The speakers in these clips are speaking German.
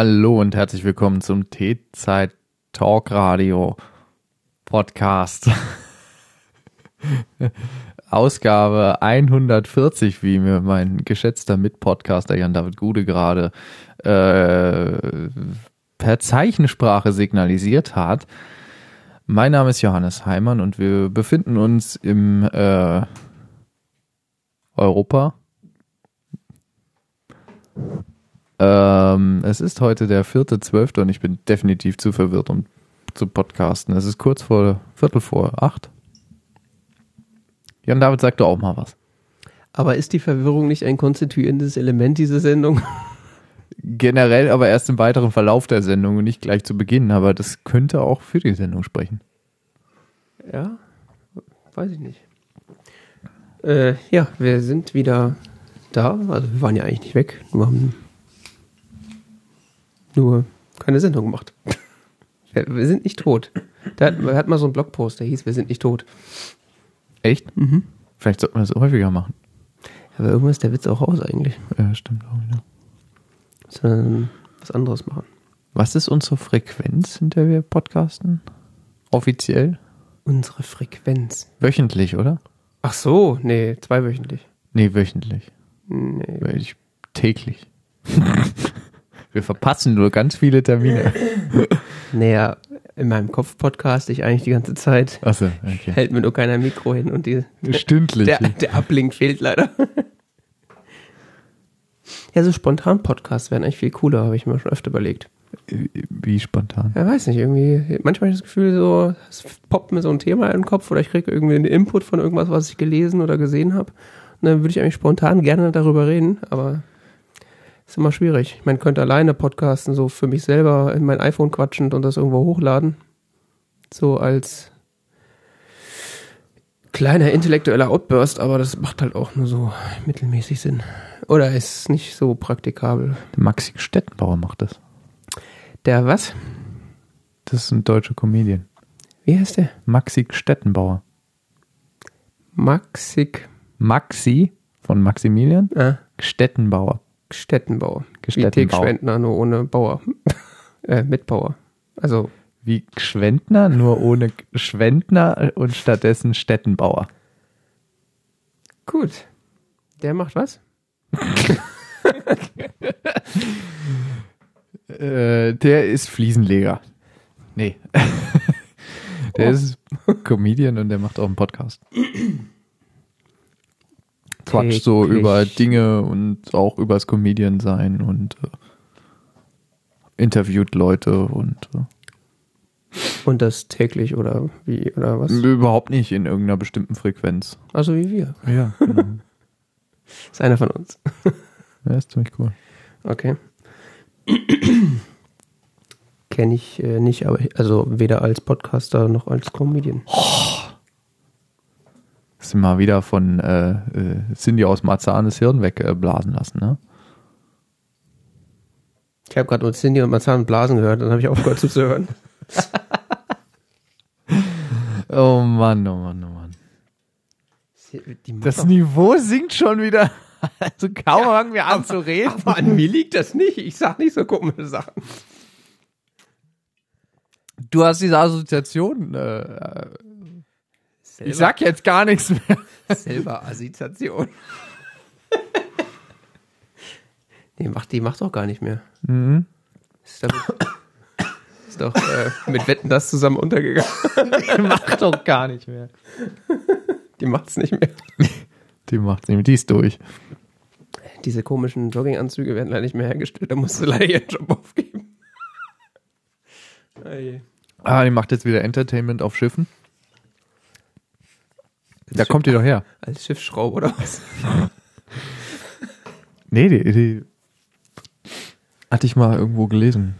Hallo und herzlich willkommen zum T-Zeit Talk Radio Podcast. Ausgabe 140, wie mir mein geschätzter Mitpodcaster Jan-David Gude gerade äh, per Zeichensprache signalisiert hat. Mein Name ist Johannes Heimann und wir befinden uns im äh, Europa. Ähm, es ist heute der vierte Zwölfte und ich bin definitiv zu verwirrt, um zu podcasten. Es ist kurz vor Viertel vor acht. Jan David sagte auch mal was. Aber ist die Verwirrung nicht ein konstituierendes Element dieser Sendung? Generell aber erst im weiteren Verlauf der Sendung und nicht gleich zu Beginn, aber das könnte auch für die Sendung sprechen. Ja, weiß ich nicht. Äh, ja, wir sind wieder da. Also wir waren ja eigentlich nicht weg, nur haben nur keine Sendung gemacht. Wir, wir sind nicht tot. Da hat, man hat mal so einen Blogpost, der hieß, wir sind nicht tot. Echt? Mhm. Vielleicht sollten wir das häufiger machen. Aber irgendwann ist der Witz auch aus eigentlich. Ja, stimmt auch wieder. Sondern was anderes machen. Was ist unsere Frequenz, in der wir podcasten? Offiziell? Unsere Frequenz. Wöchentlich, oder? Ach so, nee, zweiwöchentlich. Nee, wöchentlich. Nee. Weil ich täglich. wir verpassen nur ganz viele Termine. Naja, in meinem Kopf podcast ich eigentlich die ganze Zeit. Achso, okay. Hält mir nur keiner Mikro hin und die, Stündlich. der, der Uplink fehlt leider. Ja, so spontan Podcasts wären eigentlich viel cooler, habe ich mir schon öfter überlegt. Wie spontan. Ja, weiß nicht, irgendwie, manchmal habe ich das Gefühl, so, es poppt mir so ein Thema in den Kopf oder ich kriege irgendwie einen Input von irgendwas, was ich gelesen oder gesehen habe. Und dann würde ich eigentlich spontan gerne darüber reden, aber ist immer schwierig. Ich meine, könnte alleine podcasten, so für mich selber in mein iPhone quatschend und das irgendwo hochladen. So als kleiner intellektueller Outburst, aber das macht halt auch nur so mittelmäßig Sinn. Oder ist nicht so praktikabel. Der Maxi Stettenbauer macht das. Der was? Das ist ein deutscher Comedian. Wie heißt der? Maxi Stettenbauer. Maxik Maxi von Maximilian ah, Stettenbauer. Stettenbauer. Wie Stettenbau. Teg Schwendner, nur ohne Bauer. äh, mit Bauer. Also, Wie Gschwendner, nur ohne Schwendner und stattdessen Stettenbauer. gut. Der macht was? Äh, der ist Fliesenleger. Nee. der Oh. ist Comedian und der macht auch einen Podcast. Quatscht so über Dinge und auch übers Comedian sein und äh, interviewt Leute und äh, Und das täglich oder wie oder was? überhaupt nicht in irgendeiner bestimmten Frequenz. Also wie wir. Ja, genau. Ist einer von uns. ja, ist ziemlich cool. Okay. Kenne ich äh, nicht, aber ich- also weder als Podcaster noch als Comedian. Hast du mal wieder von äh, äh, Cindy aus Marzahn das Hirn wegblasen lassen, ne? Ich habe gerade nur Cindy und Marzahn Blasen gehört, dann habe ich aufgehört zuzuhören. Oh Mann, oh Mann, oh Mann. Das Niveau sinkt schon wieder. Also kaum fangen wir an zu reden. aber an mir liegt das nicht. Ich sag nicht so komische Sachen. Du hast diese Assoziation. Äh, ich sag jetzt gar nichts mehr. selber Assoziation. nee, macht, die macht doch gar nicht mehr. Mhm. Ist, damit, ist doch äh, mit Wetten das zusammen untergegangen. Macht doch gar nicht mehr. Die macht's nicht mehr. Die macht's nicht mehr. Die ist durch. Diese komischen Jogginganzüge werden leider nicht mehr hergestellt. Da musst du leider ihren Job aufgeben. Ei. Ah, die macht jetzt wieder Entertainment auf Schiffen. Da kommt die doch her. Als Schiffsschrauber oder was? Nee, die, die hatte ich mal irgendwo gelesen.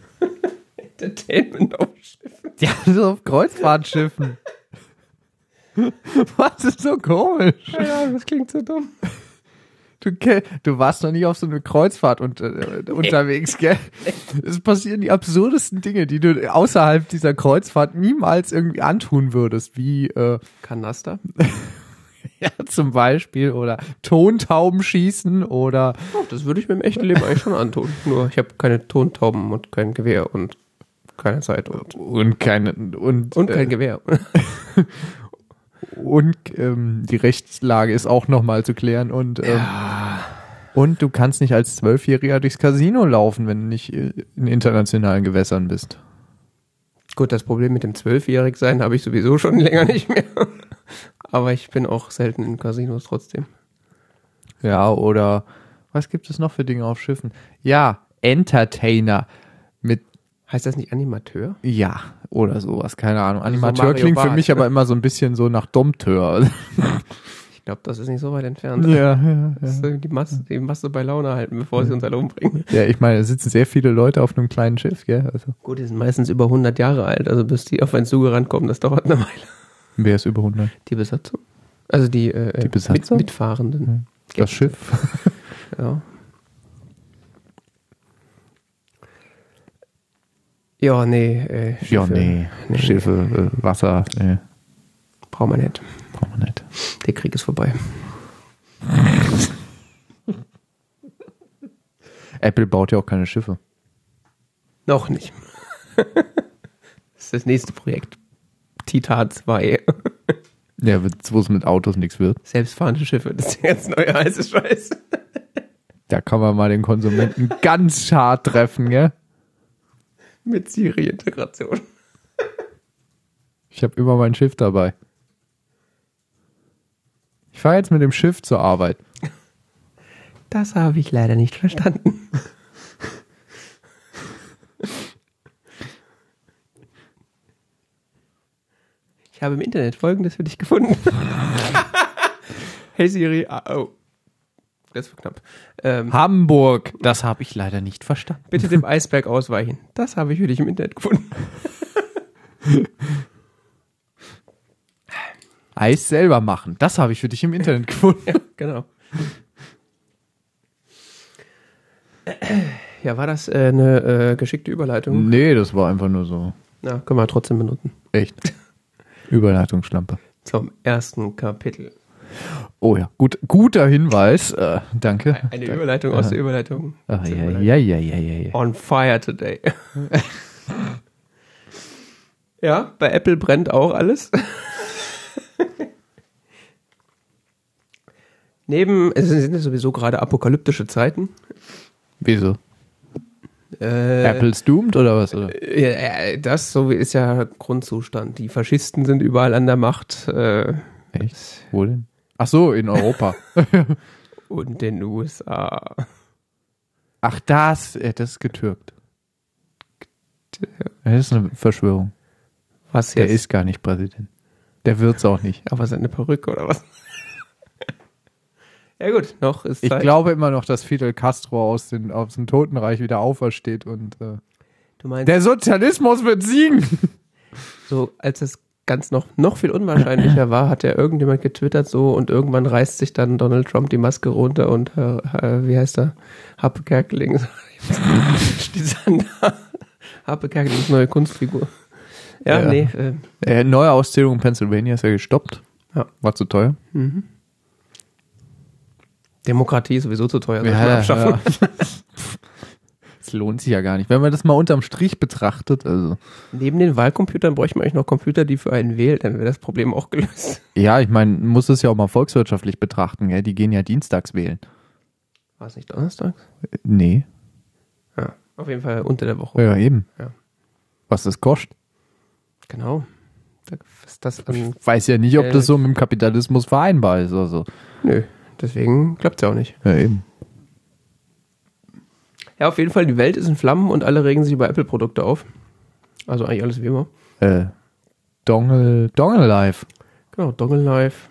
Entertainment auf Schiffen. Ja, so auf Kreuzfahrtschiffen. Was ist so komisch? Ja, das klingt so dumm. Du, du warst noch nie auf so eine Kreuzfahrt und, äh, unterwegs, gell? Es passieren die absurdesten Dinge, die du außerhalb dieser Kreuzfahrt niemals irgendwie antun würdest, wie, äh, Kanaster? Ja, zum Beispiel. Oder Tontauben schießen oder Oh, das würde ich mir im echten Leben eigentlich schon antun. Nur ich habe keine Tontauben und kein Gewehr und keine Zeit und, und keine und, und kein äh, Gewehr. und ähm, die Rechtslage ist auch nochmal zu klären und ähm, Ja. und du kannst nicht als Zwölfjähriger durchs Casino laufen, wenn du nicht äh, in internationalen Gewässern bist. Gut, das Problem mit dem Zwölfjährig sein habe ich sowieso schon länger nicht mehr. Aber ich bin auch selten in Casinos trotzdem. Ja, oder was gibt es noch für Dinge auf Schiffen? Ja, Entertainer mit Heißt das nicht Animateur? ja oder sowas, keine Ahnung. Also so Animateur Mario klingt für Barth. mich aber immer so ein bisschen so nach Dompteur. Ich glaube, das ist nicht so weit entfernt. ja, ja, ist Die, Masse, die Masse bei Laune halten, bevor sie uns alle umbringen. ja, ich meine, da sitzen sehr viele Leute auf einem kleinen Schiff, gell? Also, Gut, die sind meistens über 100 Jahre alt, also bis die auf einen zugerannt kommen, das dauert eine Weile. wer ist über 100? Die Besatzung. Also die, äh, Die Besatzung? Mit, Mitfahrenden. Das Schiff. Ja. Ja, nee, äh, Schiffe, Ja, nee. Nee. Schiffe, äh, Wasser, nee, braucht man nicht. Brauchen wir nicht. Der Krieg ist vorbei. Apple baut ja auch keine Schiffe. Noch nicht. das ist das nächste Projekt. Titan 2. Ja, wo es mit Autos nichts wird. Selbstfahrende Schiffe, das ist der ganz neue heiße Scheiß. Da kann man mal den Konsumenten ganz hart treffen, gell? Mit Siri-Integration. Ich habe immer mein Schiff dabei. Ich fahre jetzt mit dem Schiff zur Arbeit. Das habe ich leider nicht verstanden. Ich habe im Internet folgendes für dich gefunden. hey Siri, ah, oh. Das war knapp. Ähm, Hamburg, das habe ich leider nicht verstanden. bitte dem Eisberg ausweichen. Das habe ich für dich im Internet gefunden. Eis selber machen, das habe ich für dich im Internet gefunden. Ja, genau. Ja, war das äh, eine äh, geschickte Überleitung? nee, das war einfach nur so. Na, können wir trotzdem benutzen. Echt. Überleitungsschlampe. Zum ersten Kapitel. Oh ja, gut, guter Hinweis. Äh, danke. Eine Überleitung aus der Überleitung. Ach, ja, Überleitung. ja, ja, ja, ja, ja. On fire today. ja, bei Apple brennt auch alles. Neben, es sind ja sowieso gerade apokalyptische Zeiten. Wieso? Äh, Apple's doomed oder was? Oder? Äh, das so ist ja Grundzustand. Die Faschisten sind überall an der Macht äh, Echt? Wo denn? Ach so, in Europa. und den USA. Ach, das, das ist getürkt. Das ist eine Verschwörung. Was Der jetzt? ist gar nicht Präsident. Der wird's auch nicht. Aber seine Perücke oder was? ja gut, noch ist Ich Zeit. glaube immer noch, dass Fidel Castro aus, den, aus dem Totenreich wieder aufersteht und äh, du meinst, der Sozialismus wird siegen. so als es ganz noch, noch viel unwahrscheinlicher war, hat ja irgendjemand getwittert so und irgendwann reißt sich dann Donald Trump die Maske runter und äh, äh, wie heißt er? Happe Kerkeling. Dann da. Happe Kerkelings neue Kunstfigur. Ja, Ja. nee, äh, Äh, neue Auszählung in Pennsylvania ist ja gestoppt. Ja. War zu teuer. Demokratie ist sowieso zu teuer. abschaffen. Es lohnt sich ja gar nicht. Wenn man das mal unterm Strich betrachtet, also. Neben den Wahlcomputern bräuchte man eigentlich noch Computer, die für einen wählen, dann wäre das Problem auch gelöst. Ja, ich meine, man muss es ja auch mal volkswirtschaftlich betrachten, gell? Die gehen ja dienstags wählen. War es nicht donnerstags? Nee. Ja. Auf jeden Fall unter der Woche. Ja, eben. Ja. Was das kostet. Genau. Ist das an, Ich weiß ja nicht, ob das so mit dem Kapitalismus vereinbar ist. Also. Nö, deswegen klappt es ja auch nicht. Ja, eben. Ja, auf jeden Fall, die Welt ist in Flammen und alle regen sich über Apple-Produkte auf. Also eigentlich alles wie immer. Äh, Dongle, Dongle Life. Genau, Dongle Life.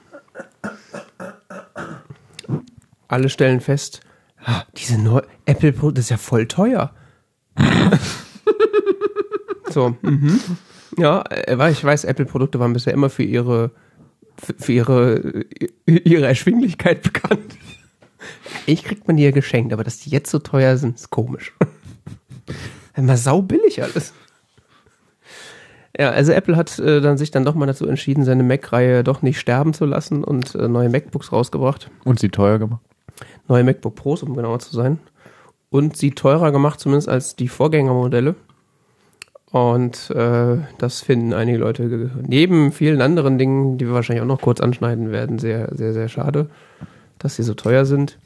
Alle stellen fest, ah, diese neue Apple-Produkte, das ist ja voll teuer. so, mhm. Ja, äh, ich weiß, Apple-Produkte waren bisher immer für ihre, für, für ihre, ihre Erschwinglichkeit bekannt. Ich kriegt man die ja geschenkt, aber dass die jetzt so teuer sind, ist komisch. Immer sau billig alles. Ja, also Apple hat äh, dann sich dann doch mal dazu entschieden, seine Mac-Reihe doch nicht sterben zu lassen und äh, neue MacBooks rausgebracht. Und sie teuer gemacht. Neue MacBook Pros, um genauer zu sein. Und sie teurer gemacht, zumindest als die Vorgängermodelle. Und äh, das finden einige Leute neben vielen anderen Dingen, die wir wahrscheinlich auch noch kurz anschneiden werden, sehr, sehr, sehr schade, dass sie so teuer sind.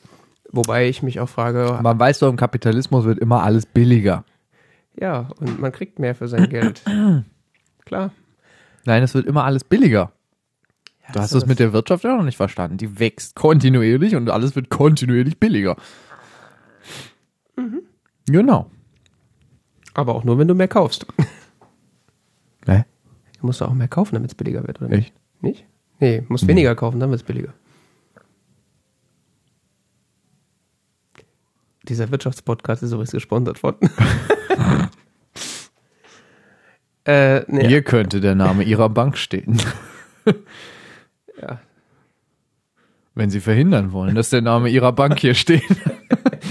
Wobei ich mich auch frage, Man weiß doch, im Kapitalismus wird immer alles billiger. ja, und man kriegt mehr für sein Geld. Klar. Nein, es wird immer alles billiger. Du Ja, hast so es mit der Wirtschaft ja noch nicht verstanden. Die wächst kontinuierlich und alles wird kontinuierlich billiger. Genau. Aber auch nur, wenn du mehr kaufst. Hä? Du musst auch mehr kaufen, damit es billiger wird, oder Echt? nicht? Nee, musst weniger kaufen, dann wird es billiger. Dieser Wirtschaftspodcast ist übrigens gesponsert von. äh, nee, Hier könnte der Name Ihrer Bank stehen. ja. Wenn Sie verhindern wollen, dass der Name Ihrer Bank hier steht.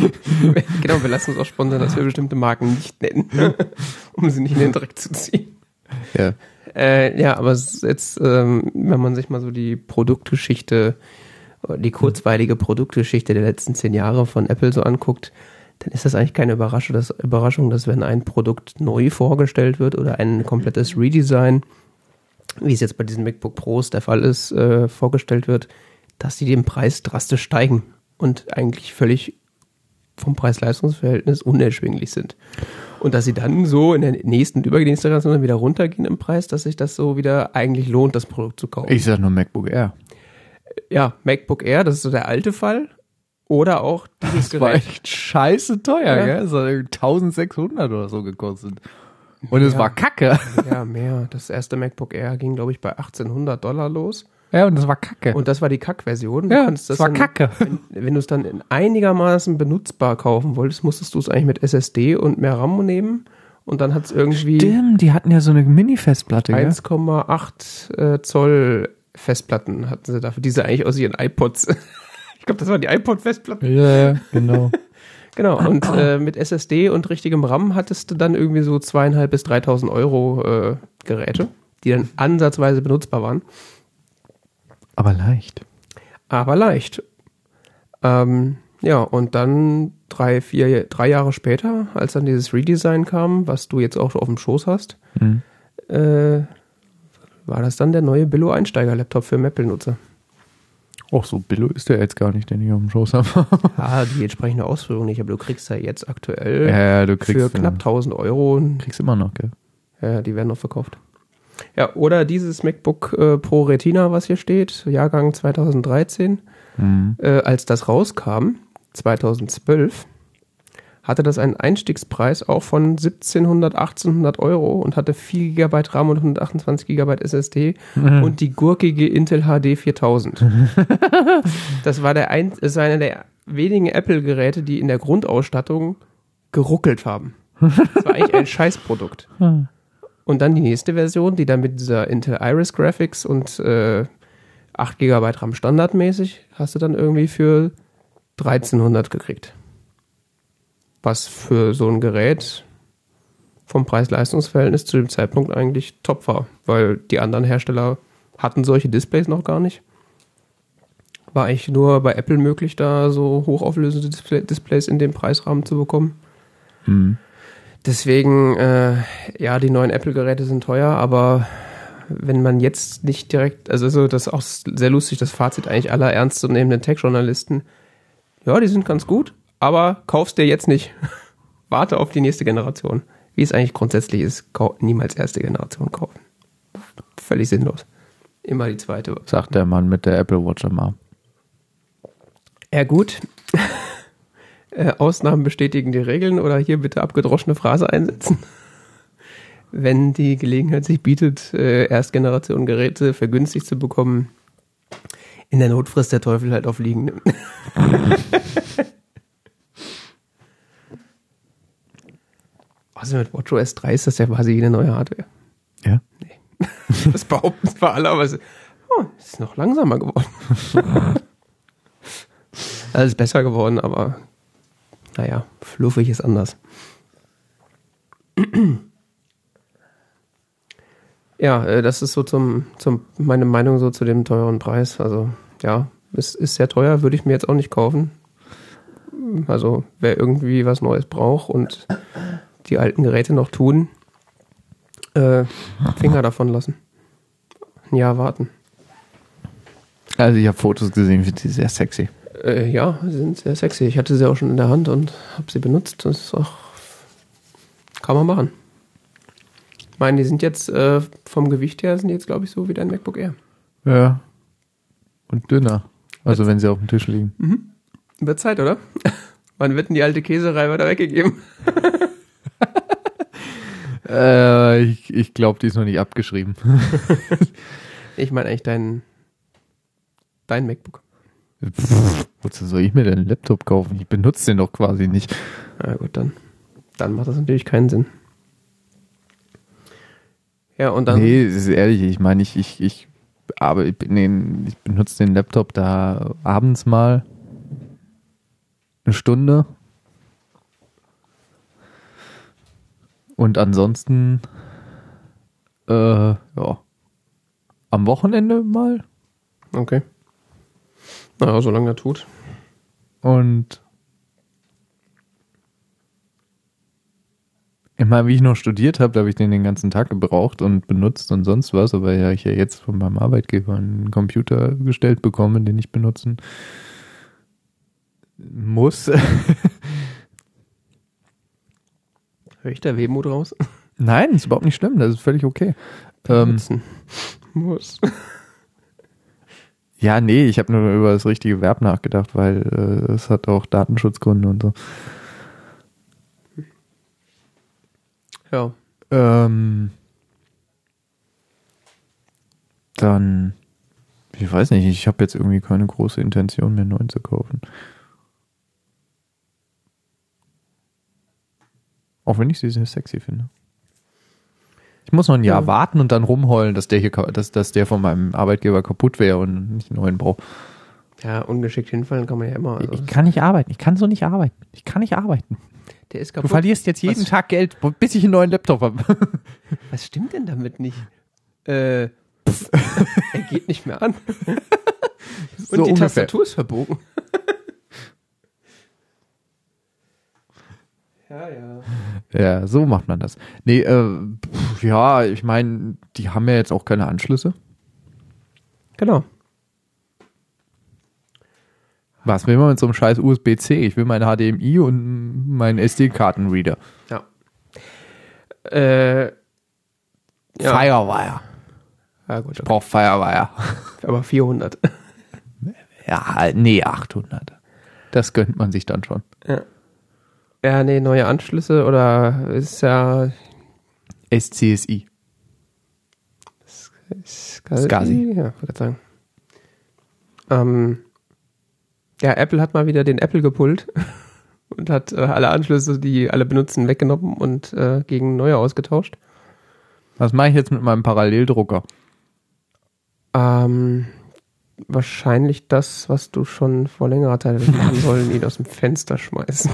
genau, wir lassen uns auch sponsern, dass wir bestimmte Marken nicht nennen, um sie nicht in den Dreck zu ziehen. Ja. Äh, ja, aber jetzt, ähm, wenn man sich mal so die Produktgeschichte, die kurzweilige Produktgeschichte der letzten zehn Jahre von Apple so anguckt, dann ist das eigentlich keine Überraschung, dass, Überraschung, dass wenn ein Produkt neu vorgestellt wird oder ein komplettes Redesign, wie es jetzt bei diesen MacBook Pros der Fall ist, äh, vorgestellt wird, dass die den Preis drastisch steigen und eigentlich völlig vom Preis-Leistungs-Verhältnis unerschwinglich sind. Und dass sie dann so in der nächsten übernächsten Generation wieder runtergehen im Preis, dass sich das so wieder eigentlich lohnt, das Produkt zu kaufen. Ich sag nur MacBook Air. ja, MacBook Air, das ist so der alte Fall. Oder auch dieses Das war Gerät. echt scheiße teuer, Ja. gell? Es hat 1600 oder so gekostet. Und es war kacke. Ja, mehr. Das erste MacBook Air ging, glaube ich, bei 1800 Dollar los. Ja, und es war kacke. Und das war die Kack-Version. Du ja, konntest es war dann- kacke. Wenn, wenn du es dann in einigermaßen benutzbar kaufen wolltest, musstest du es eigentlich mit SSD und mehr RAM nehmen. Und dann hat es irgendwie Stimmt, die hatten ja so eine Mini-Festplatte, gell? 1,8 äh, Zoll Festplatten hatten sie dafür, die sie eigentlich aus ihren iPods. ich glaube, das waren die iPod-Festplatten. Ja, ja, genau. Genau. Und äh, mit SSD und richtigem RAM hattest du dann irgendwie so zweieinhalb bis 3.000 Euro äh, Geräte, die dann ansatzweise benutzbar waren, Aber leicht. aber leicht. Ähm, ja, und dann drei, vier, drei Jahre später, als dann dieses Redesign kam, was du jetzt auch auf dem Schoß hast, Mhm. äh, war das dann der neue Billo-Einsteiger-Laptop für Apple-Nutzer. Och, so Billo ist der jetzt gar nicht, den ich auf dem Schoß habe. Ja, die entsprechende Ausführung nicht, aber du kriegst ja jetzt aktuell ja, ja, kriegst, für knapp 1000 Euro, kriegst immer noch, gell? ja, die werden noch verkauft. Ja, oder dieses MacBook äh, Pro Retina, was hier steht, Jahrgang 2013, Mhm. äh, als das rauskam, 2012, hatte das einen Einstiegspreis auch von 1700, 1800 Euro und hatte 4 GB RAM und 128 GB SSD und die gurkige Intel HD 4000. das war der ein, ist einer der wenigen Apple-Geräte, die in der Grundausstattung geruckelt haben. Das war eigentlich ein Scheißprodukt. Und dann die nächste Version, die dann mit dieser Intel Iris Graphics und äh, 8 GB RAM standardmäßig, hast du dann irgendwie für 1300 gekriegt. Was für so ein Gerät vom Preis-Leistungs-Verhältnis zu dem Zeitpunkt eigentlich top war, weil die anderen Hersteller hatten solche Displays noch gar nicht. War eigentlich nur bei Apple möglich, da so hochauflösende Display Displays in dem Preisrahmen zu bekommen. Mhm. Deswegen, äh, ja, die neuen Apple-Geräte sind teuer, aber wenn man jetzt nicht direkt, also so, das ist auch sehr lustig, das Fazit eigentlich aller ernstzunehmenden Tech-Journalisten. Ja, die sind ganz gut, aber kaufst dir jetzt nicht. Warte auf die nächste Generation. Wie es eigentlich grundsätzlich ist, niemals erste Generation kaufen. Völlig sinnlos. Immer die zweite. Sagt der Mann mit der Apple Watch Arm. Ja, gut. äh, Ausnahmen bestätigen die Regeln oder hier bitte abgedroschene Phrase einsetzen. Wenn die Gelegenheit sich bietet, äh, Erstgeneration-Geräte vergünstigt zu bekommen, in der Not frisst der Teufel halt auf liegende. Also mit WatchOS 3 ist das ja quasi jede neue Hardware. Ja? Das behaupten zwar alle, aber es oh, es ist noch langsamer geworden. Also es ist besser geworden, aber naja, fluffig ist anders. Ja, äh, das ist so zum, zum, meine Meinung so zu dem teuren Preis. Also, ja, es ist sehr teuer, würde ich mir jetzt auch nicht kaufen. Also, wer irgendwie was Neues braucht und die alten Geräte noch tun, äh, Finger davon lassen. Jahr warten. Also ich habe Fotos gesehen, finde sie sehr sexy. Äh, ja, sie sind sehr sexy. Ich hatte sie auch schon in der Hand und habe sie benutzt. Das ist auch. Kann man machen. Ich meine, die sind jetzt äh, vom Gewicht her, sind die jetzt, glaube ich, so wie dein MacBook Air. Ja. Und dünner. Also wenn sie auf dem Tisch liegen. Wird Zeit, oder? Wann wird denn die alte Käserei wieder weggegeben? Äh, ich ich glaube, die ist noch nicht abgeschrieben. Ich meine eigentlich dein, dein MacBook. Pff, wozu soll ich mir denn einen Laptop kaufen? Ich benutze den doch quasi nicht. Na gut, dann. Dann macht das natürlich keinen Sinn. Ja, und dann. Nee, es ist ehrlich, ich meine, ich, ich, ich, aber ich, den, ich benutze den Laptop da abends mal eine Stunde. Und ansonsten, äh, ja, am Wochenende mal. Okay. Naja, solange er tut. Und ich meine, wie ich noch studiert habe, da habe ich den den ganzen Tag gebraucht und benutzt und sonst was, aber ja, ich ja jetzt von meinem Arbeitgeber einen Computer gestellt bekomme, den ich benutzen muss. Höre ich da Wehmut raus? Nein, ist überhaupt nicht schlimm, das ist völlig okay. Ähm, Nutzen. Muss. Ja, nee, ich habe nur über das richtige Verb nachgedacht, weil äh, es hat auch Datenschutzgründe und so. Ja. Ähm, dann, ich weiß nicht, ich habe jetzt irgendwie keine große Intention mehr, einen neuen zu kaufen. Auch wenn ich sie sehr sexy finde. Ich muss noch ein Jahr Ja. warten und dann rumheulen, dass der hier, dass, dass der von meinem Arbeitgeber kaputt wäre und nicht einen neuen brauche. Ja, ungeschickt hinfallen kann man ja immer. Also, Ich kann nicht arbeiten. Ich kann so nicht arbeiten. Ich kann nicht arbeiten. der ist Du kaputt. verlierst jetzt jeden Was? Tag Geld, bis ich einen neuen Laptop habe. Was stimmt denn damit nicht? Äh, er geht nicht mehr an. Und So die ungefähr. Tastatur ist verbogen. Ja, ja. Ja, so macht man das. Nee, äh, pf, ja, ich meine, die haben ja jetzt auch keine Anschlüsse. Genau. Was will man mit so einem scheiß USB-C? Ich will mein HDMI und meinen SD-Kartenreader. Ja. Äh, ja. Firewire. Ja, gut. Ich Okay. brauche Firewire. Aber 400. Ja, nee, 800. Das gönnt man sich dann schon. ja. Ja, nee, neue Anschlüsse oder ist ja SCSI. Skasi. Skasi. Ja, wollte gerade sagen. Ähm, ja, Apple hat mal wieder den Apple gepult und hat äh, alle Anschlüsse, die alle benutzen, weggenommen und äh, gegen neue ausgetauscht. Was mache ich jetzt mit meinem Paralleldrucker? Ähm, wahrscheinlich das, was du schon vor längerer Zeit hättest machen sollen, ihn aus dem Fenster schmeißen.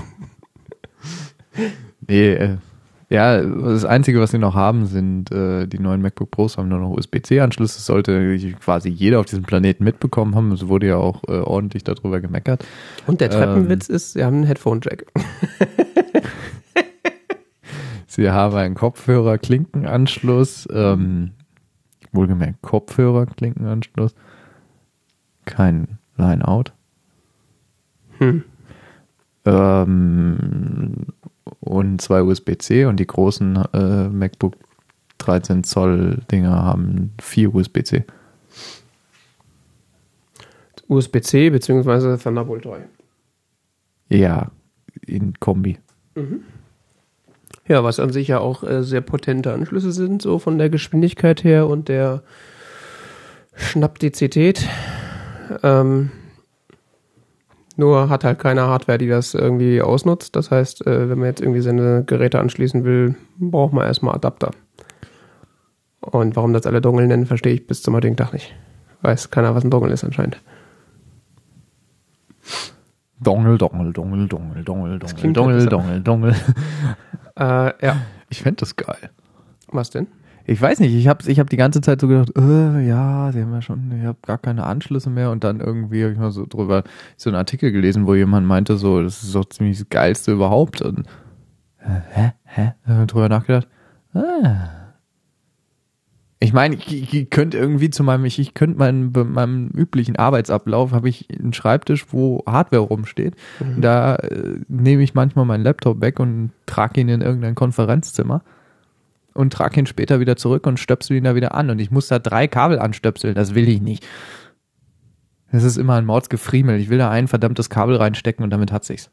Nee, äh, ja, das Einzige, was sie noch haben, sind äh, die neuen MacBook Pros haben nur noch USB-C-Anschlüsse. Das sollte quasi jeder auf diesem Planeten mitbekommen haben. Es wurde ja auch äh, ordentlich darüber gemeckert. Und der Treppenwitz ist, sie haben einen Headphone-Jack. Sie haben einen Kopfhörer-Klinkenanschluss, ähm, wohlgemerkt Kopfhörer-Klinkenanschluss, kein Line-Out. Hm. Ähm, und zwei USB-C und die großen äh, MacBook 13 Zoll Dinger haben vier USB-C. USB-C bzw. Thunderbolt 3. Ja, in Kombi. Ja, was an sich ja auch äh, sehr potente Anschlüsse sind, so von der Geschwindigkeit her und der Schnappdizität. Ähm, nur hat halt keine Hardware, die das irgendwie ausnutzt. Das heißt, äh, wenn man jetzt irgendwie seine Geräte anschließen will, braucht man erstmal Adapter. Und warum das alle Dongle nennen, verstehe ich bis zum heutigen Tag nicht. Weiß keiner, was ein Dongle ist anscheinend. Dongel, Dongel, Dongel, Dongel, Dongel, Dongel, klingt Dongel, halt Dongel, Dongel. Äh, ja, Ich fände das geil. was denn? Ich weiß nicht, ich habe ich hab die ganze Zeit so gedacht, äh, ja, die haben ja schon, ich habe gar keine Anschlüsse mehr und dann irgendwie habe ich mal so drüber so einen Artikel gelesen, wo jemand meinte, so, das ist so ziemlich das Geilste überhaupt und äh, hä, hä, hab drüber nachgedacht, ah. Ich meine, ich, ich könnte irgendwie zu meinem, ich, ich könnte meinen, bei meinem üblichen Arbeitsablauf habe ich einen Schreibtisch, wo Hardware rumsteht. Mhm. Da äh, nehme ich manchmal meinen Laptop weg und trage ihn in irgendein Konferenzzimmer und trage ihn später wieder zurück und stöpsel ihn da wieder an. Und ich muss da drei Kabel anstöpseln. Das will ich nicht. Das ist immer ein Mordsgefriemel. Ich will da ein verdammtes Kabel reinstecken und damit hat sich's.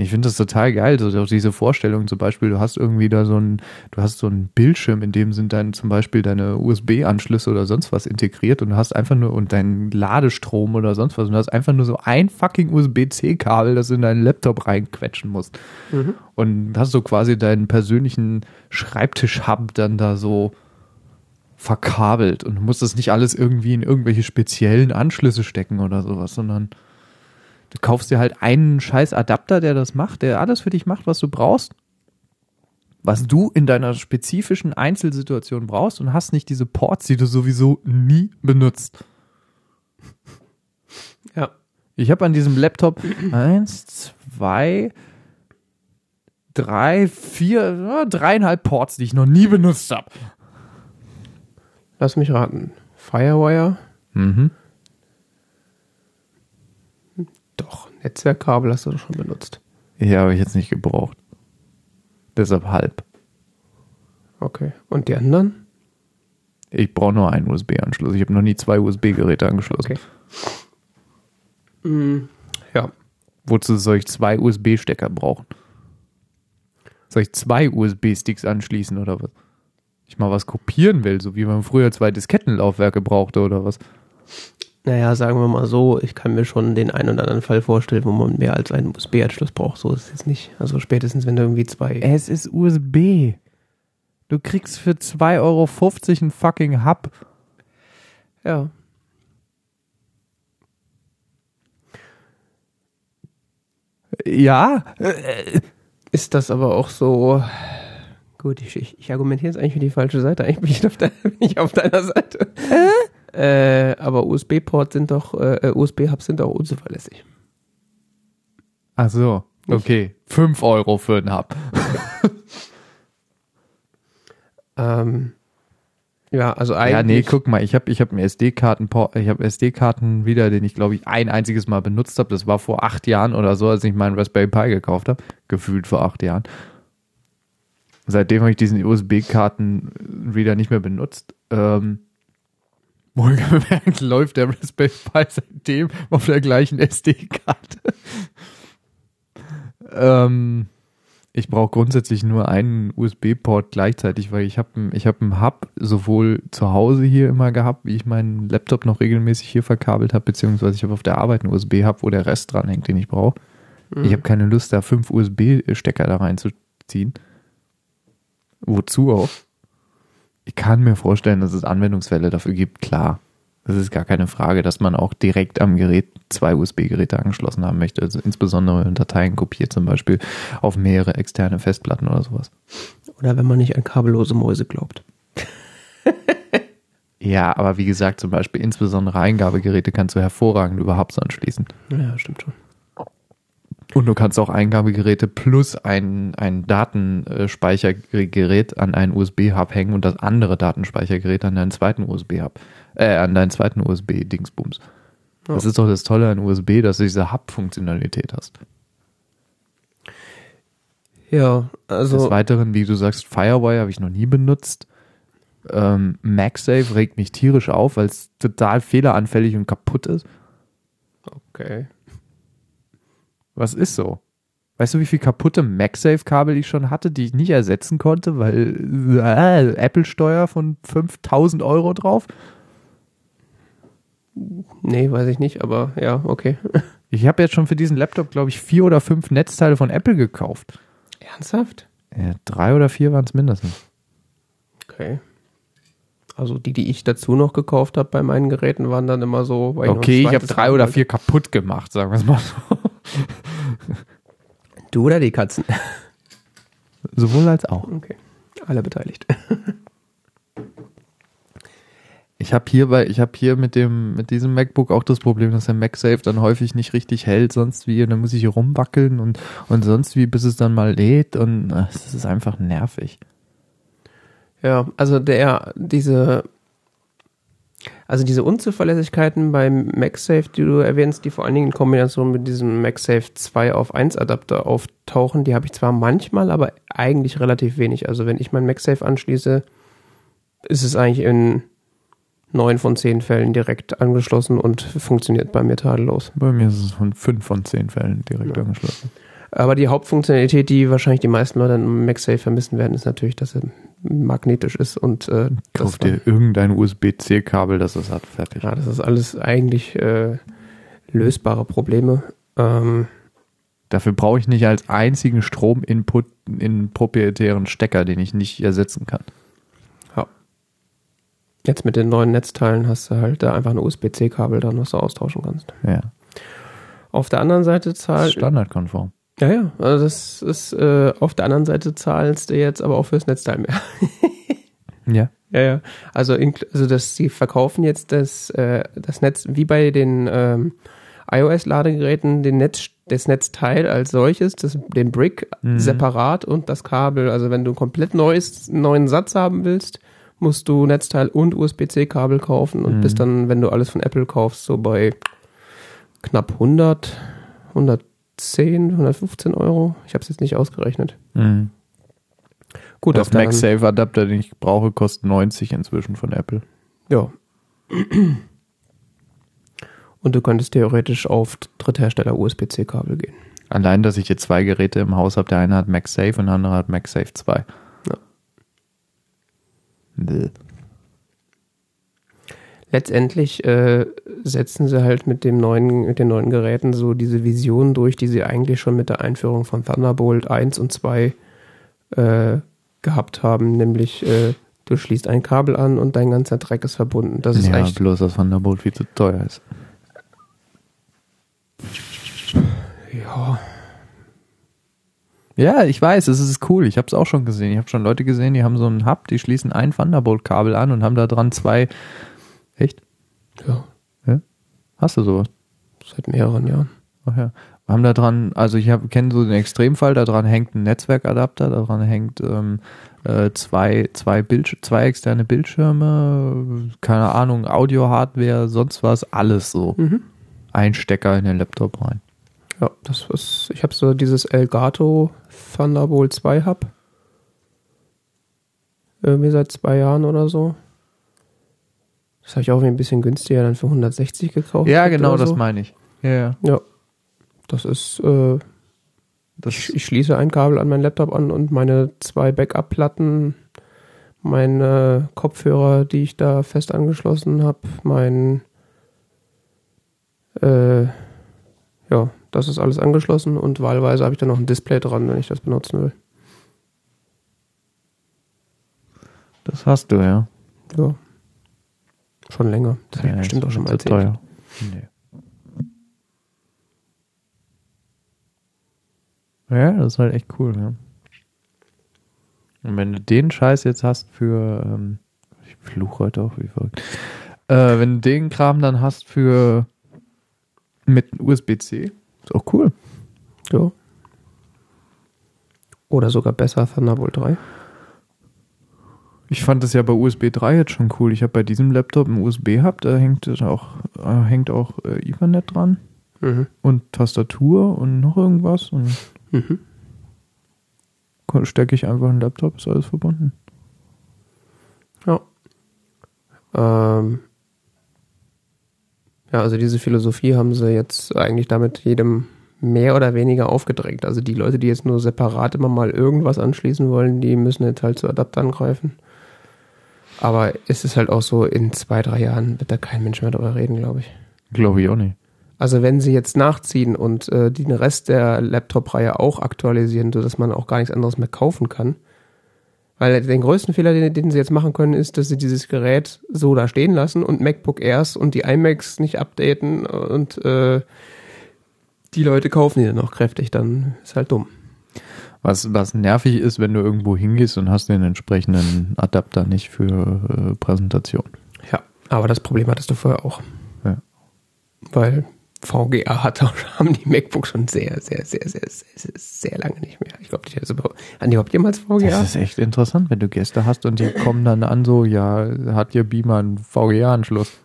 Ich finde das total geil, so auch diese Vorstellung zum Beispiel, du hast irgendwie da so ein, du hast so einen Bildschirm, in dem sind dann zum Beispiel deine USB-Anschlüsse oder sonst was integriert und du hast einfach nur, und dein Ladestrom oder sonst was, und du hast einfach nur so ein fucking USB-C-Kabel, das du in deinen Laptop reinquetschen musst. Und hast so quasi deinen persönlichen Schreibtisch-Hub dann da so verkabelt und du musst das nicht alles irgendwie in irgendwelche speziellen Anschlüsse stecken oder sowas, sondern du kaufst dir halt einen scheiß Adapter, der das macht, der alles für dich macht, was du brauchst, was du in deiner spezifischen Einzelsituation brauchst und hast nicht diese Ports, die du sowieso nie benutzt. Ja. Ich habe an diesem Laptop eins, zwei, drei, vier, dreieinhalb Ports, die ich noch nie benutzt habe. Lass mich raten. Firewire? Mhm. Doch. Netzwerkkabel hast du doch schon benutzt. Ja, habe ich jetzt nicht gebraucht. Deshalb halb. Okay. Und die anderen? Ich brauche nur einen USB-Anschluss. Ich habe noch nie zwei USB-Geräte angeschlossen. Okay. Mm, ja. Wozu soll ich zwei USB-Stecker brauchen? Soll ich zwei USB-Sticks anschließen oder was? Ich mal was kopieren will, so wie man früher zwei Diskettenlaufwerke brauchte oder was? Naja, sagen wir mal so, ich kann mir schon den einen oder anderen Fall vorstellen, wo man mehr als einen USB-Anschluss braucht. So ist es jetzt nicht. Also spätestens, wenn du irgendwie zwei. Es ist USB. Du kriegst für 2,50 Euro einen fucking Hub. Ja. Ja, Ist das aber auch so. Gut, ich, ich, ich argumentiere jetzt eigentlich für die falsche Seite. Eigentlich bin ich auf, de, bin ich auf deiner Seite. Äh, aber USB-Ports sind doch, äh, USB-Hubs sind doch unzuverlässig. Ach so, okay. 5 Euro für einen Hub. Ähm, ja, also eigentlich. Ja, nee, guck mal, ich habe ich hab einen SD-Karten, ich habe SD-Karten wieder, den ich glaube ich ein einziges Mal benutzt habe. Das war vor acht Jahren oder so, als ich meinen Raspberry Pi gekauft habe. Gefühlt vor acht Jahren. Seitdem habe ich diesen USB-Karten wieder nicht mehr benutzt. Ähm, wohlgemerkt läuft der Raspberry Pi seitdem auf der gleichen SD-Karte. ähm, ich brauche grundsätzlich nur einen USB-Port gleichzeitig, weil ich habe ich hab einen Hub sowohl zu Hause hier immer gehabt, wie ich meinen Laptop noch regelmäßig hier verkabelt habe, beziehungsweise ich habe auf der Arbeit einen USB-Hub, wo der Rest dran hängt, den ich brauche. Ich habe keine Lust, da fünf USB-Stecker da reinzuziehen. Wozu auch? Ich kann mir vorstellen, dass es Anwendungsfälle dafür gibt, klar. Das ist gar keine Frage, dass man auch direkt am Gerät zwei USB-Geräte angeschlossen haben möchte. Also insbesondere wenn Dateien kopiert, zum Beispiel auf mehrere externe Festplatten oder sowas. Oder wenn man nicht an kabellose Mäuse glaubt. Ja, aber wie gesagt, zum Beispiel insbesondere Eingabegeräte kannst du hervorragend über Hubs anschließen. Ja, stimmt schon. Und du kannst auch Eingabegeräte plus ein, ein Datenspeichergerät an einen USB-Hub hängen und das andere Datenspeichergerät an deinen zweiten USB-Hub, äh, an deinen zweiten USB-Dingsbums. Das ist doch das Tolle an USB, dass du diese Hub-Funktionalität hast. Ja, Des also. Weiteren, wie du sagst, Firewire habe ich noch nie benutzt. Ähm, MagSafe regt mich tierisch auf, weil es total fehleranfällig und kaputt ist. Okay. Was ist so? Weißt du, wie viel kaputte MagSafe-Kabel ich schon hatte, die ich nicht ersetzen konnte, weil äh, Apple-Steuer von 5000 Euro drauf? Nee, weiß ich nicht, aber ja, okay. Ich habe jetzt schon für diesen Laptop, glaube ich, vier oder fünf Netzteile von Apple gekauft. Ernsthaft? Ja, drei oder vier waren es mindestens. Okay. Also die, die ich dazu noch gekauft habe bei meinen Geräten, waren dann immer so. Okay, ich habe drei oder vier kaputt gemacht, sagen wir es mal so. Du oder die Katzen? Sowohl als auch. Okay. alle beteiligt. Ich habe hier bei, ich habe hier mit dem, mit diesem MacBook auch das Problem, dass der MagSafe dann häufig nicht richtig hält, sonst wie, und dann muss ich hier rumwackeln und, und sonst wie, bis es dann mal lädt und äh, es ist einfach nervig. Ja, also der, diese, also diese Unzuverlässigkeiten beim MagSafe, die du erwähnst, die vor allen Dingen in Kombination mit diesem MagSafe 2 auf 1 Adapter auftauchen, die habe ich zwar manchmal, aber eigentlich relativ wenig. Also wenn ich mein MagSafe anschließe, ist es eigentlich in neun von zehn Fällen direkt angeschlossen und funktioniert bei mir tadellos. Bei mir ist es von fünf von zehn Fällen direkt Ja. angeschlossen. Aber die Hauptfunktionalität, die wahrscheinlich die meisten Leute im MagSafe vermissen werden, ist natürlich, dass er magnetisch ist und äh, Kauf dir irgendein USB-C-Kabel, das es hat, fertig. Ja, das ist alles eigentlich äh, lösbare Probleme. Ähm, Dafür brauche ich nicht als einzigen Strominput einen proprietären Stecker, den ich nicht ersetzen kann. jetzt mit den neuen Netzteilen hast du halt da einfach ein USB-C-Kabel dran, was du austauschen kannst. Ja, Auf der anderen Seite zahlt. standardkonform. Ja, ja, also das ist äh, auf der anderen Seite zahlst du jetzt aber auch fürs Netzteil mehr. Ja. Ja, ja. Also, also dass sie verkaufen jetzt das, äh, das Netz, wie bei den ähm, iOS-Ladegeräten, den Netz, das Netzteil als solches, das, den Brick Mhm. separat und das Kabel. Also wenn du ein komplett neues, neuen Satz haben willst, musst du Netzteil und USB-C-Kabel kaufen und Mhm. bist dann, wenn du alles von Apple kaufst, so bei knapp 100, 110, 115 Euro. Ich habe es jetzt nicht ausgerechnet. Mhm. Gut, Das anderen- MagSafe-Adapter, den ich brauche, kostet 90 inzwischen von Apple. Ja. Und du könntest theoretisch auf Dritthersteller USB-C-Kabel gehen. Allein, dass ich hier zwei Geräte im Haus habe. Der eine hat MagSafe und der andere hat MagSafe 2. Ja. Bäh. Letztendlich äh, setzen sie halt mit dem neuen, mit den neuen Geräten so diese Vision durch, die sie eigentlich schon mit der Einführung von Thunderbolt 1 und 2 äh, gehabt haben, nämlich äh, du schließt ein Kabel an und dein ganzer Dreck ist verbunden. Das ist ja, eigentlich bloß dass Thunderbolt viel zu teuer ist. ja, Ja, ich weiß, es ist cool. Ich habe es auch schon gesehen. Ich habe schon Leute gesehen, die haben so einen Hub, die schließen ein Thunderbolt-Kabel an und haben da dran zwei. Echt? ja, Hast du sowas? seit mehreren Jahren. Ach ja. Wir haben da dran, also ich kenne so den Extremfall, da dran hängt ein Netzwerkadapter, da dran hängt ähm, äh, zwei, zwei, Bildsch zwei externe Bildschirme, keine Ahnung, Audio-Hardware, sonst was, alles so. Mhm. Ein Stecker in den Laptop rein. Ja, das ist, ich habe so dieses Elgato Thunderbolt 2 Hub. Irgendwie seit zwei Jahren oder so. Das habe ich auch ein bisschen günstiger dann für 160 gekauft. Ja, genau, oder das so. meine ich. Ja, ja. Ja. Das ist, äh, Das, ich, ich schließe ein Kabel an meinen Laptop an und meine zwei Backup-Platten, meine Kopfhörer, die ich da fest angeschlossen habe, mein, äh, ja, das ist alles angeschlossen und wahlweise habe ich da noch ein Display dran, wenn ich das benutzen will. das hast du, ja. Ja. Schon länger. Das habe ich bestimmt auch schon mal erzählt. teuer. Nee. Ja, das ist halt echt cool, ja. Und wenn du den Scheiß jetzt hast für, ähm, ich fluche heute auch wie verrückt, äh, wenn du den Kram dann hast für mit USB-C, ist auch cool. Ja. Oder sogar besser Thunderbolt 3. Ich fand das ja bei USB 3 jetzt schon cool. Ich habe bei diesem Laptop einen USB-Hub, da hängt auch, äh, hängt auch äh, Ethernet dran Mhm. und Tastatur und noch irgendwas und Mhm. stecke ich einfach in den Laptop, ist alles verbunden. Ja. Ähm, ja, also diese Philosophie haben sie jetzt eigentlich damit jedem mehr oder weniger aufgedrängt. Also die Leute, die jetzt nur separat immer mal irgendwas anschließen wollen, die müssen jetzt halt zu Adaptern greifen. Aber es ist halt auch so, in zwei, drei Jahren wird da kein Mensch mehr darüber reden, glaube ich. Glaube ich auch nicht. Also wenn sie jetzt nachziehen und äh, den Rest der Laptop-Reihe auch aktualisieren, sodass man auch gar nichts anderes mehr kaufen kann. Weil den größten Fehler, den, den sie jetzt machen können, ist, dass sie dieses Gerät so da stehen lassen und MacBook Airs und die iMacs nicht updaten und äh, die Leute kaufen die dann noch kräftig, dann ist halt dumm. Was, was nervig ist, wenn du irgendwo hingehst und hast den entsprechenden Adapter nicht für äh, Präsentation. Ja, aber das Problem hattest du vorher auch. Ja. Weil VGA hat auch, haben die MacBooks schon sehr, sehr, sehr, sehr, sehr, sehr, lange nicht mehr. Ich glaube, die haben die überhaupt jemals VGA? Das ist echt interessant, wenn du Gäste hast und die kommen dann an so, ja, hat ihr Beamer einen VGA-Anschluss.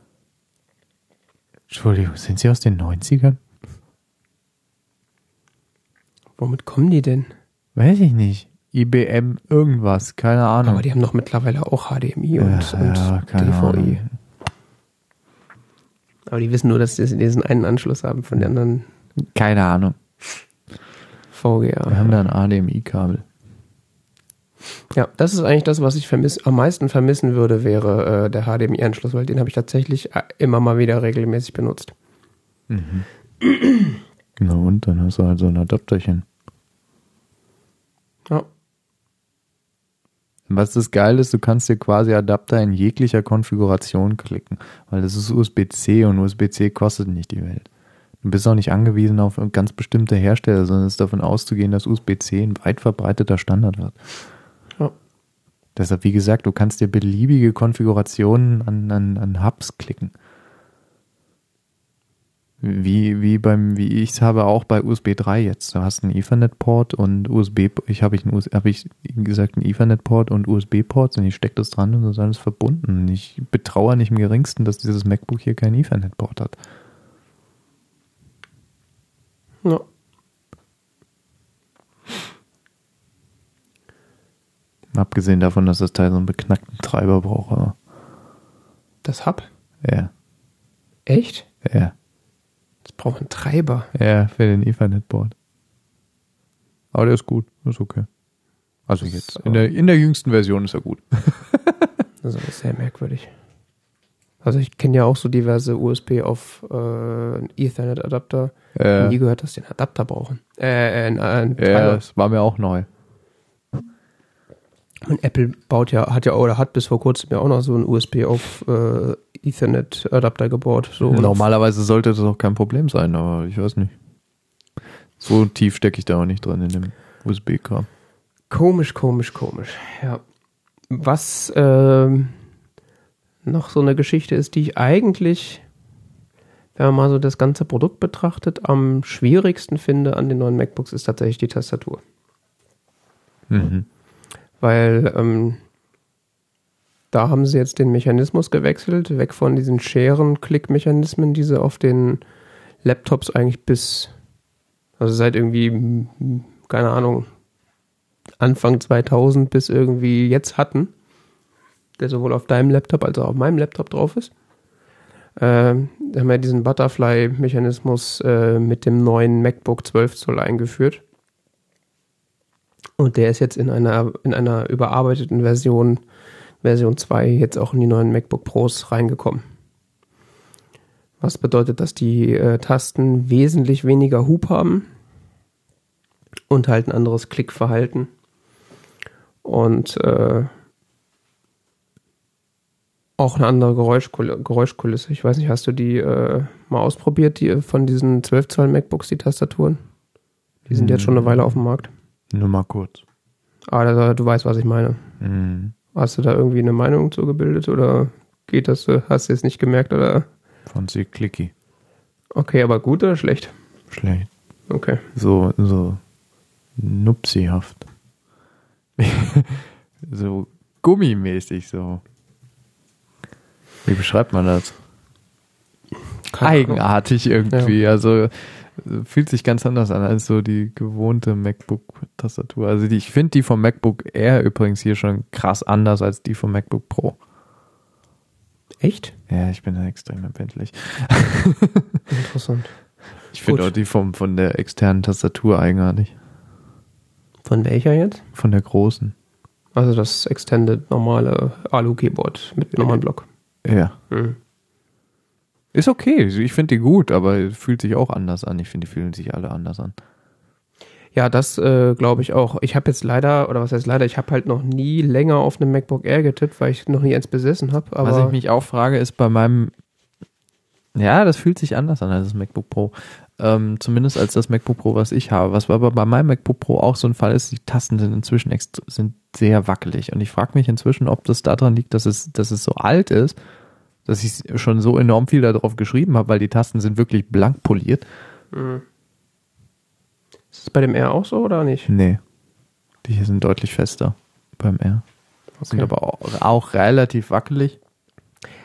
Entschuldigung, sind sie aus den 90ern? Womit kommen die denn? Weiß ich nicht. IBM irgendwas, keine Ahnung. Aber die haben doch mittlerweile auch HDMI und, ja, und ja, DVI. Ahnung. Aber die wissen nur, dass sie diesen einen Anschluss haben von den anderen Keine Ahnung. VGA. Wir haben da ein HDMI-Kabel. Ja, das ist eigentlich das, was ich vermiss, am meisten vermissen würde, wäre äh, der HDMI-Anschluss, weil den habe ich tatsächlich äh, immer mal wieder regelmäßig benutzt. Na und, dann hast du halt so ein Adapterchen. Was das geil ist, du kannst dir quasi Adapter in jeglicher Konfiguration klicken, weil das ist USB-C und USB-C kostet nicht die Welt. Du bist auch nicht angewiesen auf ganz bestimmte Hersteller, sondern es ist davon auszugehen, dass USB-C ein weit verbreiteter Standard wird. Ja. Deshalb, wie gesagt, du kannst dir beliebige Konfigurationen an, an, an Hubs klicken. Wie, wie beim, wie ich es habe, auch bei USB 3 jetzt. Du hast einen Ethernet-Port und USB, ich habe ich, US- hab ich gesagt einen Ethernet-Port und USB-Port und ich stecke das dran und das ist alles verbunden. Und ich betraue nicht im geringsten, dass dieses MacBook hier keinen Ethernet-Port hat. ja. Abgesehen davon, dass das Teil so einen beknackten Treiber braucht, aber Das Hub? ja, Echt? ja, Das braucht einen Treiber. ja, für den Ethernet-Port. Aber der ist gut, ist okay. Also jetzt, in der, in der jüngsten Version ist er gut. Das ist sehr merkwürdig. Also ich kenne ja auch so diverse USB auf äh, Ethernet-Adapter. Äh, Nie gehört, dass die einen Adapter brauchen. Äh, einen, einen ja, das war mir auch neu. Und Apple baut ja, hat ja oder hat bis vor kurzem ja auch noch so einen USB auf äh, Ethernet-Adapter gebaut. So Normalerweise sollte das auch kein Problem sein, aber ich weiß nicht. So tief stecke ich da auch nicht drin in dem USB-Kram. Komisch, komisch, komisch. Ja. Was ähm, noch so eine Geschichte ist, die ich eigentlich, wenn man mal so das ganze Produkt betrachtet, am schwierigsten finde an den neuen MacBooks, ist tatsächlich die Tastatur. Mhm. Weil ähm, da haben sie jetzt den Mechanismus gewechselt, weg von diesen Scheren-Klick-Mechanismen, die sie auf den Laptops eigentlich bis, also seit irgendwie, keine Ahnung, Anfang 2000 bis irgendwie jetzt hatten, der sowohl auf deinem Laptop als auch auf meinem Laptop drauf ist. Ähm, haben wir diesen Butterfly-Mechanismus äh, mit dem neuen MacBook 12 Zoll eingeführt. Und der ist jetzt in einer, in einer überarbeiteten Version, Version 2, jetzt auch in die neuen MacBook Pros reingekommen. Was bedeutet, dass die äh, Tasten wesentlich weniger Hub haben und halt ein anderes Klickverhalten. Und äh, auch eine andere Geräuschkul Geräuschkulisse. Ich weiß nicht, hast du die äh, mal ausprobiert, die von diesen 12 Zoll MacBooks, die Tastaturen? Die sind jetzt schon eine Weile auf dem Markt. Nur mal kurz. Aber da- du weißt, was ich meine. Mhm. Hast du da irgendwie eine Meinung zu gebildet oder geht das, hast du es nicht gemerkt oder? Von C Clicky. Okay, aber gut oder schlecht? Schlecht. Okay. So, so nupsihaft. so gummimäßig so. Wie beschreibt man das? Keine. Eigenartig irgendwie. Also äh, fühlt sich ganz anders an als so die gewohnte MacBook-Tastatur. Also die, ich finde die vom MacBook Air übrigens hier schon krass anders als die vom MacBook Pro. Echt? Ja, ich bin da extrem empfindlich. Interessant. Ich finde auch die vom, von der externen Tastatur eigenartig. Von welcher jetzt? Von der großen. Also das Extended normale Alu-Keyboard mit normalen Block. Ja. Mhm. Ist okay. Ich finde die gut, aber fühlt sich auch anders an. Ich finde, die fühlen sich alle anders an. Ja, das äh, glaube ich auch. Ich habe jetzt leider, oder was heißt leider, ich habe halt noch nie länger auf einem MacBook Air getippt, weil ich noch nie eins besessen habe. Was ich mich auch frage, ist bei meinem. Ja, das fühlt sich anders an als das MacBook Pro. Ähm, zumindest als das MacBook Pro, was ich habe. Was aber bei meinem MacBook Pro auch so ein Fall ist, die Tasten sind inzwischen sind sehr wackelig. Und ich frage mich inzwischen, ob das daran liegt, dass es, dass es so alt ist, dass ich schon so enorm viel darauf geschrieben habe, weil die Tasten sind wirklich blank poliert. Mhm. Ist das bei dem R auch so oder nicht? Nee. Die hier sind deutlich fester beim R. Okay. Sind aber auch, auch relativ wackelig.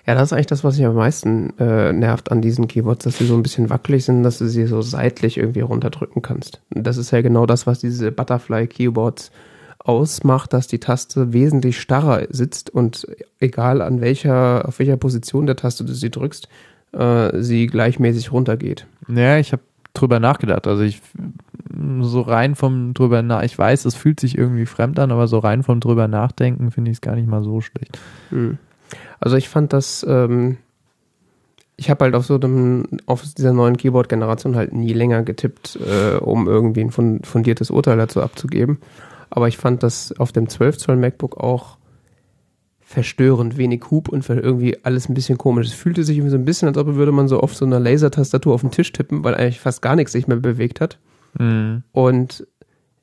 Ja, das ist eigentlich das, was mich am meisten äh, nervt an diesen Keyboards, dass sie so ein bisschen wackelig sind, dass du sie so seitlich irgendwie runterdrücken kannst. Und das ist ja genau das, was diese Butterfly-Keyboards ausmacht, dass die Taste wesentlich starrer sitzt und egal an welcher, auf welcher Position der Taste du sie drückst, äh, sie gleichmäßig runtergeht. Ja, ich habe drüber nachgedacht. Also ich so rein vom drüber nach, ich weiß, es fühlt sich irgendwie fremd an, aber so rein vom drüber nachdenken finde ich es gar nicht mal so schlecht. Hm. Also ich fand das, ähm, ich habe halt auf so einem, auf dieser neuen Keyboard-Generation halt nie länger getippt, äh, um irgendwie ein fundiertes Urteil dazu abzugeben. Aber ich fand das auf dem 12 Zoll MacBook auch verstörend wenig Hub und irgendwie alles ein bisschen komisch. Es fühlte sich irgendwie so ein bisschen, als ob würde man so auf so einer Lasertastatur auf den Tisch tippen, weil eigentlich fast gar nichts sich mehr bewegt hat. Mhm. Und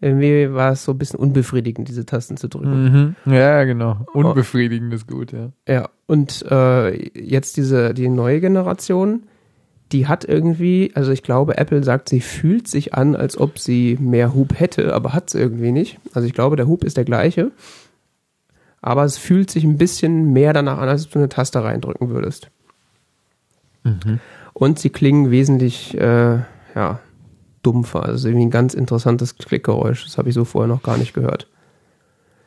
irgendwie war es so ein bisschen unbefriedigend, diese Tasten zu drücken. Mhm. Ja, genau. Unbefriedigend ist gut, ja. Ja, und äh, jetzt diese, die neue Generation, die hat irgendwie, also ich glaube, Apple sagt, sie fühlt sich an, als ob sie mehr Hub hätte, aber hat es irgendwie nicht. Also ich glaube, der Hub ist der gleiche. Aber es fühlt sich ein bisschen mehr danach an, als ob du eine Taste reindrücken würdest. Mhm. Und sie klingen wesentlich, äh, ja, dumpfer. Also irgendwie ein ganz interessantes Klickgeräusch. Das habe ich so vorher noch gar nicht gehört.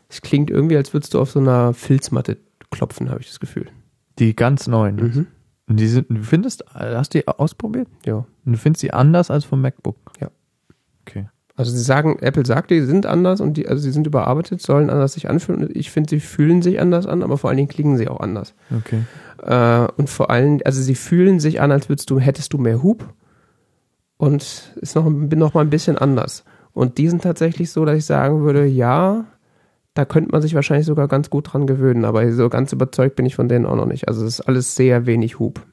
Es klingt irgendwie, als würdest du auf so einer Filzmatte klopfen, habe ich das Gefühl. Die ganz neuen. Mhm. Die sind, du findest, hast du die ausprobiert? Ja. Und du findest die anders als vom MacBook? Ja. Okay. Also sie sagen, Apple sagt, die sind anders und die, also sie sind überarbeitet, sollen anders sich anfühlen. Ich finde, sie fühlen sich anders an, aber vor allen Dingen klingen sie auch anders. Okay. Äh, und vor allem, also sie fühlen sich an, als würdest du, hättest du mehr Hub und ist noch, noch mal ein bisschen anders. Und die sind tatsächlich so, dass ich sagen würde, ja, da könnte man sich wahrscheinlich sogar ganz gut dran gewöhnen, aber so ganz überzeugt bin ich von denen auch noch nicht. Also es ist alles sehr wenig Hub.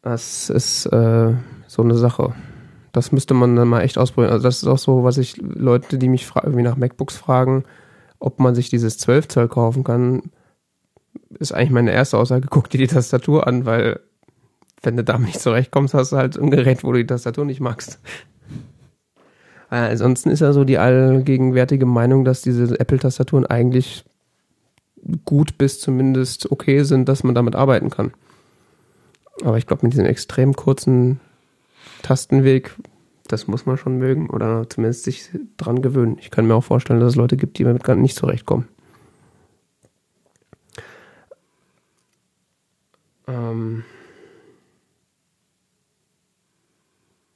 Das ist äh, so eine Sache. Das müsste man dann mal echt ausprobieren. Also das ist auch so, was ich Leute, die mich irgendwie nach MacBooks fragen, ob man sich dieses 12 Zoll kaufen kann, ist eigentlich meine erste Aussage, guck dir die Tastatur an, weil wenn du damit nicht zurechtkommst, hast du halt ein Gerät, wo du die Tastatur nicht magst. Äh, ansonsten ist ja so die allgegenwärtige Meinung, dass diese Apple-Tastaturen eigentlich gut bis zumindest okay sind, dass man damit arbeiten kann. Aber ich glaube, mit diesem extrem kurzen Tastenweg, das muss man schon mögen oder zumindest sich dran gewöhnen. Ich kann mir auch vorstellen, dass es Leute gibt, die damit gar nicht zurechtkommen. Ähm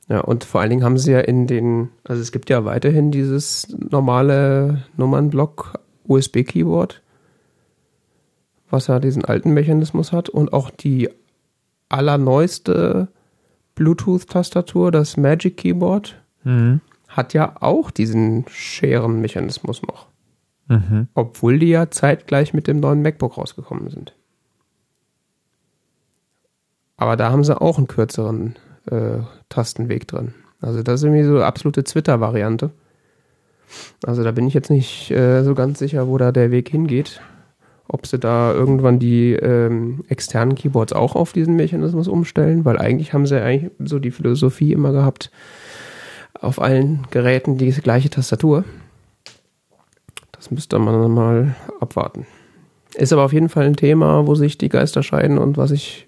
Ja, und vor allen Dingen haben sie ja in den, also es gibt ja weiterhin dieses normale Nummernblock USB-Keyboard, was ja diesen alten Mechanismus hat und auch die allerneueste Bluetooth-Tastatur, das Magic Keyboard, mhm. hat ja auch diesen Scherenmechanismus noch. Mhm. Obwohl die ja zeitgleich mit dem neuen MacBook rausgekommen sind. Aber da haben sie auch einen kürzeren äh, Tastenweg drin. Also das ist irgendwie so eine absolute Twitter-Variante. Also da bin ich jetzt nicht äh, so ganz sicher, wo da der Weg hingeht. Ob sie da irgendwann die ähm, externen Keyboards auch auf diesen Mechanismus umstellen, weil eigentlich haben sie eigentlich so die Philosophie immer gehabt, auf allen Geräten die gleiche Tastatur. Das müsste man mal abwarten. Ist aber auf jeden Fall ein Thema, wo sich die Geister scheiden und was ich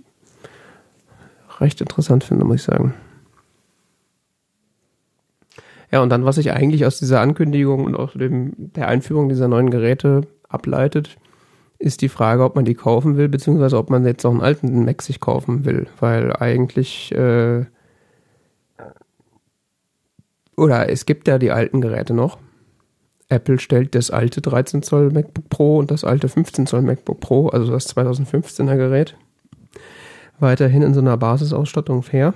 recht interessant finde, muss ich sagen. Ja, und dann, was sich eigentlich aus dieser Ankündigung und aus dem, der Einführung dieser neuen Geräte ableitet, ist die Frage, ob man die kaufen will, beziehungsweise ob man jetzt noch einen alten Mac sich kaufen will, weil eigentlich äh, oder es gibt ja die alten Geräte noch. Apple stellt das alte 13 Zoll MacBook Pro und das alte 15 Zoll MacBook Pro, also das 2015er Gerät, weiterhin in so einer Basisausstattung her.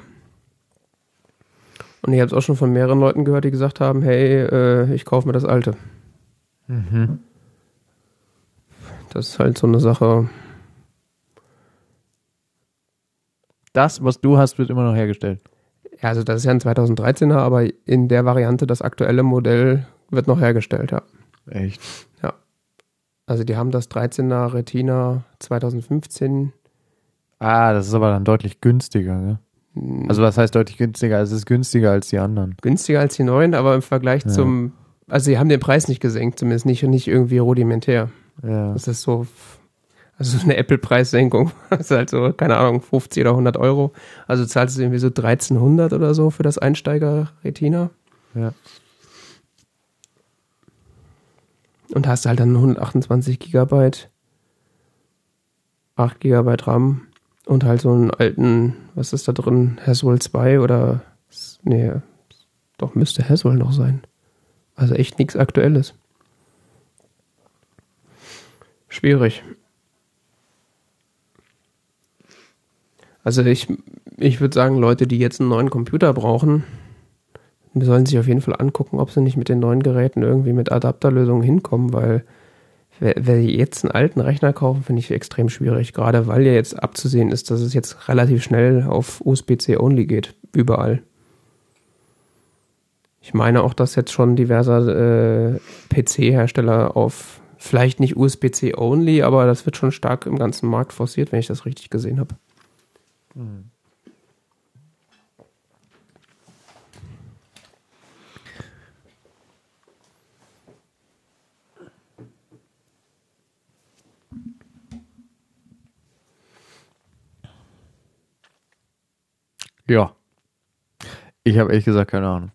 Und ich habe es auch schon von mehreren Leuten gehört, die gesagt haben, hey, äh, ich kaufe mir das alte. Mhm. Das ist halt so eine Sache. das, was du hast, wird immer noch hergestellt. Ja, also das ist ja ein 2013er, aber in der Variante das aktuelle Modell wird noch hergestellt, ja. Echt? Ja. Also die haben das 13er Retina 2015. Ah, das ist aber dann deutlich günstiger, ne? Also was heißt deutlich günstiger? Es ist günstiger als die anderen. Günstiger als die neuen, aber im Vergleich Ja. zum, also sie haben den Preis nicht gesenkt, zumindest nicht, nicht irgendwie rudimentär. Ja. Das ist so, also eine Apple-Preissenkung. Das ist halt so, keine Ahnung, 50 oder 100 Euro. Also zahlst du irgendwie so 1300 oder so für das Einsteiger-Retina. Ja. Und hast halt dann 128 Gigabyte, 8 Gigabyte RAM und halt so einen alten, was ist da drin, Haswell 2 oder, nee, doch müsste Haswell noch sein. Also echt nichts Aktuelles. Schwierig. Also ich, ich würde sagen, Leute, die jetzt einen neuen Computer brauchen, sollen sich auf jeden Fall angucken, ob sie nicht mit den neuen Geräten irgendwie mit Adapterlösungen hinkommen, weil wer, jetzt einen alten Rechner kaufen, finde ich extrem schwierig, gerade weil ja jetzt abzusehen ist, dass es jetzt relativ schnell auf USB-C only geht, überall. Ich meine auch, dass jetzt schon diverse äh, PC-Hersteller auf vielleicht nicht USB-C only, aber das wird schon stark im ganzen Markt forciert, wenn ich das richtig gesehen habe. Ja. Ich habe ehrlich gesagt keine Ahnung.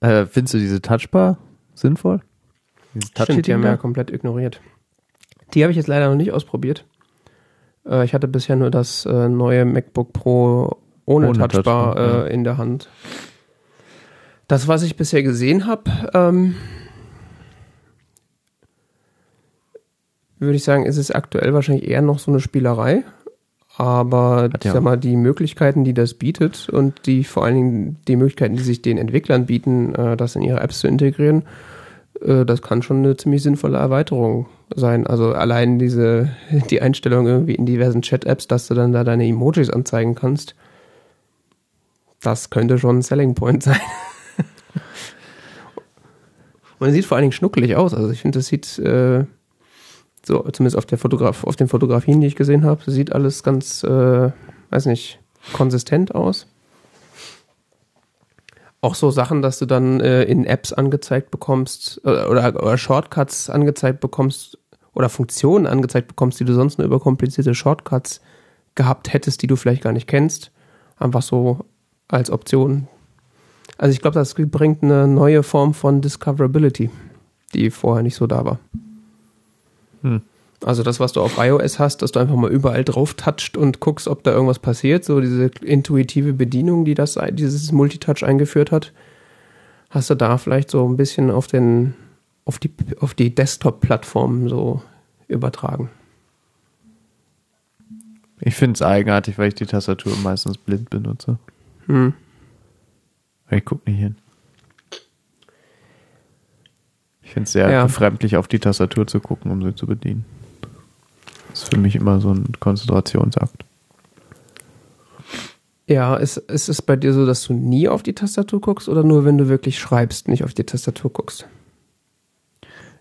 Äh, findest du diese Touchbar sinnvoll? Dieses Stimmt, die haben da? ja komplett ignoriert. Die habe ich jetzt leider noch nicht ausprobiert. Äh, ich hatte bisher nur das äh, neue MacBook Pro ohne, Ohne Touchbar, Touchbar, ja. äh, in der Hand. Das, was ich bisher gesehen habe, ähm, würde ich sagen, ist es aktuell wahrscheinlich eher noch so eine Spielerei. Aber Hat ich ja- sag mal, die Möglichkeiten, die das bietet und die vor allen Dingen die Möglichkeiten, die sich den Entwicklern bieten, äh, das in ihre Apps zu integrieren, äh, das kann schon eine ziemlich sinnvolle Erweiterung sein. Also allein diese, die Einstellung irgendwie in diversen Chat-Apps, dass du dann da deine Emojis anzeigen kannst, das könnte schon ein Selling Point sein. Und es sieht vor allen Dingen schnuckelig aus. Also ich finde, das sieht äh, so, zumindest auf der Fotograf, auf den Fotografien, die ich gesehen habe, sieht alles ganz, äh, weiß nicht, konsistent aus. Auch so Sachen, dass du dann äh, in Apps angezeigt bekommst äh, oder, oder Shortcuts angezeigt bekommst oder Funktionen angezeigt bekommst, die du sonst nur über komplizierte Shortcuts gehabt hättest, die du vielleicht gar nicht kennst. Einfach so als Option. Also ich glaube, das bringt eine neue Form von Discoverability, die vorher nicht so da war. Hm. Also das, was du auf iOS hast, dass du einfach mal überall drauf toucht und guckst, ob da irgendwas passiert, so diese intuitive Bedienung, die das, dieses Multitouch eingeführt hat, hast du da vielleicht so ein bisschen auf den, auf die, auf die Desktop-Plattform so übertragen. Ich finde es eigenartig, weil ich die Tastatur meistens blind benutze. Hm. Ich guck nicht hin. Ich finde es sehr Ja. befremdlich, auf die Tastatur zu gucken, um sie zu bedienen. Das ist für mich immer so ein Konzentrationsakt. Ja, ist, ist es bei dir so, dass du nie auf die Tastatur guckst oder nur wenn du wirklich schreibst, nicht auf die Tastatur guckst?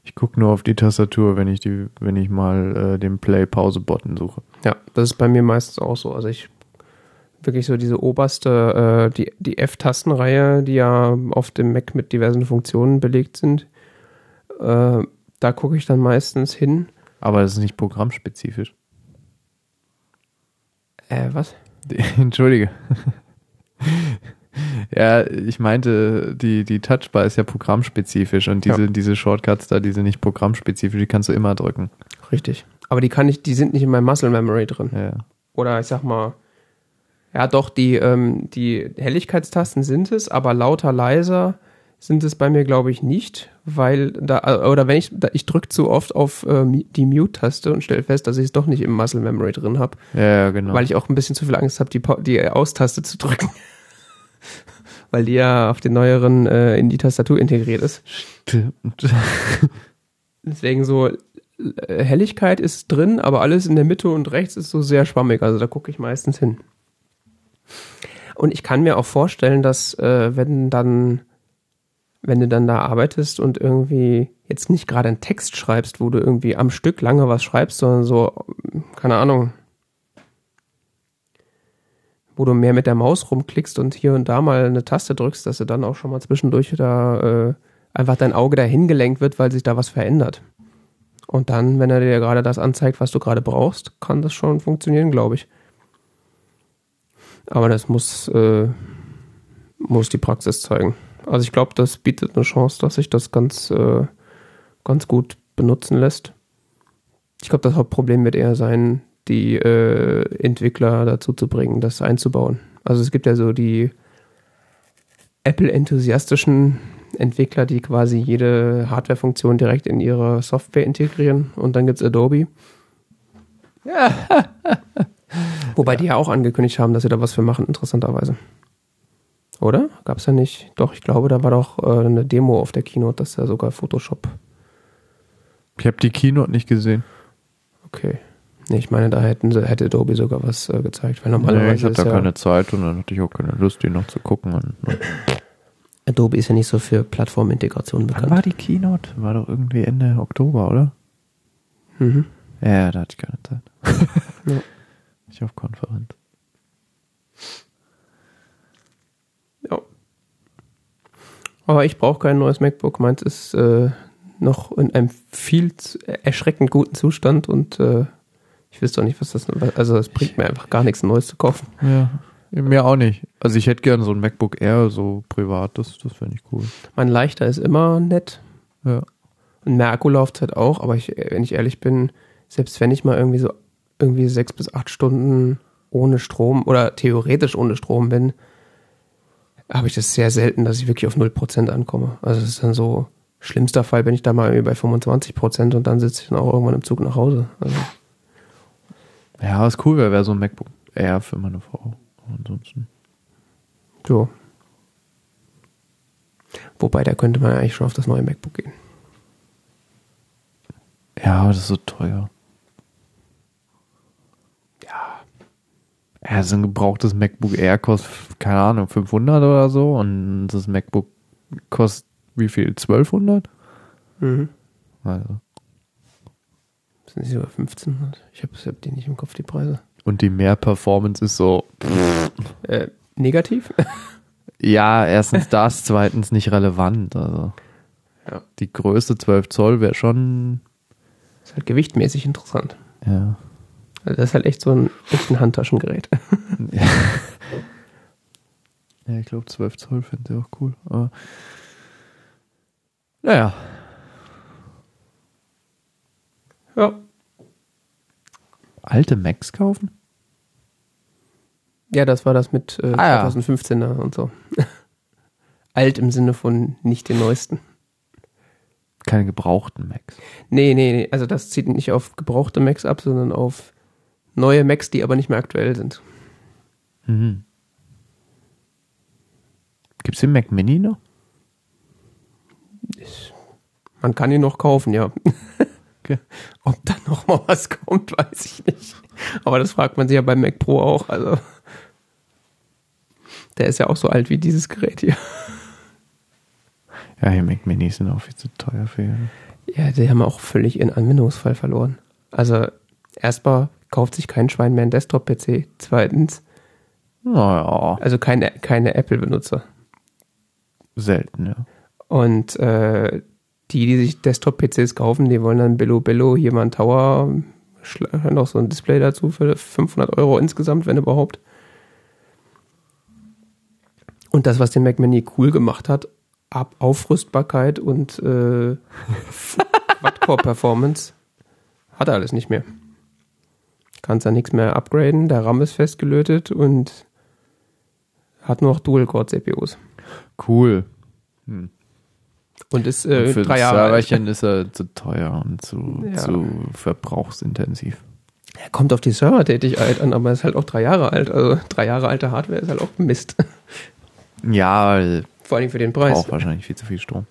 Ich gucke nur auf die Tastatur, wenn ich die, wenn ich mal äh, den Play-Pause-Button suche. Ja, das ist bei mir meistens auch so. Also ich wirklich so diese oberste, äh, die, die F-Tastenreihe, die ja auf dem Mac mit diversen Funktionen belegt sind, äh, da gucke ich dann meistens hin. Aber das ist nicht programmspezifisch. Äh, was? Entschuldige. ja, ich meinte, die, die Touchbar ist ja programmspezifisch und diese, Ja. diese Shortcuts da, die sind nicht programmspezifisch, die kannst du immer drücken. Richtig. Aber die kann ich, die sind nicht in meinem Muscle Memory drin. Ja. Oder ich sag mal, ja doch, die, ähm, die Helligkeitstasten sind es, aber lauter, leiser sind es bei mir, glaube ich, nicht, weil da, äh, oder wenn ich, da, ich drücke zu oft auf ähm, die Mute-Taste und stelle fest, dass ich es doch nicht im Muscle Memory drin habe, Ja, genau. weil ich auch ein bisschen zu viel Angst habe, die, die Aus-Taste zu drücken. weil die ja auf den neueren äh, in die Tastatur integriert ist. Stimmt. Deswegen so, äh, Helligkeit ist drin, aber alles in der Mitte und rechts ist so sehr schwammig, also da gucke ich meistens hin. Und ich kann mir auch vorstellen, dass äh, wenn dann, wenn du dann da arbeitest und irgendwie jetzt nicht gerade einen Text schreibst, wo du irgendwie am Stück lange was schreibst, sondern so, keine Ahnung, wo du mehr mit der Maus rumklickst und hier und da mal eine Taste drückst, dass du dann auch schon mal zwischendurch da äh, einfach dein Auge dahin gelenkt wird, weil sich da was verändert. Und dann, wenn er dir gerade das anzeigt, was du gerade brauchst, kann das schon funktionieren, glaube ich. Aber das muss, äh, muss die Praxis zeigen. Also ich glaube, das bietet eine Chance, dass sich das ganz, äh, ganz gut benutzen lässt. Ich glaube, das Hauptproblem wird eher sein, die äh, Entwickler dazu zu bringen, das einzubauen. Also es gibt ja so die Apple-enthusiastischen Entwickler, die quasi jede Hardware-Funktion direkt in ihre Software integrieren. Und dann gibt es Adobe. Ja. Wobei die ja auch angekündigt haben, dass sie da was für machen, interessanterweise. Oder? Gab es ja nicht? Doch, ich glaube, da war doch äh, eine Demo auf der Keynote, dass da sogar Photoshop. Ich habe die Keynote nicht gesehen. Okay. Nee, ich meine, da hätten hätte Adobe sogar was äh, gezeigt. Weil Nee, normalerweise ich hatte da ja, keine Zeit und dann hatte ich auch keine Lust, die noch zu gucken. Und, und Adobe ist ja nicht so für Plattformintegration Wann bekannt. war die Keynote? War doch irgendwie Ende Oktober, oder? Mhm. Ja, da hatte ich keine Zeit. Ja. Ich auf Konferenz. Aber ich brauche kein neues MacBook. Meins ist äh, noch in einem viel zu, erschreckend guten Zustand und äh, ich wüsste auch nicht, was das. Also, es bringt mir einfach gar nichts, ein neues zu kaufen. Ja, mir auch nicht. Also ich hätte gern so ein MacBook Air, so privat, das, das fände ich cool. Mein leichter ist immer nett Ja. und mehr Akkulaufzeit auch, aber ich, wenn ich ehrlich bin, selbst wenn ich mal irgendwie so irgendwie sechs bis acht Stunden ohne Strom oder theoretisch ohne Strom bin, habe ich das sehr selten, dass ich wirklich auf 0% ankomme. Also es ist dann so, schlimmster Fall bin ich da mal irgendwie bei 25% und dann sitze ich dann auch irgendwann im Zug nach Hause. Also, Ja, ist cool, wäre so ein MacBook Air für meine Frau. Ansonsten. so. Wobei, da könnte man eigentlich schon auf das neue MacBook gehen. Ja, aber das ist so teuer. Ja, so ein gebrauchtes MacBook Air kostet, keine Ahnung, 500 oder so und das MacBook kostet wie viel? 1200? Mhm. Also. Sind die sogar 1500? Ich habe hab die nicht im Kopf, die Preise. Und die Mehr-Performance ist so, Äh, negativ? ja, erstens das, zweitens nicht relevant. Also. Ja. Die Größe 12 Zoll wäre schon, ist halt gewichtmäßig interessant. ja. Das ist halt echt so ein, echt ein Handtaschengerät. Ja, ich glaube 12 Zoll finde ich auch cool. Aber naja, Ja. alte Macs kaufen? Ja, das war das mit äh, Ah, ja. 2015er und so. Alt im Sinne von nicht den neuesten. Keine gebrauchten Macs. Nee, nee, nee. Also das zieht nicht auf gebrauchte Macs ab, sondern auf neue Macs, die aber nicht mehr aktuell sind. Mhm. Gibt es den Mac Mini noch? Man kann ihn noch kaufen, ja. Okay. Ob da noch mal was kommt, weiß ich nicht. Aber das fragt man sich ja beim Mac Pro auch. Also der ist ja auch so alt wie dieses Gerät hier. Ja, die Mac Minis sind auch viel zu teuer für ihn. Ja, die haben auch völlig ihren Anwendungsfall verloren. Also erstmal kauft sich kein Schwein mehr einen Desktop-PC. Zweitens, Naja, also keine, keine Apple-Benutzer. selten, ja. Und äh, die, die sich Desktop-PCs kaufen, die wollen dann Billo Billo, hier mal ein Tower, noch so ein Display dazu für 500 Euro insgesamt, wenn überhaupt. Und das, was den Mac Mini cool gemacht hat, Ab Aufrüstbarkeit und äh, Quad-Core-Performance, hat er alles nicht mehr. Kannst da nichts mehr upgraden, der RAM ist festgelötet und hat nur noch Dual-Core-CPUs. Cool. Und ist äh, Und für drei Jahre alt. Serverchen ist er zu teuer und zu, Ja. zu verbrauchsintensiv. Er kommt auf die Servertätigkeit an, aber ist halt auch drei Jahre alt. Also drei Jahre alte Hardware ist halt auch Mist. Ja, weil Vor allem für den Preis. braucht wahrscheinlich viel zu viel Strom.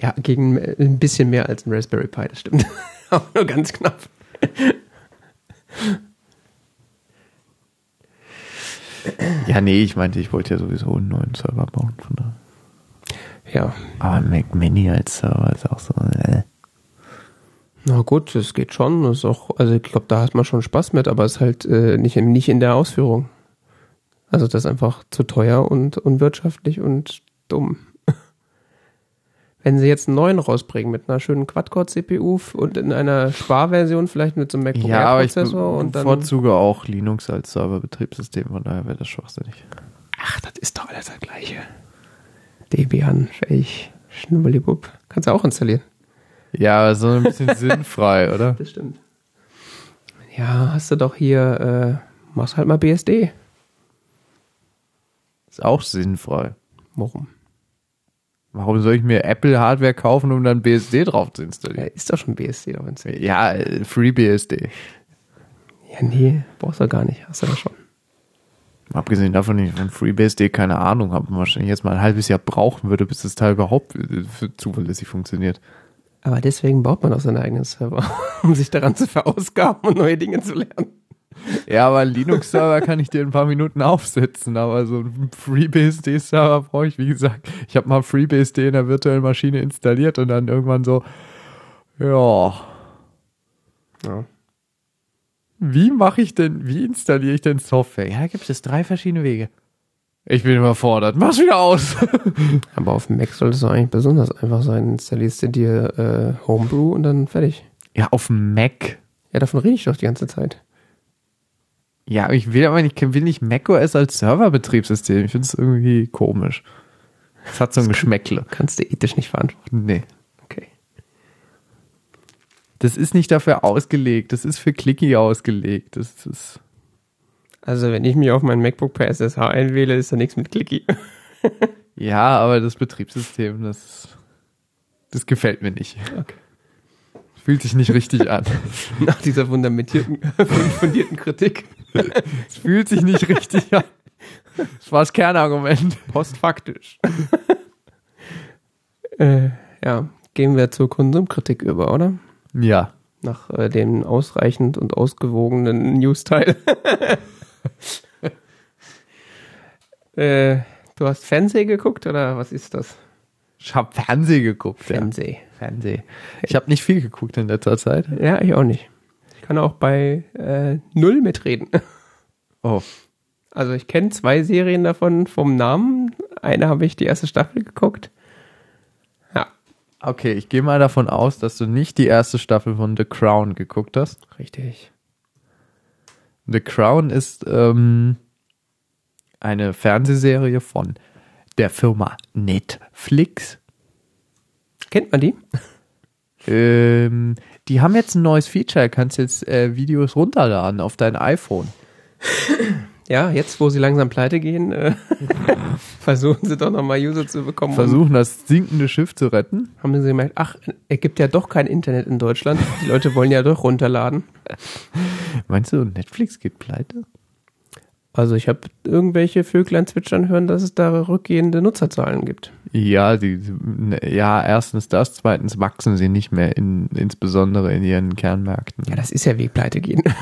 Ja, gegen äh, ein bisschen mehr als ein Raspberry Pi, das stimmt. aber nur ganz knapp. Ja, nee, ich meinte, ich wollte ja sowieso einen neuen Server bauen. Von daher. Ja, Aber Mac Mini als Server ist auch so. Äh. na gut, es geht schon. Das ist auch, also ich glaube, da hat man schon Spaß mit, aber es ist halt äh, nicht, in- nicht in der Ausführung. Also das ist einfach zu teuer und unwirtschaftlich und dumm. Wenn sie jetzt einen neuen rausbringen mit einer schönen Quad-Core-CPU und in einer Sparversion vielleicht mit so einem MacBook Ja, ich Air-Prozessor und dann. bevorzuge auch Linux als Serverbetriebssystem, von daher wäre das schwachsinnig. Ach, das ist doch alles das gleiche. Debian, fähig, Schnubbelibub. Kannst du auch installieren. Ja, so ein bisschen sinnfrei, oder? Das stimmt. Ja, hast du doch hier, äh, machst halt mal BSD. Ist auch sinnfrei. Warum? Warum soll ich mir Apple-Hardware kaufen, um dann BSD drauf zu Ja, installieren? ist doch schon BSD drauf installiert. Ja, FreeBSD. Ja, nee, brauchst du gar nicht. Hast du doch schon. Abgesehen davon, dass ich von FreeBSD keine Ahnung habe wahrscheinlich jetzt mal ein halbes Jahr brauchen würde, bis das Teil überhaupt äh, zuverlässig funktioniert. Aber deswegen baut man auch seinen eigenen Server, um sich daran zu verausgaben und neue Dinge zu lernen. Ja, aber einen Linux-Server kann ich dir in ein paar Minuten aufsetzen, aber so einen FreeBSD-Server brauche ich, wie gesagt. Ich habe mal FreeBSD in der virtuellen Maschine installiert und dann irgendwann so, ja, Ja. wie mache ich denn, wie installiere ich denn Software? Ja, da gibt es drei verschiedene Wege. Ich bin überfordert. Mach's wieder aus. Aber auf dem Mac sollte es doch eigentlich besonders einfach sein. Installierst du dir äh, Homebrew und dann fertig. ja, auf dem Mac. Ja, davon rede ich doch die ganze Zeit. Ja, ich will aber nicht, will nicht macOS als Serverbetriebssystem. Ich finde es irgendwie komisch. Es hat so ein Geschmäckle. Kannst du ethisch nicht verantworten. Nee. Okay. Das ist nicht dafür ausgelegt. Das ist für Clicky ausgelegt. Das ist. Also, wenn ich mich auf mein MacBook per SSH einwähle, ist da nichts mit Clicky. Ja, aber das Betriebssystem, das, das gefällt mir nicht. Okay. Fühlt sich nicht richtig an. Nach dieser fundamentierten, fundierten Kritik. Es fühlt sich nicht richtig an. Das war das Kernargument. Postfaktisch. äh, ja, gehen wir zur Konsumkritik über, oder? Ja. Nach äh, dem ausreichend und ausgewogenen News-Teil. äh, du hast Fernseh geguckt oder was ist das? Ich habe Fernsehen geguckt. Ja. Fernseh. Fernsehen. Ich habe nicht viel geguckt in letzter Zeit. Ja, ich auch nicht. Ich kann auch bei äh, null mitreden. Oh. Also ich kenne zwei Serien davon vom Namen. Eine habe ich die erste Staffel geguckt. Ja, Okay, ich gehe mal davon aus, dass du nicht die erste Staffel von The Crown geguckt hast. richtig. The Crown ist ähm, eine Fernsehserie von der Firma Netflix. Kennt man die? Ähm, die haben jetzt ein neues Feature. Du kannst jetzt äh, Videos runterladen auf dein iPhone. Ja, jetzt wo sie langsam pleite gehen, äh, versuchen sie doch nochmal User zu bekommen. Versuchen, das sinkende Schiff zu retten. Haben sie gemerkt, ach, es gibt ja doch kein Internet in Deutschland. Die Leute wollen ja doch runterladen. Meinst du, Netflix geht pleite? Also ich habe irgendwelche Vöglein zwitschern hören, dass es da rückgehende Nutzerzahlen gibt. Ja, die, ja, erstens das, zweitens wachsen sie nicht mehr, in, insbesondere in ihren Kernmärkten. Ja, das ist ja wie pleite gehen.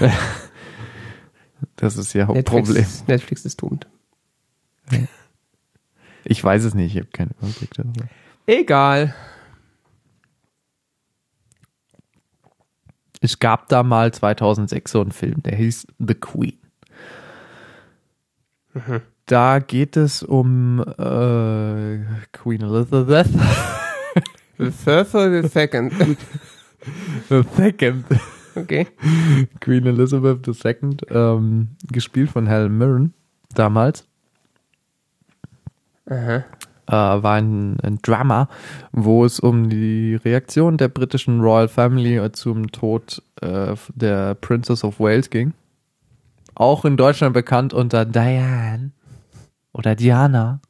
Das ist ihr Netflix, Hauptproblem. Netflix ist doomed. Ich weiß es nicht, ich habe Überblick darüber. Egal. Es gab da mal 2006 so einen Film, der hieß The Queen. Da geht es um äh, Queen Elizabeth The first or the second? the Second. Okay. Queen Elizabeth II, ähm, gespielt von Helen Mirren damals. Aha. äh, war ein, ein Drama, wo es um die Reaktion der britischen Royal Family zum Tod äh, der Princess of Wales ging. Auch in Deutschland bekannt unter Diane oder Diana.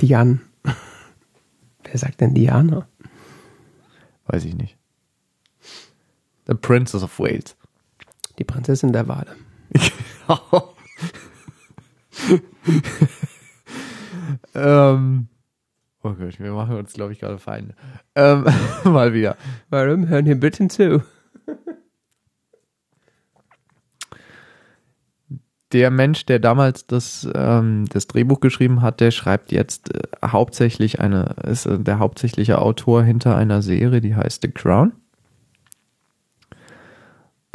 Diane. Wer sagt denn Diana? Weiß ich nicht. The Princess of Wales. Die Prinzessin der Wale. ähm, oh Gott, wir machen uns, glaube ich, gerade Feinde. Ähm, mal wieder. Warum hören hier bitte zu? Der Mensch, der damals das, ähm, das Drehbuch geschrieben hat, der schreibt jetzt äh, hauptsächlich eine, ist äh, der hauptsächliche Autor hinter einer Serie, die heißt The Crown.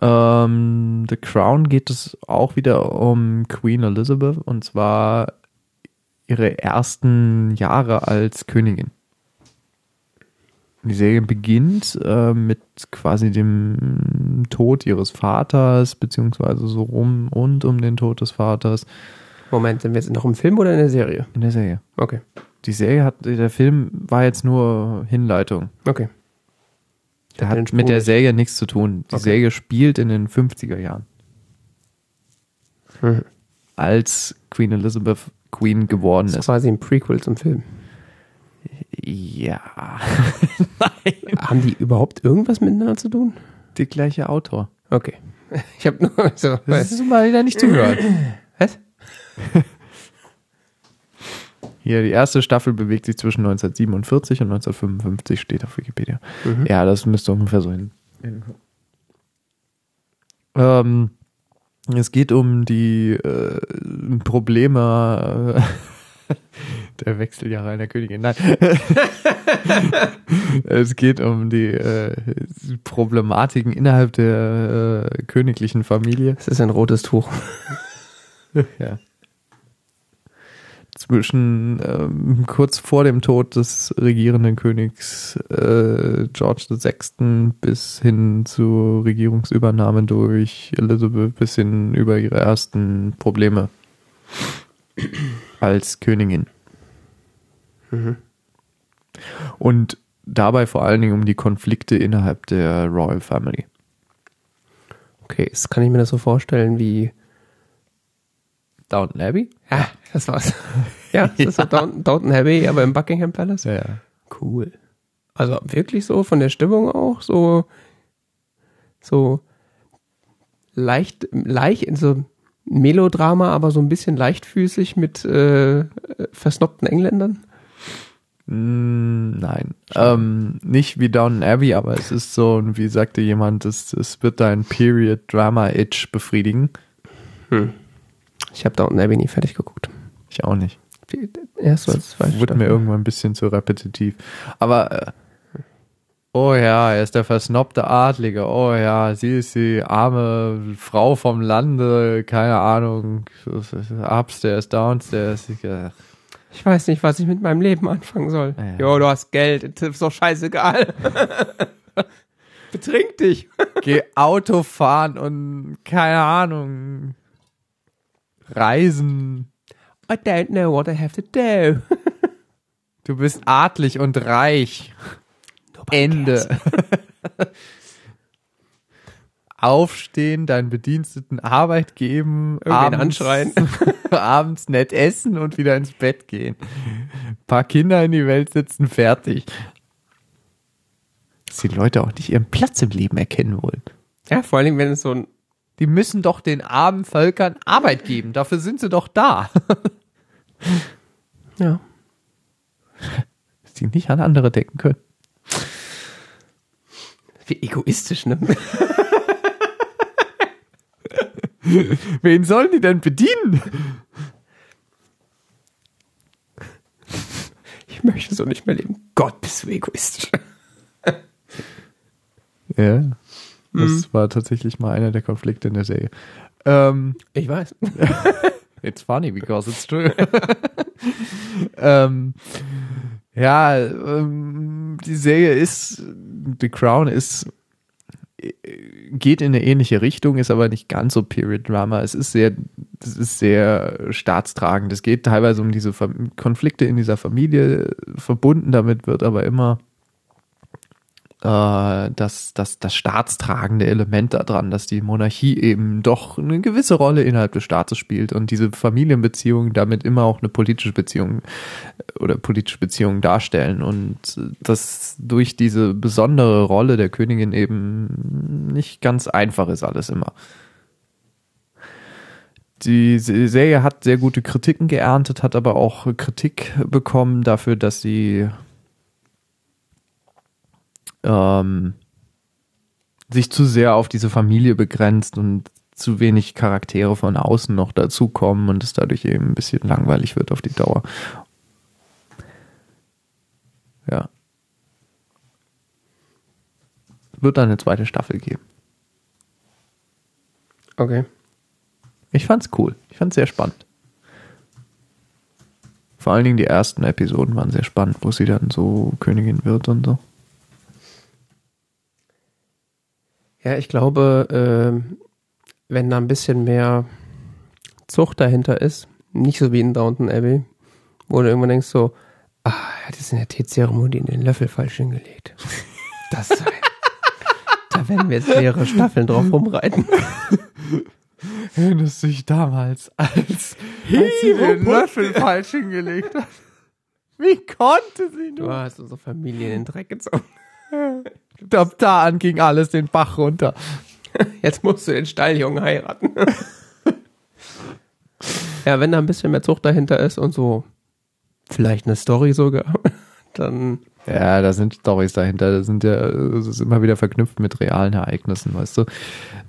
Ähm, The Crown geht es auch wieder um Queen Elizabeth und zwar ihre ersten Jahre als Königin. Die Serie beginnt äh, mit quasi dem Tod ihres Vaters, beziehungsweise so rum und um den Tod des Vaters. Moment, sind wir jetzt noch im Film oder in der Serie? In der Serie. Okay. Die Serie hat, der Film war jetzt nur Hinleitung. Okay. Der hat Sprung mit der. Serie nichts zu tun. Die Okay. Serie spielt in den 50er Jahren. Mhm. Als Queen Elizabeth Queen geworden Das ist ist. quasi ein Prequel zum Film. Ja. Haben die überhaupt irgendwas miteinander zu tun? Der gleiche Autor. Okay. Ich habe nur so. Das ist mal wieder nicht zugehört. Was? Hier, die erste Staffel bewegt sich zwischen 1947 und 1955, steht auf Wikipedia. Mhm. Ja, das müsste ungefähr so hin. Ähm, es geht um die äh, Probleme äh, der Wechseljahre einer Königin. Nein. es geht um die äh, Problematiken innerhalb der äh, königlichen Familie. Es ist ein rotes Tuch. Ja. Zwischen ähm, kurz vor dem Tod des regierenden Königs äh, George VI. bis hin zur Regierungsübernahme durch Elizabeth bis hin über ihre ersten Probleme als Königin. Und dabei vor allen Dingen um die Konflikte innerhalb der Royal Family. Okay, jetzt kann ich mir das so vorstellen wie. Downton Abbey? Ja, das war's. Ja, das ist so Downton, Downton Abbey, aber im Buckingham Palace. Ja. Cool. Also wirklich so von der Stimmung auch so so leicht leicht so Melodrama, aber so ein bisschen leichtfüßig mit äh, versnobten Engländern. Mm, Nein, ähm, nicht wie Downton Abbey, aber es ist so, wie sagte jemand, es, es wird dein Period Drama Itch befriedigen. Ich habe Downton Abbey nie fertig geguckt. Ich auch nicht. Erst so als zweite Wurde mir irgendwann ein bisschen zu repetitiv. Aber äh, oh ja, er ist der versnobte Adlige. Oh ja, sie ist die arme Frau vom Lande. Keine Ahnung. Upstairs, downstairs. Ich, äh, Ich weiß nicht, was ich mit meinem Leben anfangen soll. Ja. Jo, du hast Geld, ist doch scheißegal. Betrink dich. Geh Auto fahren und keine Ahnung. Reisen. I don't know what I have to do. Du bist adlig und reich. Ende. Aufstehen, deinen Bediensteten Arbeit geben, Irgendwen anschreien. abends nett essen und wieder ins Bett gehen. paar Kinder in die Welt setzen, fertig. Dass die Leute auch nicht ihren Platz im Leben erkennen wollen. Ja, vor allen Dingen, wenn es so ein Die müssen doch den armen Völkern Arbeit geben. Dafür sind sie doch da. ja. Dass die nicht an andere denken können. Wie egoistisch, ne? Wen sollen die denn bedienen? Ich möchte so nicht mehr leben. Gott, bist du egoistisch. Ja. Das war tatsächlich mal einer der Konflikte in der Serie. Ähm, Ich weiß. it's funny because it's true. ähm, ja, ähm, die Serie ist, The Crown ist, geht in eine ähnliche Richtung, ist aber nicht ganz so Period Drama. Es ist sehr, es ist sehr staatstragend. Es geht teilweise um diese Konflikte in dieser Familie. Verbunden damit wird aber immer äh, das, das, das staatstragende Element daran, dass die Monarchie eben doch eine gewisse Rolle innerhalb des Staates spielt und diese Familienbeziehungen damit immer auch eine politische Beziehung äh, oder politische Beziehungen darstellen und das durch diese besondere Rolle der Königin eben nicht ganz einfach ist alles immer. Die Serie hat sehr gute Kritiken geerntet, hat aber auch Kritik bekommen dafür, dass sie ähm, sich zu sehr auf diese Familie begrenzt und zu wenig Charaktere von außen noch dazukommen und es dadurch eben ein bisschen langweilig wird auf die Dauer. Ja. Wird dann eine zweite Staffel geben. Okay. Ich fand's cool. Ich fand's sehr spannend. Vor allen Dingen die ersten Episoden waren sehr spannend, wo sie dann so Königin wird und so. Ja, ich glaube, ähm, wenn da ein bisschen mehr Zucht dahinter ist, nicht so wie in Downton Abbey, wo du irgendwann denkst so, ah, er hat jetzt in der Teezeremonie in den Löffel falsch hingelegt. Das sein. da werden wir jetzt mehrere Staffeln drauf rumreiten. Erinnerst du dich damals, als, als sie den Löffel falsch hingelegt hat? Wie konnte sie Du nur? hast unsere Familie in den Dreck gezogen. Ab da an ging alles den Bach runter. Jetzt musst du den Stalljungen heiraten. ja, wenn da ein bisschen mehr Zucht dahinter ist und so vielleicht eine Story sogar, dann Ja, da sind Stories dahinter. Das sind ja, das ist immer wieder verknüpft mit realen Ereignissen, weißt du.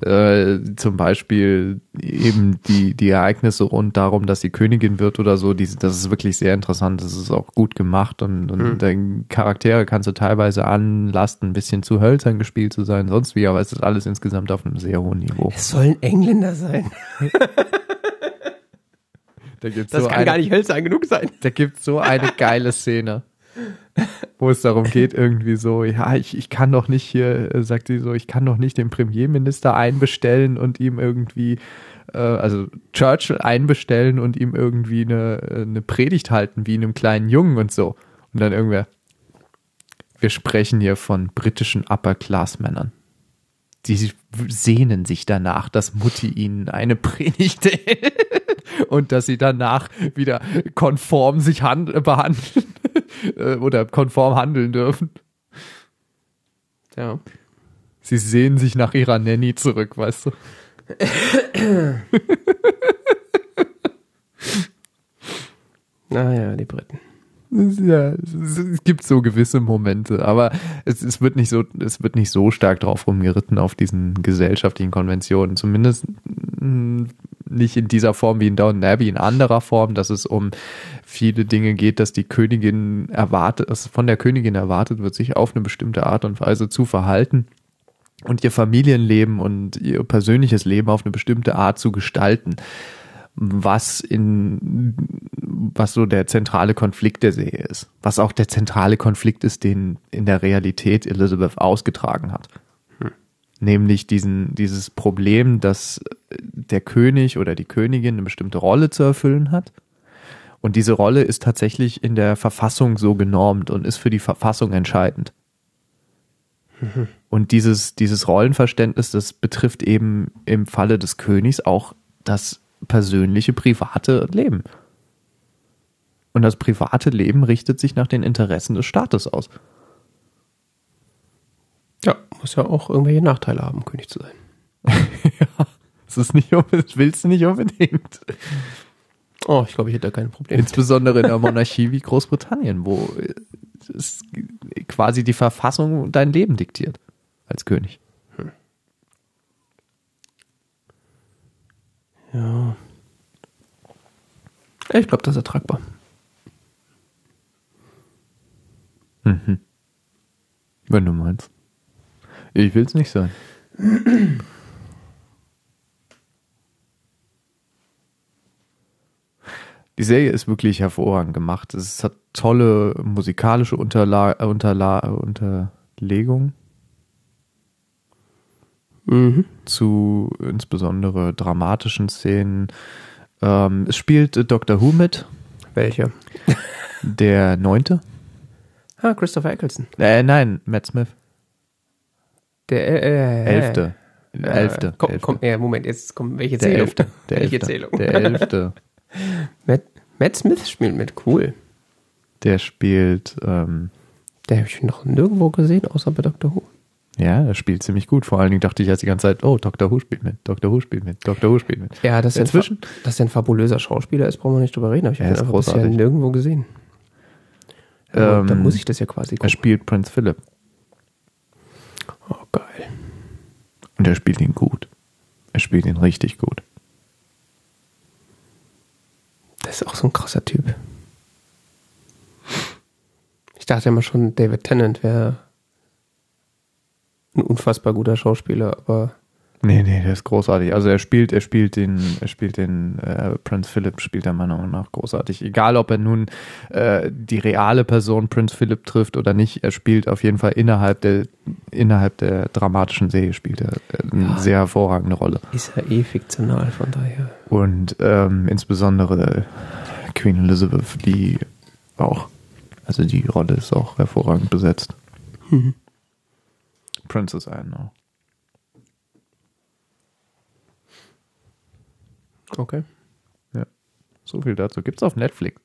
Äh, zum Beispiel eben die, die Ereignisse rund darum, dass sie Königin wird oder so, die, das ist wirklich sehr interessant. Das ist auch gut gemacht und, und Hm. der Charaktere kannst du teilweise anlasten, ein bisschen zu hölzern gespielt zu sein, sonst wie, aber es ist alles insgesamt auf einem sehr hohen Niveau. es sollen Engländer sein. Da gibt's Das so kann eine- gar nicht hölzern genug sein. Da gibt so eine geile Szene, wo es darum geht, irgendwie so, ja, ich, ich kann doch nicht hier, äh, sagt sie so, ich kann doch nicht den Premierminister einbestellen und ihm irgendwie, äh, also Churchill einbestellen und ihm irgendwie eine, äh, eine Predigt halten, wie einem kleinen Jungen und so. Und dann irgendwer, wir sprechen hier von britischen Upper-Class-Männern. Die sehnen sich danach, dass Mutti ihnen eine Predigt hält und dass sie danach wieder konform sich hand behandeln äh, oder konform handeln dürfen. Ja. Sie sehnen sich nach ihrer Nanny zurück, weißt du? Naja, die Briten. Ja, es, es gibt so gewisse Momente, aber es, es wird nicht so, es wird nicht so stark drauf rumgeritten auf diesen gesellschaftlichen Konventionen. Zumindest mm, nicht in dieser Form wie in Downton Abbey, in anderer Form, dass es um viele Dinge geht, dass die Königin erwartet, dass von der Königin erwartet wird, sich auf eine bestimmte Art und Weise zu verhalten und ihr Familienleben und ihr persönliches Leben auf eine bestimmte Art zu gestalten was in was so der zentrale Konflikt der Serie ist. Was auch der zentrale Konflikt ist, den in der Realität Elizabeth ausgetragen hat. Nämlich diesen, dieses Problem, dass der König oder die Königin eine bestimmte Rolle zu erfüllen hat. Und diese Rolle ist tatsächlich in der Verfassung so genormt und ist für die Verfassung entscheidend. Und dieses, dieses Rollenverständnis, das betrifft eben im Falle des Königs auch das persönliche, private Leben. Und das private Leben richtet sich nach den Interessen des Staates aus. Ja, muss ja auch irgendwelche Nachteile haben, König zu sein. ja, das ist nicht unbedingt, willst du nicht unbedingt. Oh, ich glaube, ich hätte da kein Problem. Insbesondere in einer Monarchie wie Großbritannien, wo es quasi die Verfassung dein Leben diktiert als König. Ja. Ich glaube, das ist ertragbar. Mhm. Wenn du meinst. Ich will es nicht sein. Die Serie ist wirklich hervorragend gemacht. Es hat tolle musikalische Unterla Unterla Unterlegung Mhm. zu insbesondere dramatischen Szenen. Ähm, es spielt äh, Doctor Who mit, Welche? der neunte. Ah, Christopher Eccleston. Äh, nein, Matt Smith. Der äh, Elfte. Äh, Elfte. Komm, Elfte. komm, ja, Moment, jetzt kommt welche Der Zählung? Elfte. Der welche Elfte. Zählung? Der Elfte. Matt, Matt Smith spielt mit, cool. Der spielt, ähm, Der habe ich noch nirgendwo gesehen, außer bei Doctor Who. ja, er spielt ziemlich gut. Vor allen Dingen dachte ich jetzt die ganze Zeit, oh, Dr. Who spielt mit, Dr. Who spielt mit, Dr. Who spielt mit. Ja, dass er, ein, Inzwischen- dass er ein fabulöser Schauspieler ist, brauchen wir nicht drüber reden. Aber ich Er habe ihn einfach bisher nirgendwo gesehen. Ähm, dann muss ich das ja quasi Er gucken. spielt Prinz Philip Oh, geil. und er spielt ihn gut. Er spielt ihn richtig gut. Das ist auch so ein krasser Typ. Ich dachte immer schon, David Tennant wäre ein unfassbar guter Schauspieler, aber Nee, nee, der ist großartig. Also er spielt, er spielt den, er spielt den äh, Prince Philip, spielt er meiner Meinung nach großartig. Egal, ob er nun äh, die reale Person Prince Philip trifft oder nicht, er spielt auf jeden Fall innerhalb der innerhalb der dramatischen Serie spielt er äh, eine Ja. sehr hervorragende Rolle. ist ja eh fiktional, von daher. Und ähm, insbesondere Queen Elizabeth, die auch, also die Rolle ist auch hervorragend besetzt. Mhm. Princess Anne auch. Okay. So viel dazu. Gibt's auf Netflix.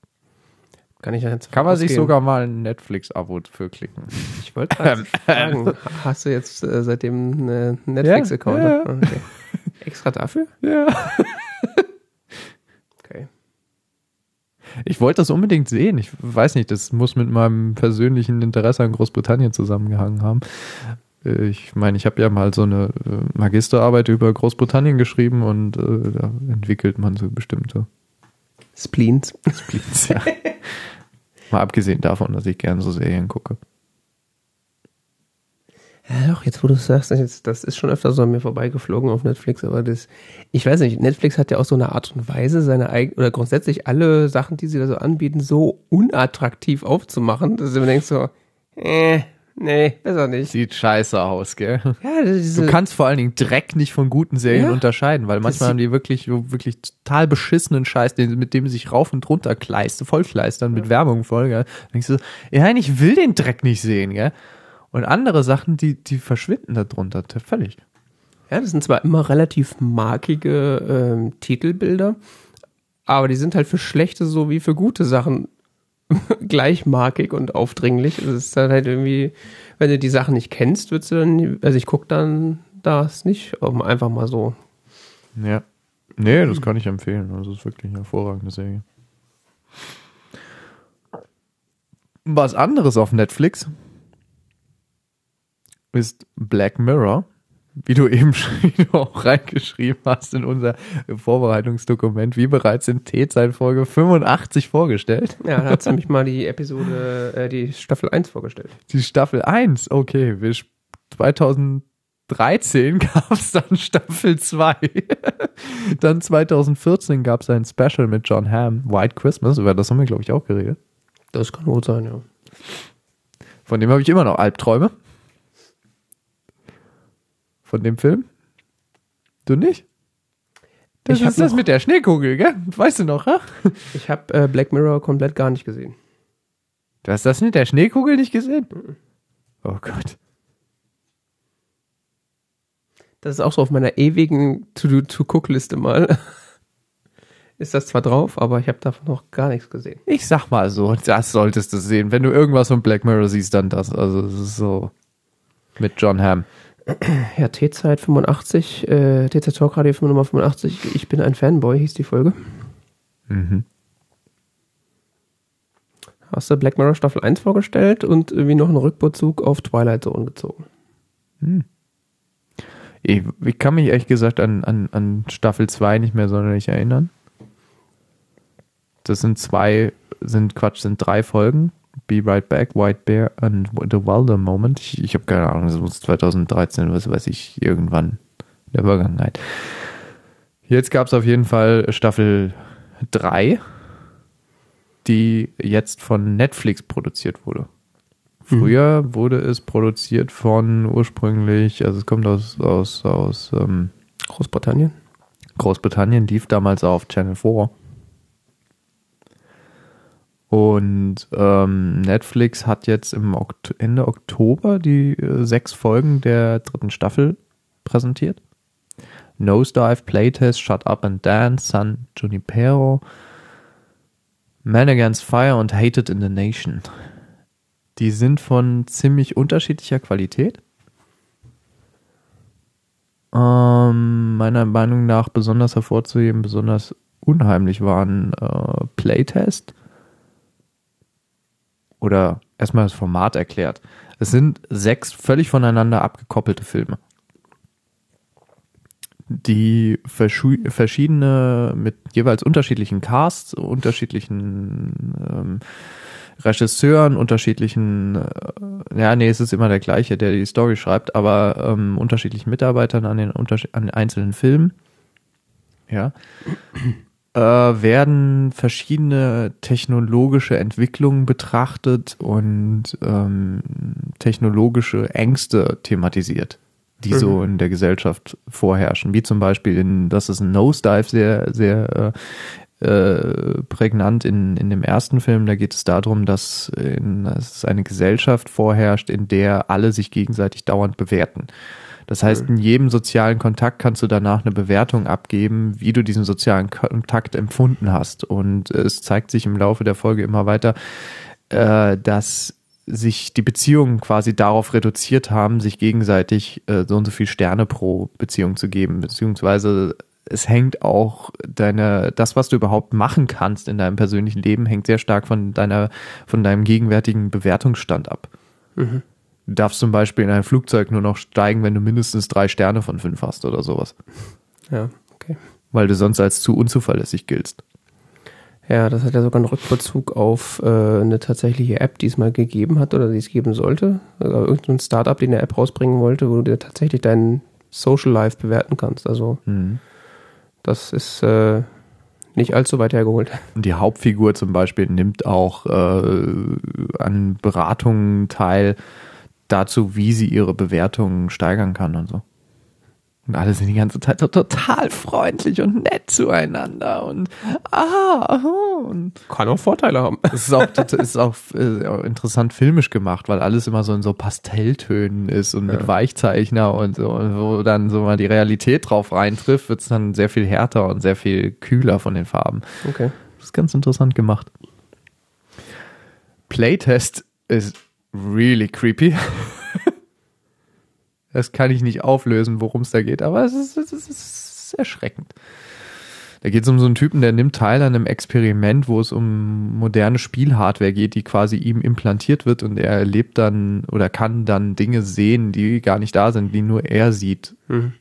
Kann ich ja jetzt Kann man sich sogar mal ein Netflix-Abo für klicken. Ich wollte gerade fragen, hast du jetzt äh, seitdem einen Netflix-Account? Ja, ja. Okay. Extra dafür? Ja. Okay. Ich wollte das unbedingt sehen. Ich weiß nicht, das muss mit meinem persönlichen Interesse an Großbritannien zusammengehangen haben. Äh, Ich meine, ich habe ja mal so eine äh, Magisterarbeit über Großbritannien geschrieben und äh, da entwickelt man so bestimmte Spleens. Splits. Ja. mal abgesehen davon, dass ich gerne so Serien gucke. Ja, doch, jetzt wo du sagst, das, das ist schon öfter so an mir vorbeigeflogen auf Netflix, aber das, ich weiß nicht, Netflix hat ja auch so eine Art und Weise, seine eigenen, oder grundsätzlich alle Sachen, die sie da so anbieten, so unattraktiv aufzumachen, dass du mir denkst so, äh, nee, besser nicht. Sieht scheiße aus, gell? Ja, Du kannst vor allen Dingen Dreck nicht von guten Serien Ja. unterscheiden, weil manchmal haben die wirklich, so wirklich total beschissenen Scheiß, den, mit dem sie sich rauf und runter kleist, vollkleistern, mit Werbung voll, gell? Dann denkst du, ja, ich will den Dreck nicht sehen, gell? Und andere Sachen, die, die verschwinden da drunter, völlig. ja, das sind zwar immer relativ markige ähm, Titelbilder, aber die sind halt für schlechte sowie für gute Sachen gleichmarkig und aufdringlich. Es ist dann halt irgendwie, wenn du die Sachen nicht kennst, würdest du dann, also ich gucke dann das nicht, einfach mal so. Ja. Nee, das kann ich empfehlen. Also, es ist wirklich eine hervorragende Serie. Was anderes auf Netflix ist Black Mirror, wie du eben schon auch reingeschrieben hast in unser Vorbereitungsdokument, wie bereits in T-Zeit Folge 85 vorgestellt. Ja, da hat sie nämlich mal die Episode, äh, die Staffel 1 vorgestellt. Die Staffel 1, okay, wir sp- 2013 gab es dann Staffel 2. dann 2014 gab es ein Special mit John Hamm, White Christmas, über das haben wir, glaube ich, auch geredet. Das kann gut sein, ja. Von dem habe ich immer noch Albträume. Von dem Film? Du nicht? Das Ich ist das noch- mit der Schneekugel, gell? Weißt du noch, ha? Ich habe äh, Black Mirror komplett gar nicht gesehen. Du hast das mit der Schneekugel nicht gesehen? Oh Gott. Das ist auch so auf meiner ewigen To-Do-To-Cook-Liste mal. Ist das zwar drauf, aber ich habe davon noch gar nichts gesehen. Ich sag mal so, das solltest du sehen. Wenn du irgendwas von Black Mirror siehst, dann das. Also, es ist so mit John Hamm. Ja, T-Zeit 85, äh, T-Zeit Talk Radio Nummer 85. Ich bin ein Fanboy, hieß die Folge. Mhm. Hast du Black Mirror Staffel 1 vorgestellt und irgendwie noch einen Rückbezug auf Twilight Zone gezogen. Ich, ich kann mich ehrlich gesagt an, an, an Staffel 2 nicht mehr sonderlich erinnern. Das sind zwei, sind Quatsch, sind drei Folgen. Be Right Back, White Bear und The Wilder Moment. Ich, ich habe keine Ahnung, das muss 2013, was weiß ich, irgendwann in der Vergangenheit. Jetzt gab es auf jeden Fall Staffel 3, die jetzt von Netflix produziert wurde. Früher wurde es produziert von ursprünglich, also es kommt aus, aus, aus ähm, Großbritannien. Großbritannien, lief damals auf Channel 4. Und ähm, Netflix hat jetzt im Okt Ende Oktober die äh, sechs Folgen der dritten Staffel präsentiert. Nosedive, Playtest, Shut Up and Dance, San Junipero, Man Against Fire und Hated in the Nation. Die sind von ziemlich unterschiedlicher Qualität. Ähm, meiner Meinung nach besonders hervorzuheben, besonders unheimlich waren äh, Playtest. Oder erstmal das Format erklärt. Es sind sechs völlig voneinander abgekoppelte Filme. die verschiedene mit jeweils unterschiedlichen Casts, unterschiedlichen ähm, Regisseuren, unterschiedlichen, äh, ja, nee, es ist immer der gleiche, der die Story schreibt, aber ähm, unterschiedlichen Mitarbeitern an den, unterschied- an den einzelnen Filmen, ja, äh, werden verschiedene technologische Entwicklungen betrachtet und ähm, technologische Ängste thematisiert, die so in der Gesellschaft vorherrschen. Wie zum Beispiel in, das ist ein Nosedive sehr, sehr äh, äh, prägnant in, in dem ersten Film. Da geht es darum, dass, in, dass eine Gesellschaft vorherrscht, in der alle sich gegenseitig dauernd bewerten. Das heißt, in jedem sozialen Kontakt kannst du danach eine Bewertung abgeben, wie du diesen sozialen Kontakt empfunden hast. Und es zeigt sich im Laufe der Folge immer weiter, äh, dass sich die Beziehungen quasi darauf reduziert haben, sich gegenseitig äh, so und so viel Sterne pro Beziehung zu geben, beziehungsweise es hängt auch deine, das, was du überhaupt machen kannst in deinem persönlichen Leben, hängt sehr stark von deiner, von deinem gegenwärtigen Bewertungsstand ab. Du darfst zum Beispiel in ein Flugzeug nur noch steigen, wenn du mindestens drei Sterne von fünf hast oder sowas, Ja, okay. weil du sonst als zu unzuverlässig giltst. Ja, das hat ja sogar einen Rückbezug auf äh, eine tatsächliche App, die es mal gegeben hat oder die es geben sollte. Also irgendein Startup, die eine App rausbringen wollte, wo du dir tatsächlich deinen Social Life bewerten kannst. Also Mhm. das ist äh, nicht allzu weit hergeholt. Und die Hauptfigur zum Beispiel nimmt auch äh, an Beratungen teil dazu, wie sie ihre Bewertungen steigern kann und so. Und alle sind die ganze Zeit so total freundlich und nett zueinander und ah, aha, und Kann auch Vorteile haben. es ist auch, ist auch, äh, interessant filmisch gemacht, weil alles immer so in so Pastelltönen ist und mit Weichzeichner und so, und wo dann so mal die Realität drauf reintrifft, wird es dann sehr viel härter und sehr viel kühler von den Farben. Okay. Das ist ganz interessant gemacht. Playtest ist really creepy. Das kann ich nicht auflösen, worum es da geht, aber es ist, es ist, es ist erschreckend. Da geht es um so einen Typen, der nimmt teil an einem Experiment, wo es um moderne Spielhardware geht, die quasi ihm implantiert wird und er erlebt dann oder kann dann Dinge sehen, die gar nicht da sind, die nur er sieht. Mhm.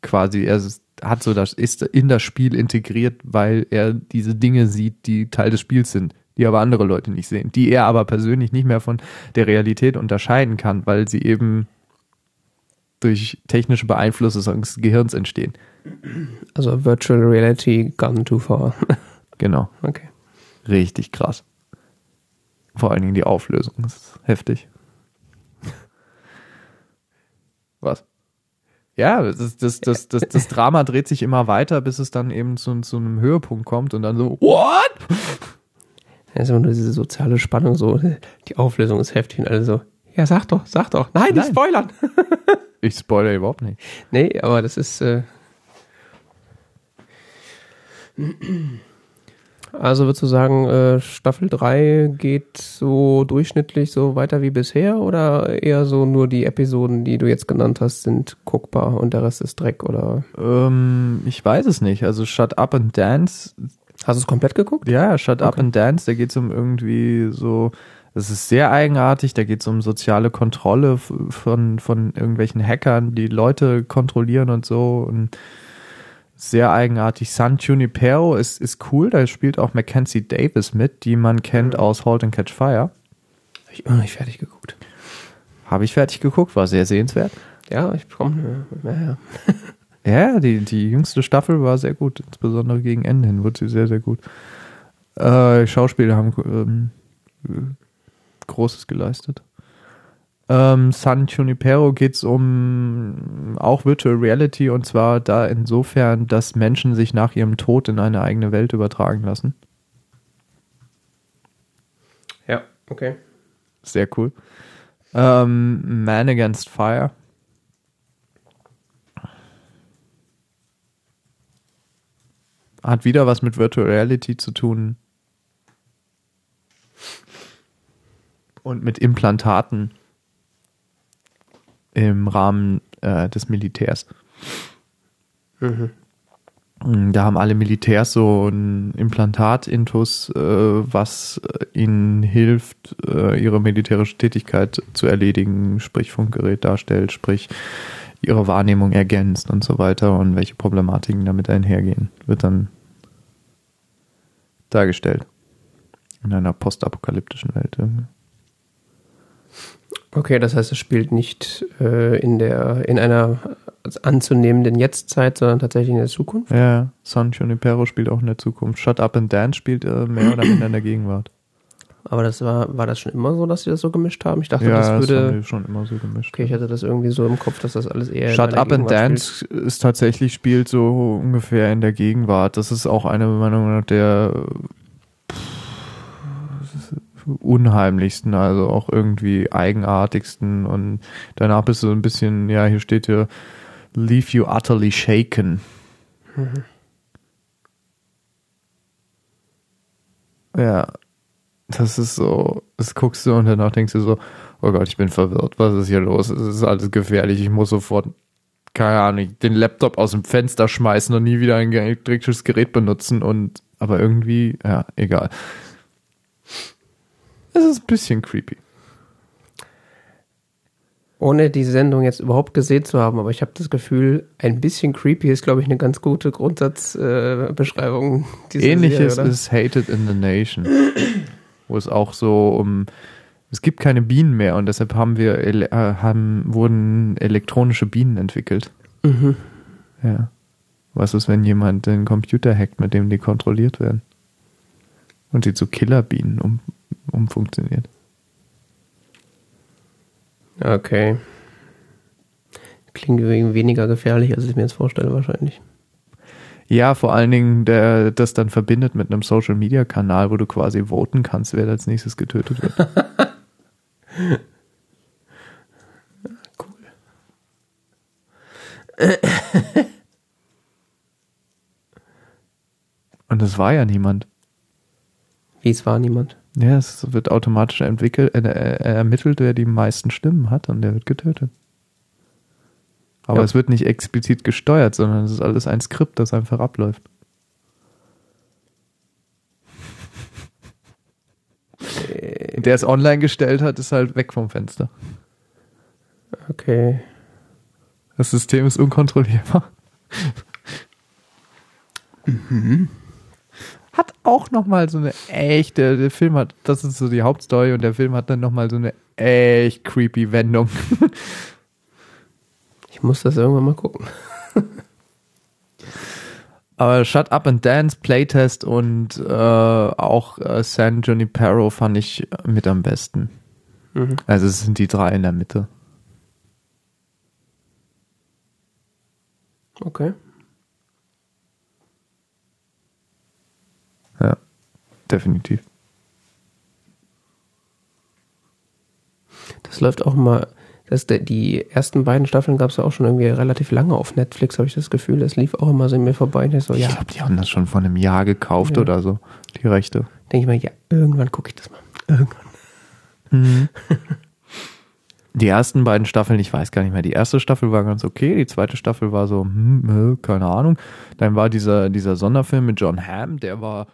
Quasi, er hat so das, ist in das Spiel integriert, weil er diese Dinge sieht, die Teil des Spiels sind, die aber andere Leute nicht sehen, die er aber persönlich nicht mehr von der Realität unterscheiden kann, weil sie eben durch technische Beeinflüsse seines Gehirns entstehen. Also Virtual Reality gone too far. Genau. Okay. Richtig krass. Vor allen Dingen die Auflösung. Das ist heftig. Was? Ja, das, das, das, das, das Drama dreht sich immer weiter, bis es dann eben zu, zu einem Höhepunkt kommt und dann so, what? Ja, ist immer nur diese soziale Spannung, so, die Auflösung ist heftig und alle so, ja, sag doch, sag doch. Nein, nicht Nein. spoilern. Ich spoilere überhaupt nicht. nee, aber das ist, äh also würdest du sagen, äh, Staffel 3 geht so durchschnittlich so weiter wie bisher oder eher so nur die Episoden, die du jetzt genannt hast, sind guckbar und der Rest ist Dreck oder Ähm, ich weiß es nicht. Also Shut Up and Dance hast du es komplett geguckt? Ja, Shut Up Okay. and Dance, da geht es um irgendwie so, das ist sehr eigenartig, da geht es um soziale Kontrolle von, von irgendwelchen Hackern, die Leute kontrollieren und so und sehr eigenartig. San Junipero ist, ist cool, da spielt auch Mackenzie Davis mit, die man kennt aus Halt and Catch Fire. Hab ich immer noch nicht fertig geguckt. Habe ich fertig geguckt, war sehr sehenswert. Ja, ich komme, ja, ja. Ja, die, die jüngste Staffel war sehr gut, insbesondere gegen Ende hin wurde sie sehr, sehr gut. Äh, Schauspieler haben ähm, äh, Großes geleistet. Ähm, San Junipero geht es um auch Virtual Reality und zwar da insofern, dass Menschen sich nach ihrem Tod in eine eigene Welt übertragen lassen. Ja, okay. Sehr cool. Ähm, Man Against Fire. Hat wieder was mit Virtual Reality zu tun. Und mit Implantaten im Rahmen äh, des Militärs. Mhm. Da haben alle Militärs so ein Implantat-Intus, äh, was ihnen hilft, äh, ihre militärische Tätigkeit zu erledigen, sprich Funkgerät darstellt, sprich ihre Wahrnehmung ergänzt und so weiter und welche Problematiken damit einhergehen, wird dann dargestellt. In einer postapokalyptischen Welt. irgendwie. Okay, das heißt, es spielt nicht äh, in der in einer anzunehmenden Jetztzeit, sondern tatsächlich in der Zukunft. Ja, San Junipero spielt auch in der Zukunft. Shut Up and Dance spielt äh, mehr oder minder in der Gegenwart. Aber das war war das schon immer so, dass sie das so gemischt haben? Ich dachte, ja, das das würde. haben wir schon immer so gemischt. okay, ich hatte das irgendwie so im Kopf, dass das alles eher. Shut Up and Gegenwart Dance ist tatsächlich spielt so ungefähr in der Gegenwart. Das ist auch eine Meinung nach der unheimlichsten, also auch irgendwie eigenartigsten und danach bist du so ein bisschen, ja, hier steht hier Leave you utterly shaken. Ja, das ist so, das guckst du und danach denkst du so, oh Gott, ich bin verwirrt, was ist hier los? Es ist alles gefährlich, ich muss sofort, keine Ahnung, den Laptop aus dem Fenster schmeißen und nie wieder ein elektrisches Gerät benutzen und, aber irgendwie, ja, egal. Es ist ein bisschen creepy. ohne die Sendung jetzt überhaupt gesehen zu haben, aber ich habe das Gefühl, ein bisschen creepy ist, glaube ich, eine ganz gute Grundsatzbeschreibung äh, Ähnliches Serie, ist Hated in the Nation, wo es auch so um es gibt keine Bienen mehr und deshalb haben wir äh, haben wurden elektronische Bienen entwickelt. Mhm. Ja. Was ist, wenn jemand den Computer hackt, mit dem die kontrolliert werden? Und sie zu Killerbienen um, umfunktioniert. Okay. Klingt weniger gefährlich, als ich mir jetzt vorstelle, wahrscheinlich. Ja, vor allen Dingen, der das dann verbindet mit einem Social Media Kanal, wo du quasi voten kannst, wer als nächstes getötet wird. Cool. Und es war ja niemand. Wie es war niemand. Ja, es wird automatisch entwickelt, äh, äh, ermittelt, wer die meisten Stimmen hat und der wird getötet. Aber Ja. es wird nicht explizit gesteuert, sondern es ist alles ein Skript, das einfach abläuft. Der es online gestellt hat, ist halt weg vom Fenster. Okay. Das System ist unkontrollierbar. Hat auch nochmal so eine echte, der Film hat, das ist so die Hauptstory und der Film hat dann nochmal so eine echt creepy Wendung. Ich muss das irgendwann mal gucken. Aber Shut Up and Dance, Playtest und äh, auch äh, San Junipero fand ich mit am besten. Mhm. Also es sind die drei in der Mitte. Okay. Ja, definitiv. Das läuft auch mal. Das, die ersten beiden Staffeln gab es ja auch schon irgendwie relativ lange auf Netflix, habe ich das Gefühl. Das lief auch immer so in mir vorbei. Und ich so, Ich ja, glaube, die haben das schon vor einem Jahr gekauft Ja. oder so, die Rechte. denke ich mir, ja, irgendwann gucke ich das mal. Irgendwann. Mhm. Die ersten beiden Staffeln, ich weiß gar nicht mehr. Die erste Staffel war ganz okay, die zweite Staffel war so, hm, keine Ahnung. Dann war dieser, dieser Sonderfilm mit John Hamm, der war.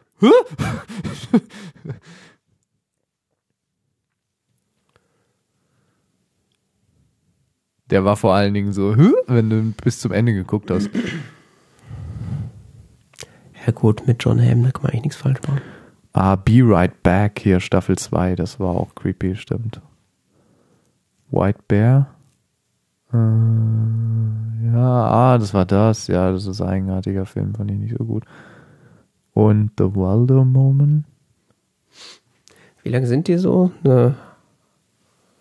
Der war vor allen Dingen so, Hä? wenn du bis zum Ende geguckt hast. Ja gut, mit John Hamm, da kann man eigentlich nichts falsch machen. Ah, Be Right Back hier, Staffel 2, das war auch creepy, stimmt. White Bear? Äh, ja, ah, das war das. Ja, das ist ein eigenartiger Film, fand ich nicht so gut. Und The Waldo Moment? Wie lange sind die so? Eine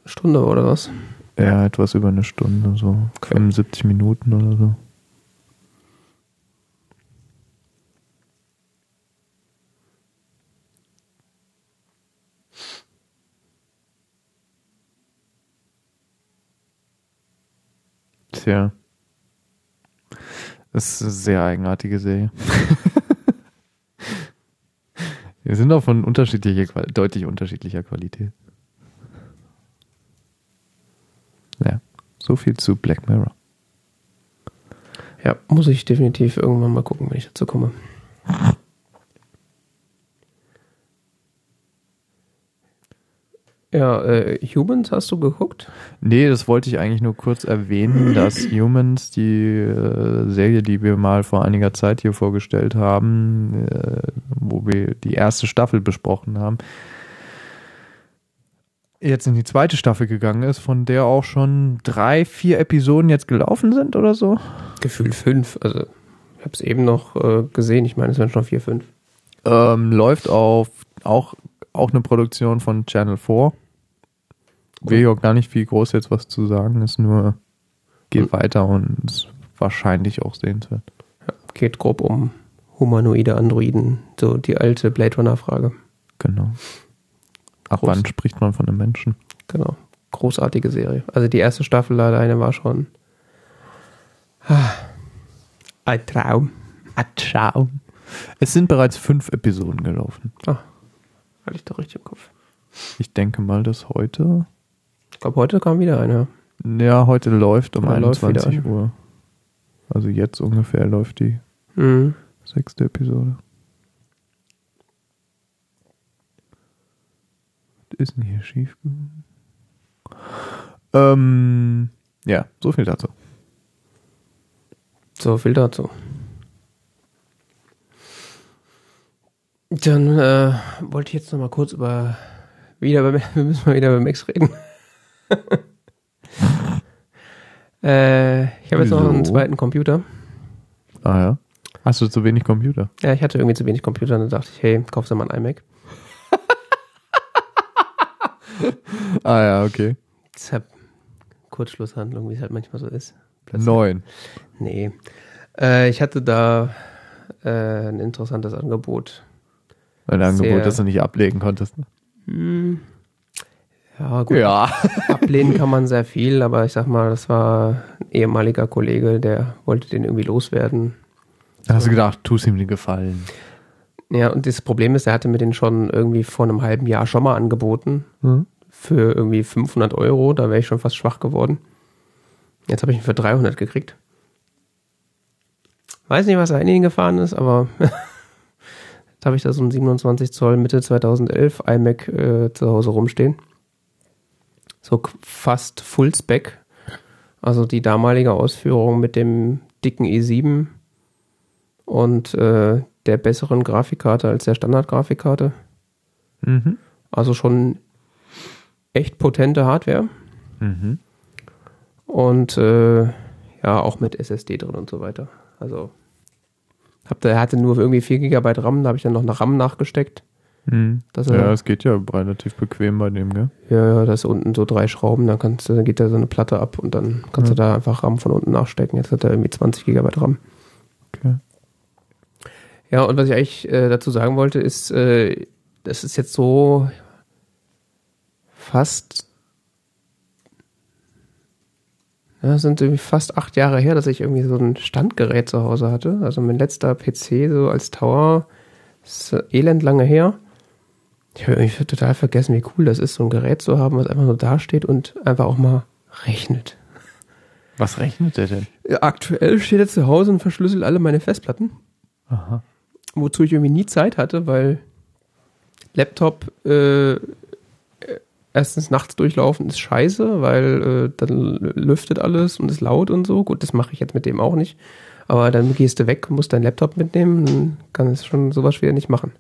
Stunde oder was? Ja, etwas über eine Stunde, so 75 Minuten oder so. Tja. Das ist eine sehr eigenartige Serie. Wir sind auch von unterschiedlicher, deutlich unterschiedlicher Qualität. Ja, so viel zu Black Mirror. Ja, muss ich definitiv irgendwann mal gucken, wenn ich dazu komme. Ja, äh, Humans hast du geguckt? Nee, das wollte ich eigentlich nur kurz erwähnen, dass Humans, die äh, Serie, die wir mal vor einiger Zeit hier vorgestellt haben, äh, wo wir die erste Staffel besprochen haben, jetzt in die zweite Staffel gegangen ist, von der auch schon drei, vier Episoden jetzt gelaufen sind oder so. Gefühlt fünf. Also, ich habe es eben noch äh, gesehen. Ich meine, es waren schon vier, fünf. Ähm, läuft auf auch, auch eine Produktion von Channel 4. Will ich auch gar nicht viel groß jetzt was zu sagen, ist nur, geht Hm. weiter und ist wahrscheinlich auch sehenswert. Geht grob um humanoide Androiden. So die alte Blade Runner-Frage. Genau. Ab wann spricht man von einem Menschen? Genau. Großartige Serie. Also die erste Staffel alleine war schon ah, ein Traum. Ciao. Es sind bereits fünf Episoden gelaufen. Ah, hatte ich doch richtig im Kopf. Ich denke mal, dass heute, Ich glaube, heute kam wieder eine. ja, heute läuft um läuft 21 wieder. Uhr. Also jetzt ungefähr läuft die Mhm. sechste Episode. Ist denn hier schief? Ähm, ja, so viel dazu. So viel dazu. Dann äh, wollte ich jetzt noch mal kurz über wieder beim, wir müssen mal wieder über Max reden. äh, ich habe jetzt noch einen zweiten Computer. Ah ja. Hast du zu wenig Computer? Ja, ich hatte irgendwie zu wenig Computer und dann dachte ich, hey, kaufst du mal einen iMac? Ah ja, okay. Deshalb Kurzschlusshandlung, wie es halt manchmal so ist. Plötzlich- Neun. Nee. Äh, ich hatte da äh, ein interessantes Angebot. Ein Angebot, Sehr- das du nicht ablegen konntest. ne? Hm. Ja, gut. Ja. Ablehnen kann man sehr viel, aber ich sag mal, das war ein ehemaliger Kollege, der wollte den irgendwie loswerden. Da hast du gedacht, tust ihm den Gefallen. Ja, und das Problem ist, er hatte mir den schon irgendwie vor einem halben Jahr schon mal angeboten. Hm? Für irgendwie 500 Euro. Da wäre ich schon fast schwach geworden. Jetzt habe ich ihn für 300 gekriegt. Weiß nicht, was da in ihn gefahren ist, aber jetzt habe ich da so einen 27 Zoll Mitte 2011 iMac äh, zu Hause rumstehen. So fast Full Spec. Also die damalige Ausführung mit dem dicken i7 und äh, der besseren Grafikkarte als der Standard-Grafikkarte. Mhm. Also schon echt potente Hardware. Mhm. Und äh, ja, auch mit SSD drin und so weiter. Also hab da, er hatte nur irgendwie 4 GB RAM, da habe ich dann noch eine RAM nachgesteckt. Mhm. Dass Ja, es geht ja relativ bequem bei dem, gell? ja, ja, da ist unten so drei Schrauben, dann kannst du, dann geht da so eine Platte ab und dann kannst Ja. du da einfach RAM von unten nachstecken. Jetzt hat er irgendwie 20 GB RAM. Okay. Ja, und was ich eigentlich äh, dazu sagen wollte, ist, äh, das ist jetzt so fast, ja, sind irgendwie fast acht Jahre her, dass ich irgendwie so ein Standgerät zu Hause hatte. Also mein letzter PC so als Tower ist äh, elend lange her. Ich habe irgendwie total vergessen, wie cool das ist, so ein Gerät zu haben, was einfach nur dasteht und einfach auch mal rechnet. Was rechnet der denn? Aktuell steht er zu Hause und verschlüsselt alle meine Festplatten. Aha. wozu ich irgendwie nie Zeit hatte, weil Laptop äh, erstens nachts durchlaufen ist scheiße, weil äh, dann lüftet alles und ist laut und so. Gut, das mache ich jetzt mit dem auch nicht. Aber dann gehst du weg, musst deinen Laptop mitnehmen, dann kann es schon sowas schwer nicht machen.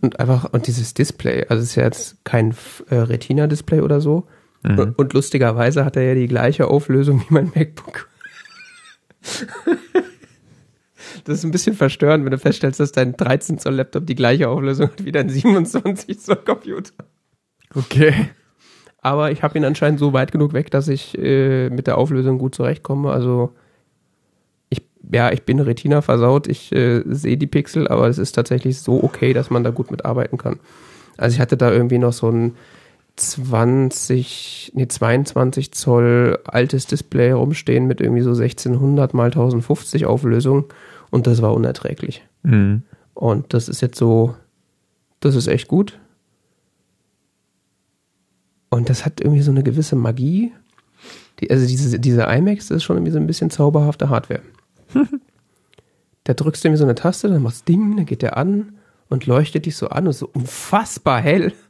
Und einfach, und dieses Display, also es ist ja jetzt kein äh, Retina-Display oder so. Mhm. Und lustigerweise hat er ja die gleiche Auflösung wie mein MacBook. Das ist ein bisschen verstörend, wenn du feststellst, dass dein 13 Zoll Laptop die gleiche Auflösung hat wie dein 27 Zoll Computer. Okay. Aber ich habe ihn anscheinend so weit genug weg, dass ich äh, mit der Auflösung gut zurechtkomme. Also ich, ja, ich bin Retina versaut, ich äh, sehe die Pixel, aber es ist tatsächlich so okay, dass man da gut mitarbeiten kann. Also ich hatte da irgendwie noch so ein 20, nee, 22 Zoll altes Display rumstehen mit irgendwie so 1600 mal 1050 Auflösung und das war unerträglich. Mhm. Und das ist jetzt so, das ist echt gut. Und das hat irgendwie so eine gewisse Magie. Die, also diese, diese iMacs, das ist schon irgendwie so ein bisschen zauberhafte Hardware. da drückst du irgendwie so eine Taste, dann machst Ding, dann geht der an und leuchtet dich so an und so unfassbar hell.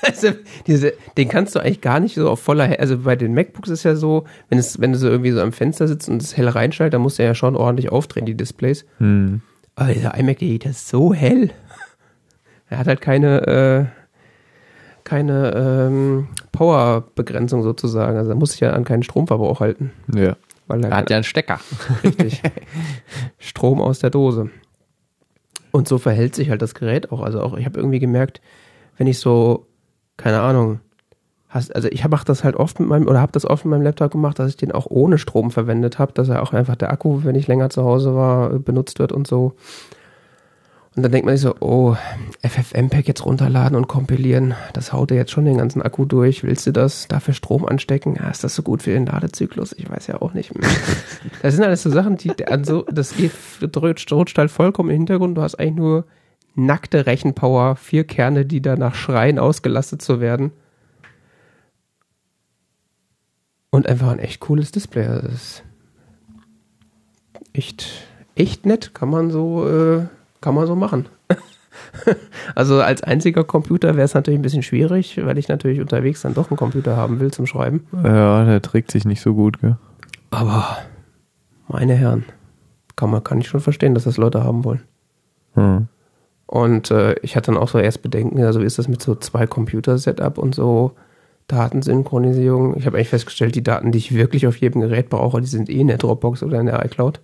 Also, diese, den kannst du eigentlich gar nicht so auf voller Hell, also bei den MacBooks ist ja so, wenn es, wenn du so irgendwie so am Fenster sitzt und es hell reinschaltet, dann musst du ja schon ordentlich aufdrehen, die Displays. Hm. Aber dieser iMac, der geht das so hell. Er hat halt keine, äh, keine ähm, Powerbegrenzung sozusagen. Also er muss sich ja an keinen Stromverbrauch halten. Ja. Weil Er hat ja einen Stecker. Richtig. Strom aus der Dose. Und so verhält sich halt das Gerät auch. Also auch, ich habe irgendwie gemerkt, wenn ich so, keine Ahnung, hast, also ich mache das halt oft mit meinem, oder habe das oft mit meinem Laptop gemacht, dass ich den auch ohne Strom verwendet habe, dass er auch einfach der Akku, wenn ich länger zu Hause war, benutzt wird und so. Und dann denkt man sich so, oh, FFmpeg jetzt runterladen und kompilieren, das haut dir jetzt schon den ganzen Akku durch. Willst du das dafür Strom anstecken? Ja, ist das so gut für den Ladezyklus? Ich weiß ja auch nicht. Das sind alles so Sachen, die an so, das rutscht halt vollkommen im Hintergrund. Du hast eigentlich nur nackte Rechenpower, vier Kerne, die danach schreien, ausgelastet zu werden. Und einfach ein echt cooles Display. Also Das ist echt, echt nett, kann man so, äh, kann man so machen. also als einziger Computer wäre es natürlich ein bisschen schwierig, weil ich natürlich unterwegs dann doch einen Computer haben will zum Schreiben. Ja, der trägt sich nicht so gut, gell? Aber meine Herren, kann man kann ich schon verstehen, dass das Leute haben wollen. Hm. Und äh, ich hatte dann auch so erst Bedenken, also wie ist das mit so zwei Computer-Setup und so Datensynchronisierung. Ich habe eigentlich festgestellt, die Daten, die ich wirklich auf jedem Gerät brauche, die sind eh in der Dropbox oder in der iCloud.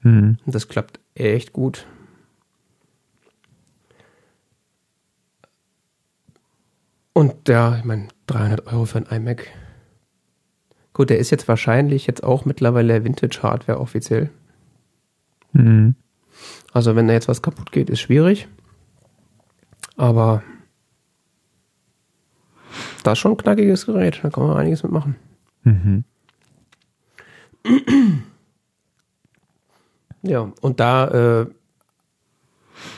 Hm. Und das klappt echt gut. Und ja, ich meine, 300 Euro für ein iMac. Gut, der ist jetzt wahrscheinlich jetzt auch mittlerweile Vintage-Hardware offiziell. Hm. Also wenn da jetzt was kaputt geht, ist schwierig. Aber das ist schon ein knackiges Gerät. Da kann man einiges mitmachen. Mhm. Ja, und da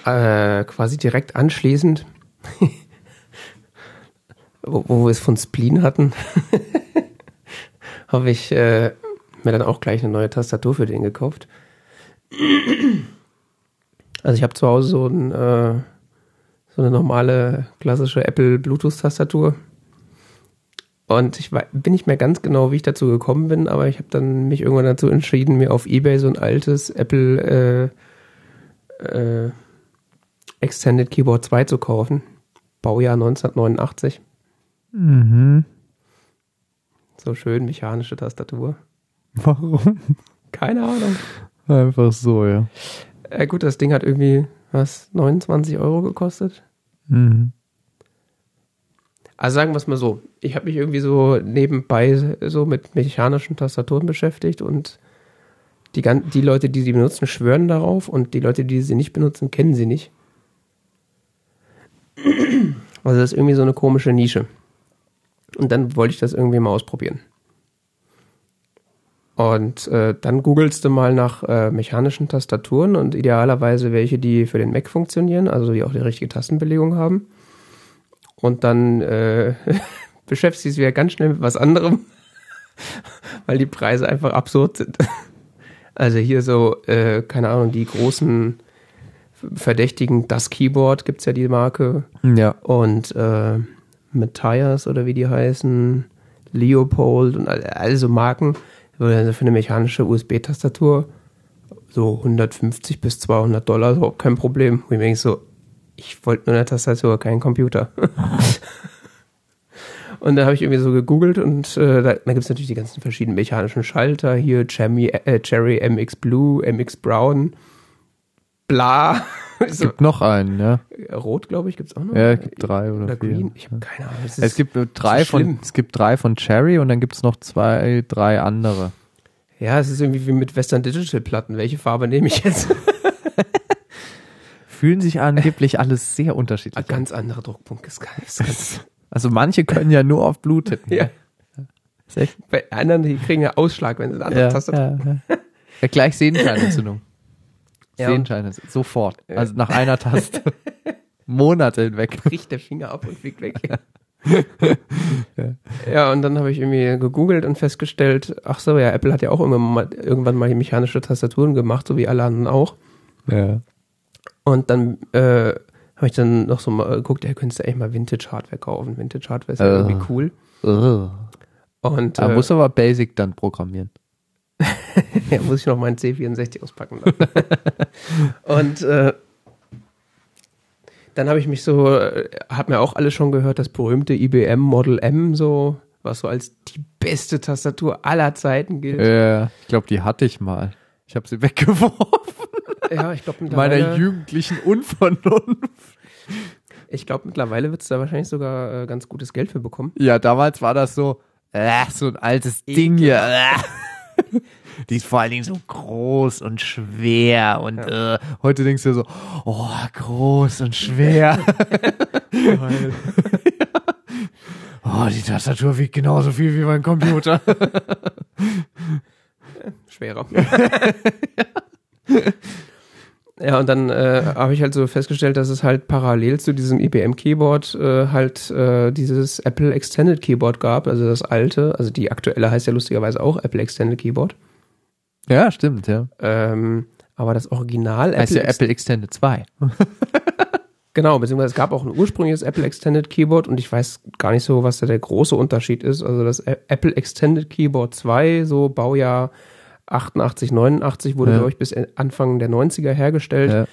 äh, äh, quasi direkt anschließend, wo, wo wir es von Spleen hatten, habe ich äh, mir dann auch gleich eine neue Tastatur für den gekauft. Also ich habe zu Hause so, ein, äh, so eine normale klassische Apple Bluetooth-Tastatur. Und ich wei- bin nicht mehr ganz genau, wie ich dazu gekommen bin, aber ich habe dann mich irgendwann dazu entschieden, mir auf Ebay so ein altes Apple äh, äh, Extended Keyboard 2 zu kaufen. Baujahr 1989. Mhm. So schön mechanische Tastatur. Warum? Keine Ahnung. Einfach so, ja. Äh, gut, das Ding hat irgendwie, was, 29 Euro gekostet? Mhm. Also sagen wir es mal so, ich habe mich irgendwie so nebenbei so mit mechanischen Tastaturen beschäftigt und die, die Leute, die sie benutzen, schwören darauf und die Leute, die sie nicht benutzen, kennen sie nicht. Also das ist irgendwie so eine komische Nische. Und dann wollte ich das irgendwie mal ausprobieren. Und äh, dann googelst du mal nach äh, mechanischen Tastaturen und idealerweise welche, die für den Mac funktionieren, also die auch die richtige Tastenbelegung haben. Und dann äh, beschäftigst du dich wieder ganz schnell mit was anderem, weil die Preise einfach absurd sind. Also hier so, äh, keine Ahnung, die großen Verdächtigen, das Keyboard gibt's ja die Marke Ja. und äh, Matthias oder wie die heißen, Leopold und all- also Marken, wo dann so für eine mechanische USB-Tastatur so 150 bis 200 Dollar, überhaupt kein Problem. Wo ich denke so, ich wollte nur eine Tastatur, keinen Computer. und dann habe ich irgendwie so gegoogelt und äh, da, da gibt es natürlich die ganzen verschiedenen mechanischen Schalter, hier Cherry, äh, Cherry MX Blue, MX Brown, bla. so, Gibt noch einen, ja. Rot, glaube ich, gibt's auch noch. Ja, es gibt drei oder, Oder vier. Green, ich habe keine Ahnung. Es ist- gibt drei schlimm. von, es gibt drei von Cherry und dann gibt es noch zwei, drei andere. Ja, es ist irgendwie wie mit Western Digital Platten. Welche Farbe nehme ich jetzt? Fühlen sich angeblich alles sehr Ein unterschiedlich an. ganz anderer Druckpunkt. Ist ganz, Also manche können ja nur auf Blut tippen. ja. Echt Bei anderen, die kriegen ja Ausschlag, wenn sie eine andere Ja, Taste ja, ja. ja, gleich Sehenscheinentzündung. Ja. Sehenscheine, sofort. Also nach einer Taste. Monate hinweg. bricht der Finger ab und fliegt weg. ja. und dann habe ich irgendwie gegoogelt und festgestellt, ach so, ja, Apple hat ja auch irgendwann mal, die mechanische Tastaturen gemacht, so wie alle anderen auch. Ja. Und dann äh, habe ich dann noch so mal geguckt, ja, könntest du eigentlich mal Vintage-Hardware kaufen. Vintage-Hardware ist ja Äh. irgendwie cool. Ugh. Und Da äh, muss aber Basic dann programmieren. ja, muss ich noch meinen C64 auspacken. Und äh, dann habe ich mich so, äh, hab mir auch alles schon gehört, das berühmte IBM Model M, so, was so als die beste Tastatur aller Zeiten gilt. Äh, ich glaube, die hatte ich mal. Ich habe sie weggeworfen. ja, ich glaube Meiner mittlerweile, jugendlichen Unvernunft. ich glaub, mittlerweile wird es da wahrscheinlich sogar äh, ganz gutes Geld für bekommen. Ja, damals war das so, äh, so ein altes Ding hier. Die ist vor allen Dingen so groß und schwer und äh, heute denkst du dir so, oh, groß und schwer. Oh, die Tastatur wiegt genauso viel wie mein Computer. schwerer. ja, und dann äh, habe ich halt so festgestellt, dass es halt parallel zu diesem IBM Keyboard äh, halt äh, dieses Apple Extended Keyboard gab, also das alte, also die aktuelle heißt ja lustigerweise auch Apple Extended Keyboard. Ja, stimmt, ja. Ähm, aber das Original Heißt ja Apple Extended 2. Genau, beziehungsweise es gab auch ein ursprüngliches Apple Extended Keyboard und ich weiß gar nicht so, was da der große Unterschied ist. Also das Apple Extended Keyboard 2, so Baujahr 88, 89, wurde, Ja. glaube ich, bis Anfang der 90er hergestellt, Ja.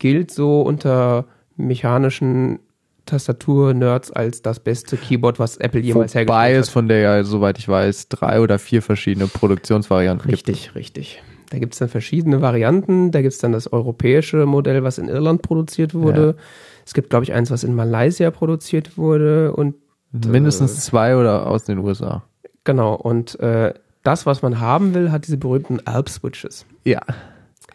gilt so unter mechanischen Tastatur-Nerds als das beste Keyboard, was Apple jemals Wobei hergestellt es von der, ja, soweit ich weiß, drei oder vier verschiedene Produktionsvarianten gibt. Richtig, richtig. Da gibt es dann verschiedene Varianten. Da gibt es dann das europäische Modell, was in Irland produziert wurde. Es gibt, glaube ich, eins, was in Malaysia produziert wurde. Und Mindestens zwei oder aus den USA. genau, und äh, das, was man haben will, hat diese berühmten Alp-Switches. Ja.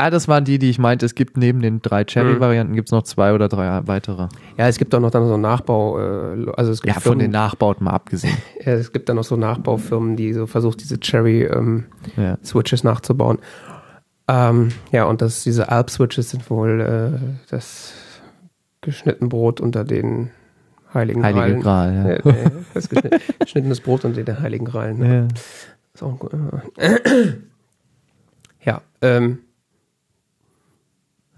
Ah, das waren die, die ich meinte. Es gibt neben den drei Cherry-Varianten gibt's noch zwei oder drei weitere. Ja, es gibt auch noch dann so Nachbau, äh, also es gibt, Ja, von den Firmen, Nachbauten mal abgesehen. ja, es gibt dann noch so Nachbaufirmen, die so versucht, diese Cherry-Switches ähm, Ja. Switches nachzubauen. Ähm, ja, und das, diese Alp-Switches sind wohl äh, das geschnitten Brot unter den Heiligen Heilige Gralen. Gral, ja. Äh, äh, das geschnit- geschnittenes Brot unter den Heiligen Gralen. Ne? Ja. Ist auch ein ja, ähm,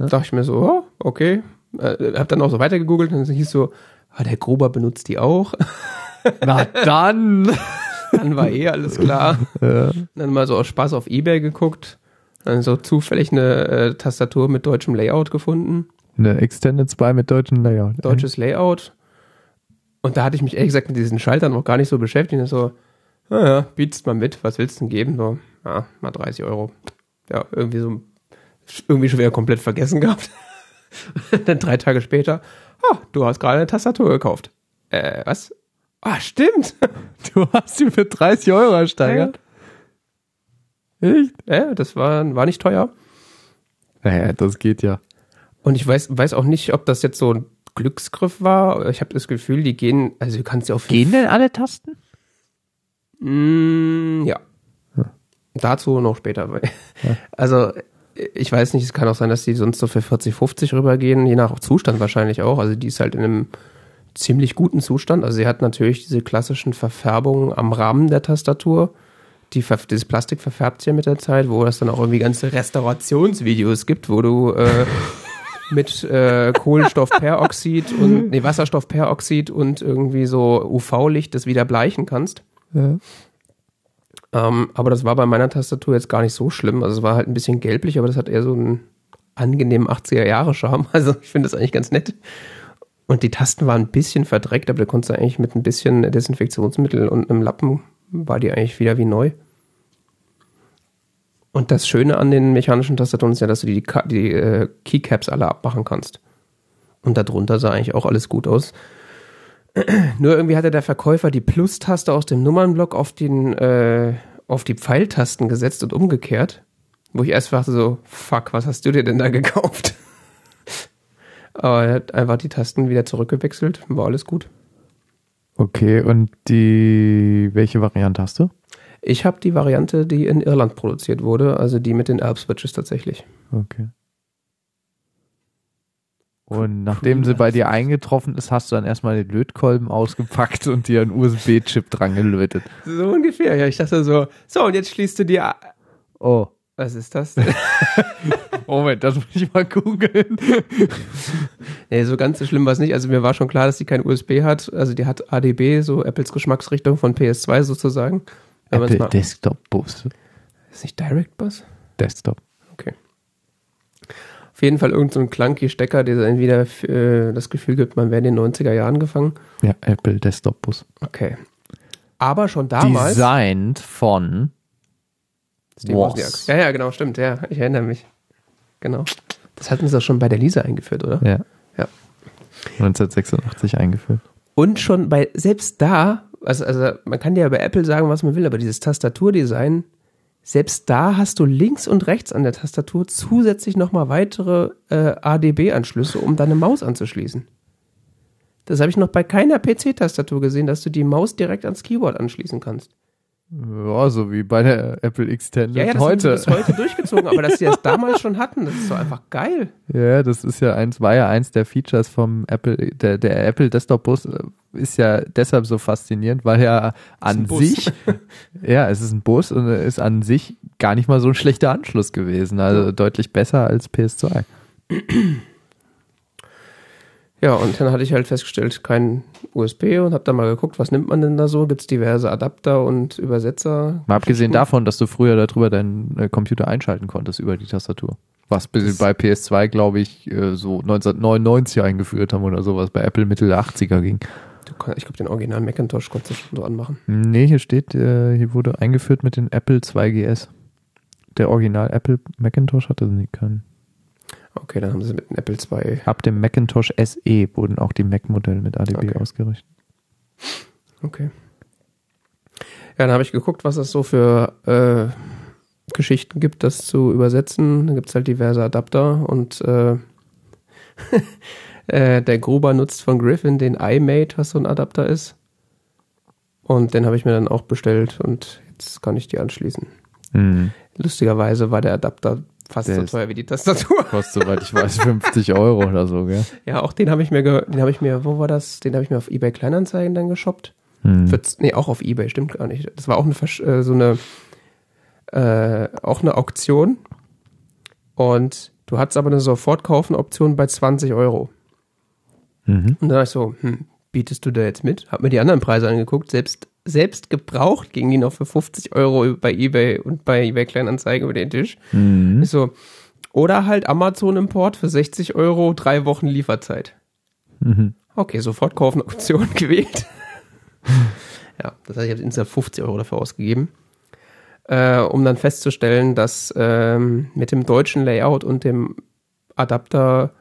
dachte ich mir so, oh, okay. Äh, hab dann auch so weitergegoogelt und es hieß so, ah, der Gruber benutzt die auch. Na dann. Dann war eh alles klar. Dann mal so aus Spaß auf Ebay geguckt. Dann so zufällig eine äh, Tastatur mit deutschem Layout gefunden. Eine Extended 2 mit deutschen Layout. Deutsches Layout. Und da hatte ich mich ehrlich gesagt mit diesen Schaltern noch gar nicht so beschäftigt. Und so, naja, bietest mal mit, was willst du denn geben? So, ja, mal 30 Euro. Ja, irgendwie so, irgendwie schon wieder komplett vergessen gehabt. Dann drei Tage später, ah, du hast gerade eine Tastatur gekauft. Äh, was? Ah, stimmt. Du hast sie für 30 Euro ersteigert. Echt? Ja, das war, war nicht teuer. Naja, das geht ja. Und ich weiß, weiß auch nicht, ob das jetzt so ein Glücksgriff war. Ich habe das Gefühl, die gehen, also du kannst ja auf Gehen denn alle Tasten? Mm, ja. Dazu noch später. weil- Also ich weiß nicht, es kann auch sein, dass die sonst so für 40, 50 rübergehen, je nach Zustand wahrscheinlich auch. Also die ist halt in einem ziemlich guten Zustand. Also sie hat natürlich diese klassischen Verfärbungen am Rahmen der Tastatur. Die, dieses Plastik verfärbt sich ja mit der Zeit, wo es dann auch irgendwie ganze Restaurationsvideos gibt, wo du äh, mit äh, Kohlenstoffperoxid und nee, Wasserstoffperoxid und irgendwie so UV-Licht das wieder bleichen kannst. Ja. Ähm, aber das war bei meiner Tastatur jetzt gar nicht so schlimm. Also es war halt ein bisschen gelblich, aber das hat eher so einen angenehmen 80er-Jahre-Charme. Also ich finde das eigentlich ganz nett. Und die Tasten waren ein bisschen verdreckt, aber da konntest du eigentlich mit ein bisschen Desinfektionsmittel und einem Lappen war die eigentlich wieder wie neu. Und das Schöne an den mechanischen Tastaturen ist ja, dass du die, Ka- die äh, Keycaps alle abmachen kannst. Und darunter sah eigentlich auch alles gut aus. Nur irgendwie hatte der Verkäufer die Plus-Taste aus dem Nummernblock auf, den, äh, auf die Pfeiltasten gesetzt und umgekehrt. Wo ich erst dachte so, fuck, was hast du dir denn da gekauft? Aber er hat einfach die Tasten wieder zurückgewechselt, war alles gut. Okay, und die, welche Variante hast du? Ich habe die Variante, die in Irland produziert wurde, also die mit den Alp-Switches tatsächlich. Okay. Und nachdem sie bei dir eingetroffen ist, hast du dann erstmal den Lötkolben ausgepackt und dir einen USB-Chip dran gelötet. So ungefähr, ja. Ich dachte so, so, und jetzt schließt du dir Oh. Was ist das? Moment, das muss ich mal googeln. nee, so ganz so schlimm war es nicht. Also mir war schon klar, dass die kein USB hat. Also die hat ADB, so Apples Geschmacksrichtung von PS2 sozusagen. Apple Desktop Bus. Ist nicht Direct Bus? Desktop. Okay. Auf jeden Fall irgendein so clunky Stecker, der dann wieder äh, das Gefühl gibt, man wäre in den 90er Jahren gefangen. Ja, Apple Desktop Bus. Okay. Aber schon damals. Designt von Steve. Wozniak. Ja, ja, genau, stimmt. Ja, ich erinnere mich. Genau. Das hatten sie doch schon bei der Lisa eingeführt, oder? ja. Ja. 1986 eingeführt. Und schon bei, selbst da, also, also man kann ja bei Apple sagen, was man will, aber dieses Tastaturdesign, selbst da hast du links und rechts an der Tastatur zusätzlich nochmal weitere äh, ADB-Anschlüsse, um deine Maus anzuschließen. Das habe ich noch bei keiner PC-Tastatur gesehen, dass du die Maus direkt ans Keyboard anschließen kannst. Ja, so wie bei der Apple Extended Ja, ja, das heute. haben bis heute durchgezogen, aber dass sie das damals schon hatten, das ist doch einfach geil. Ja, das ist ja eins, war ja eins der Features vom Apple, der, der Apple Desktop Bus äh, ist ja deshalb so faszinierend, weil er an sich, ja, es ist ein Bus und ist an sich gar nicht mal so ein schlechter Anschluss gewesen, also deutlich besser als PS2. Ja, und dann hatte ich halt festgestellt, kein USB und habe dann mal geguckt, was nimmt man denn da so? Gibt es diverse Adapter und Übersetzer? Mal abgesehen davon, dass du früher darüber deinen äh, Computer einschalten konntest über die Tastatur. Was bis Das- bei PS2, glaube ich, äh, so 1999 eingeführt haben oder sowas, bei Apple Mitte der 80er ging. Ich glaube, den Original Macintosh konntest du schon so anmachen. Nee, hier steht, äh, hier wurde eingeführt mit den Apple 2GS. Der Original Apple Macintosh hatte nie keinen. Okay, dann haben sie mit dem Apple II. Ab dem Macintosh SE wurden auch die Mac-Modelle mit ADB Okay. ausgerichtet. Okay. Ja, dann habe ich geguckt, was es so für äh, Geschichten gibt, das zu übersetzen. Da gibt es halt diverse Adapter und äh, äh, der Gruber nutzt von Griffin den iMate, was so ein Adapter ist. Und den habe ich mir dann auch bestellt und jetzt kann ich die anschließen. Mhm. Lustigerweise war der Adapter fast Der so teuer wie die Tastatur. Kostet, soweit ich weiß, 50 Euro oder so, gell? Ja, auch den habe ich mir, den habe ich mir, wo war das? Den habe ich mir auf eBay Kleinanzeigen dann geshoppt. Mhm. Für, nee, auch auf eBay, stimmt gar nicht. Das war auch eine, äh, so eine, äh, auch eine Auktion. Und du hattest aber eine Sofortkaufen-Option bei 20 Euro. Mhm. Und dann dachte ich so, hm, bietest du da jetzt mit? Hab mir die anderen Preise angeguckt. Selbst, selbst gebraucht gingen die noch für 50 Euro bei eBay und bei eBay Kleinanzeigen über den Tisch. Mhm. So, oder halt Amazon Import für 60 Euro, drei Wochen Lieferzeit. Mhm. Okay, sofort kaufen, Option gewählt. ja, das heißt, ich habe insgesamt 50 Euro dafür ausgegeben. Äh, um dann festzustellen, dass ähm, mit dem deutschen Layout und dem Adapter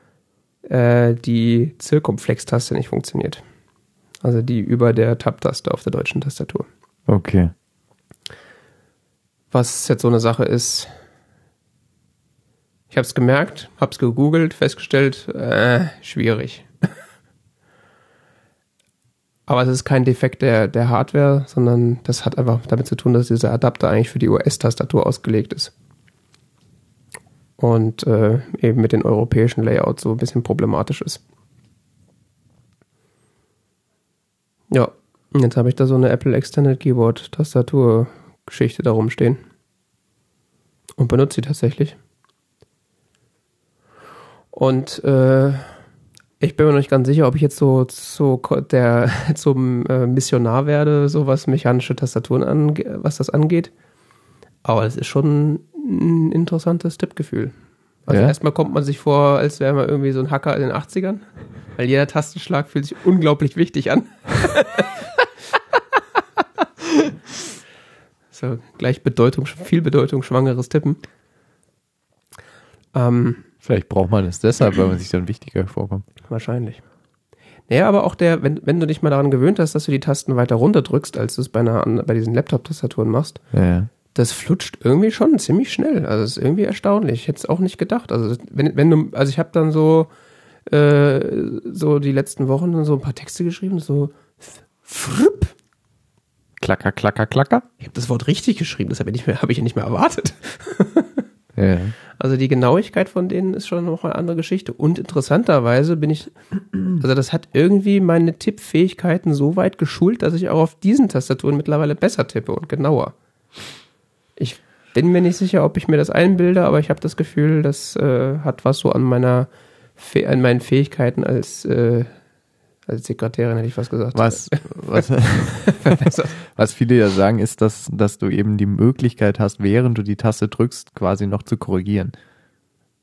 äh, die Zirkumflex-Taste nicht funktioniert. Also die über der Tab-Taste auf der deutschen Tastatur. Okay. Was jetzt so eine Sache ist, ich habe es gemerkt, habe es gegoogelt, festgestellt, äh, schwierig. Aber es ist kein Defekt der, der Hardware, sondern das hat einfach damit zu tun, dass dieser Adapter eigentlich für die US-Tastatur ausgelegt ist. Und äh, eben mit den europäischen Layouts so ein bisschen problematisch ist. Ja, jetzt habe ich da so eine Apple Extended Keyboard Tastatur Geschichte darum stehen. Und benutze sie tatsächlich. Und äh, ich bin mir noch nicht ganz sicher, ob ich jetzt so, so der, zum äh, Missionar werde, so was mechanische Tastaturen ange was das angeht. Aber es ist schon ein interessantes Tippgefühl. Also Ja? erstmal kommt man sich vor, als wäre man irgendwie so ein Hacker in den 80ern. Weil jeder Tastenschlag fühlt sich unglaublich wichtig an. so gleich Bedeutung, viel Bedeutung schwangeres Tippen. Ähm, Vielleicht braucht man es deshalb, weil man sich dann wichtiger vorkommt. Wahrscheinlich. Naja, aber auch der, wenn, wenn du dich mal daran gewöhnt hast, dass du die Tasten weiter runter drückst, als du es bei, einer, bei diesen Laptop-Tastaturen machst, Ja, ja. Das flutscht irgendwie schon ziemlich schnell. Also es ist irgendwie erstaunlich. Ich hätte es auch nicht gedacht. Also wenn, wenn du, also ich habe dann so, äh, so die letzten Wochen so ein paar Texte geschrieben, so fripp. Klacker, klacker, klacker. Ich habe das Wort richtig geschrieben, das habe ich, hab ich ja nicht mehr erwartet. Ja. Also die Genauigkeit von denen ist schon noch eine andere Geschichte. Und interessanterweise bin ich, also das hat irgendwie meine Tippfähigkeiten so weit geschult, dass ich auch auf diesen Tastaturen mittlerweile besser tippe und genauer. Ich bin mir nicht sicher, ob ich mir das einbilde, aber ich habe das Gefühl, das äh, hat was so an meiner an meinen Fähigkeiten als äh, als Sekretärin hätte ich was gesagt. Was, was, was viele ja sagen, ist, dass, dass du eben die Möglichkeit hast, während du die Taste drückst, quasi noch zu korrigieren.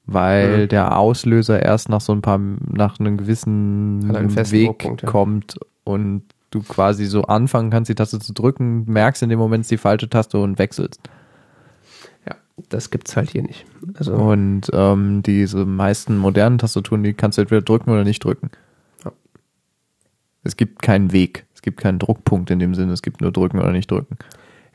Weil Mhm. der Auslöser erst nach so ein paar, nach einem gewissen einen Weg ja. kommt und du quasi so anfangen kannst, die Taste zu drücken, merkst in dem Moment die falsche Taste und wechselst. Das gibt's halt hier nicht. Also Und ähm, diese meisten modernen Tastaturen, die kannst du entweder drücken oder nicht drücken. Ja. Es gibt keinen Weg. Es gibt keinen Druckpunkt in dem Sinne. Es gibt nur drücken oder nicht drücken.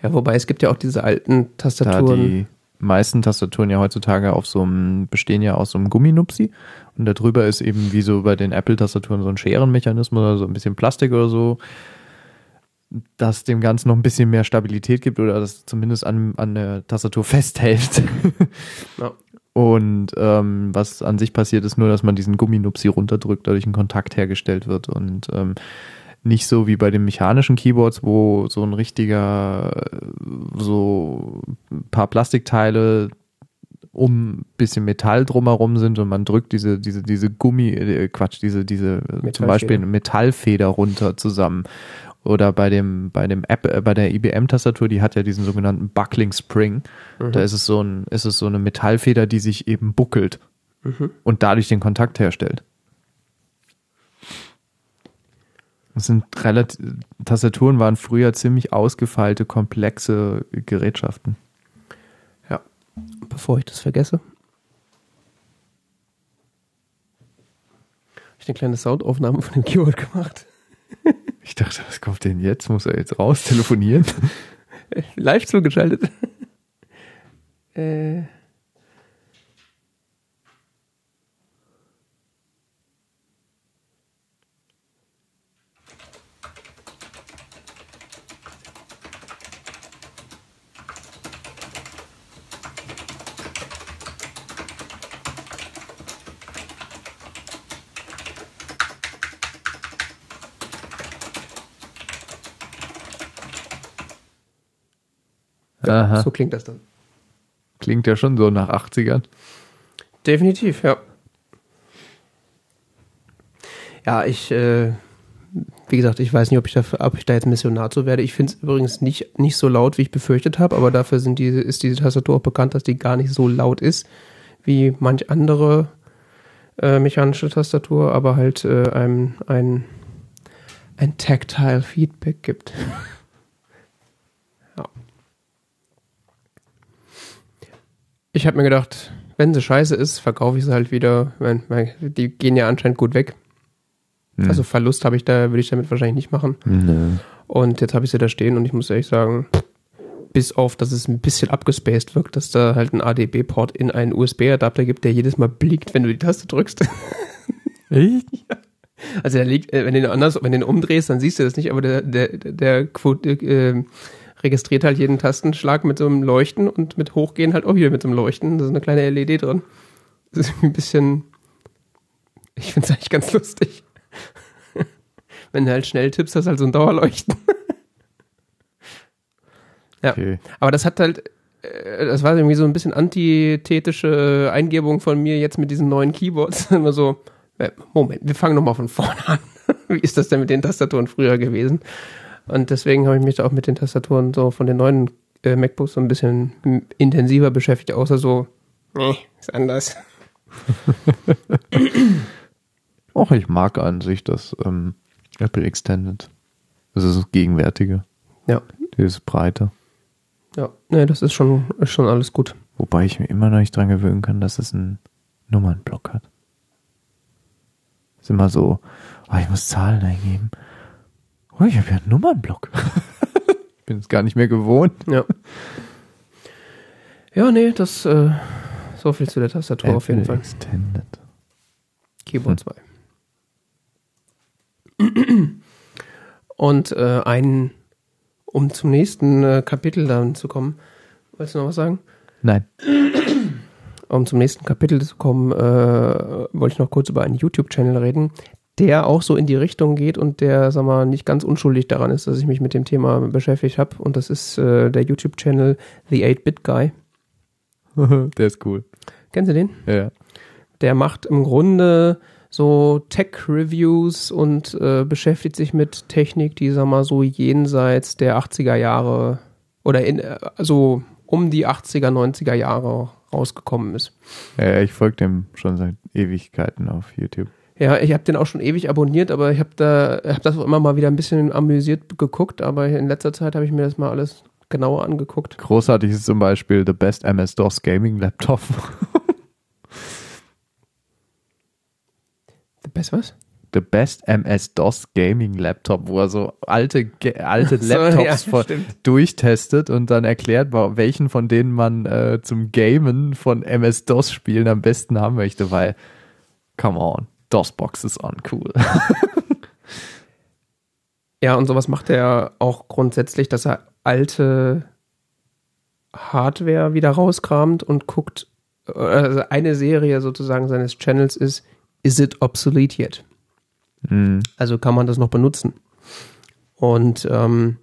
ja, wobei es gibt ja auch diese alten Da Tastaturen. die meisten Tastaturen ja heutzutage auf so einem, bestehen ja aus so einem Gumminupsi. Und da drüber ist eben wie so bei den Apple-Tastaturen so ein Scherenmechanismus oder so ein bisschen Plastik oder so, das dem Ganzen noch ein bisschen mehr Stabilität gibt oder das zumindest an, an der Tastatur festhält. Ja. Und ähm, was an sich passiert, ist nur, dass man diesen Gumminupsi runterdrückt, dadurch ein Kontakt hergestellt wird und ähm, nicht so wie bei den mechanischen Keyboards, wo so ein richtiger, äh, so ein paar Plastikteile um ein bisschen Metall drumherum sind und man drückt diese, diese, diese Gummi, äh, Quatsch, diese, diese, äh, zum. Beispiel eine Metallfeder runter zusammen. Oder bei dem, bei dem App, äh, bei der IBM-Tastatur, die hat ja diesen sogenannten Buckling Spring. Mhm. Da ist es so ein, ist es so eine Metallfeder, die sich eben buckelt Mhm. und dadurch den Kontakt herstellt. Das sind relativ, Tastaturen waren früher ziemlich ausgefeilte, komplexe Gerätschaften. Ja. Bevor ich das vergesse. Habe ich eine kleine Soundaufnahme von dem Keyboard gemacht. Ich dachte, was kommt denn jetzt? Muss er jetzt raus telefonieren? Live zugeschaltet. äh. Aha. So klingt das dann. Klingt ja schon so nach 80ern. Definitiv, ja. Ja, ich, äh, wie gesagt, ich weiß nicht, ob ich, da, ob ich da jetzt Missionar zu werde. Ich finde es übrigens nicht, nicht so laut, wie ich befürchtet habe, aber dafür sind diese, ist diese Tastatur auch bekannt, dass die gar nicht so laut ist, wie manch andere äh, mechanische Tastatur, aber halt äh, einem ein, ein Tactile Feedback gibt. Ich habe mir gedacht, wenn sie scheiße ist, verkaufe ich sie halt wieder. Die gehen ja anscheinend gut weg. Hm. Also Verlust habe ich da, würde ich damit wahrscheinlich nicht machen. Nö. Und jetzt habe ich sie da stehen und ich muss ehrlich sagen, bis auf, dass es ein bisschen abgespaced wirkt, dass da halt ein ADB-Port in einen USB-Adapter gibt, der jedes Mal blinkt, wenn du die Taste drückst. Echt? Also der liegt, äh, wenn du den anders, wenn du den umdrehst, dann siehst du das nicht, aber der, der, der Quote, äh, registriert halt jeden Tastenschlag mit so einem Leuchten und mit Hochgehen halt auch wieder mit so einem Leuchten. Da ist eine kleine LED drin. Das ist irgendwie ein bisschen, ich finde es eigentlich ganz lustig. wenn du halt schnell tippst, hast du halt so ein Dauerleuchten. ja. Okay. Aber das hat halt, äh, das war irgendwie so ein bisschen antithetische Eingebung von mir jetzt mit diesen neuen Keyboards. Immer so, äh, Moment, wir fangen nochmal von vorne an. Wie ist das denn mit den Tastaturen früher gewesen? Und deswegen habe ich mich da auch mit den Tastaturen so von den neuen äh, MacBooks so ein bisschen intensiver beschäftigt, außer so, nee, ist anders. Och, ich mag an sich das ähm, Apple Extended. Das ist das Gegenwärtige. Ja, Dieses Breite. ja, nee, das ist schon, ist schon alles gut. Wobei ich mir immer noch nicht dran gewöhnen kann, dass es einen Nummernblock hat. Ist immer so, oh, ich muss Zahlen eingeben. Oh, ich habe ja einen Nummernblock. ich bin es gar nicht mehr gewohnt. Ja. Ja, nee, das, äh, so viel zu der Tastatur auf jeden Apple Fall. Extended. Keyboard 2. Und äh, ein, um zum nächsten äh, Kapitel dann zu kommen, wolltest du noch was sagen? Nein. Um zum nächsten Kapitel zu kommen, äh, wollte ich noch kurz über einen YouTube-Channel reden, der auch so in die Richtung geht und der, sag mal, nicht ganz unschuldig daran ist, dass ich mich mit dem Thema beschäftigt habe. Und das ist äh, der YouTube-Channel The 8-Bit Guy. Der ist cool. Kennst du den? Ja. Der macht im Grunde so Tech-Reviews und äh, beschäftigt sich mit Technik, die, sag mal, so jenseits der 80er Jahre oder in, äh, so um die 80er, 90er Jahre rausgekommen ist. ja ich folge dem schon seit Ewigkeiten auf YouTube. Ja, ich habe den auch schon ewig abonniert, aber ich habe da, hab das auch immer mal wieder ein bisschen amüsiert geguckt, aber in letzter Zeit habe ich mir das mal alles genauer angeguckt. Großartig ist zum Beispiel The Best MS-DOS Gaming Laptop. The Best was? The Best MS-DOS Gaming Laptop, wo er so alte, alte So, Laptops ja, durchtestet und dann erklärt, welchen von denen man äh, zum Gamen von MS-DOS-Spielen am besten haben möchte, weil, come on, DOS-Box ist uncool. Ja, und sowas macht er auch grundsätzlich, dass er alte Hardware wieder rauskramt und guckt, äh, also eine Serie sozusagen seines Channels ist, is it obsolete yet? Hm. Also kann man das noch benutzen? Und ähm,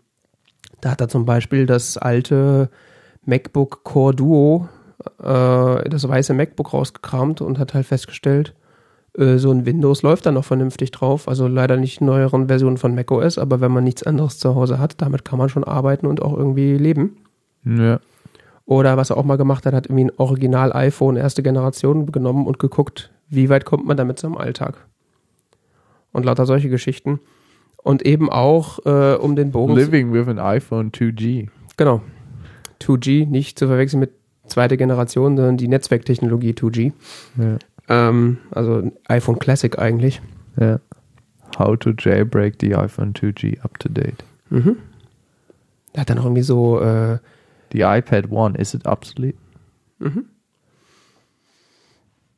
da hat er zum Beispiel das alte MacBook Core Duo, äh, das weiße MacBook rausgekramt und hat halt festgestellt, so ein Windows läuft da noch vernünftig drauf. Also leider nicht in neueren Versionen von macOS, aber wenn man nichts anderes zu Hause hat, damit kann man schon arbeiten und auch irgendwie leben. Ja. Oder was er auch mal gemacht hat, hat irgendwie ein Original iPhone erste Generation genommen und geguckt, wie weit kommt man damit zum Alltag. Und lauter solche Geschichten. Und eben auch äh, um den Bogen. Living with an iPhone 2G. Genau. 2G, nicht zu verwechseln mit zweite Generation, sondern die Netzwerktechnologie 2G. Ja. Ähm, also iPhone Classic eigentlich. ja. How to jailbreak the iPhone 2G up to date. Mhm. Der hat dann auch irgendwie so, äh, The iPad One, is it obsolete?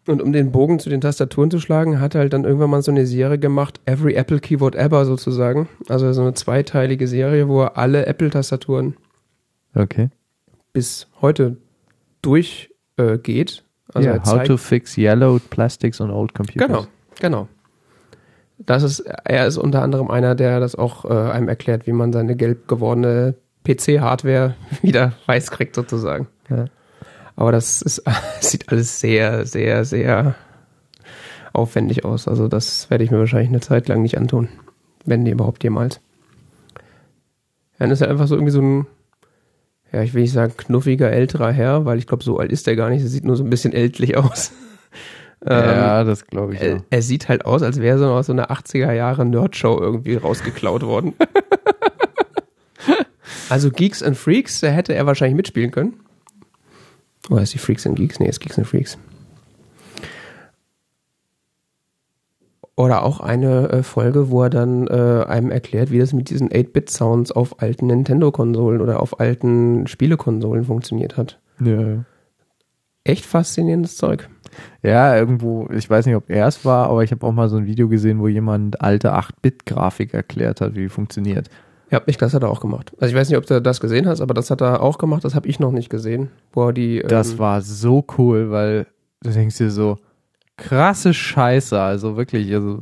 und um den Bogen zu den Tastaturen zu schlagen, hat er halt dann irgendwann mal so eine Serie gemacht, Every Apple Keyboard Ever sozusagen. Also so eine zweiteilige Serie, wo er alle Apple-Tastaturen Okay. bis heute durchgeht. Äh. Also yeah, how to fix yellowed plastics on old computers. Genau, genau. Das ist, er ist unter anderem einer, der das auch äh, einem erklärt, wie man seine gelb gewordene PC-Hardware wieder weiß kriegt, sozusagen. Ja. Aber das ist, sieht alles sehr, sehr, sehr aufwendig aus. Also das werde ich mir wahrscheinlich eine Zeit lang nicht antun. Wenn die überhaupt jemals. Dann ist er einfach so irgendwie so ein, ja, ich will nicht sagen knuffiger älterer Herr, weil ich glaube, so alt ist er gar nicht. Er sieht nur so ein bisschen ältlich aus. Ja, das glaube ich er, auch. er sieht halt aus, als wäre so aus so einer 80er Jahre Nerdshow irgendwie rausgeklaut worden. also Geeks and Freaks, da hätte er wahrscheinlich mitspielen können. Oder ist die Freaks and Geeks? Nee, ist Geeks and Freaks. Oder auch eine äh, Folge, wo er dann äh, einem erklärt, wie das mit diesen 8-Bit-Sounds auf alten Nintendo-Konsolen oder auf alten Spielekonsolen funktioniert hat. Ja. Echt faszinierendes Zeug. ja, irgendwo, ich weiß nicht, ob er es war, aber ich habe auch mal so ein Video gesehen, wo jemand alte 8-Bit-Grafik erklärt hat, wie die funktioniert. Ja, ich, das hat er auch gemacht. Also ich weiß nicht, ob du das gesehen hast, aber das hat er auch gemacht. Das habe ich noch nicht gesehen. Wo die. Das ähm, war so cool, weil du denkst dir so, krasse Scheiße, also wirklich, also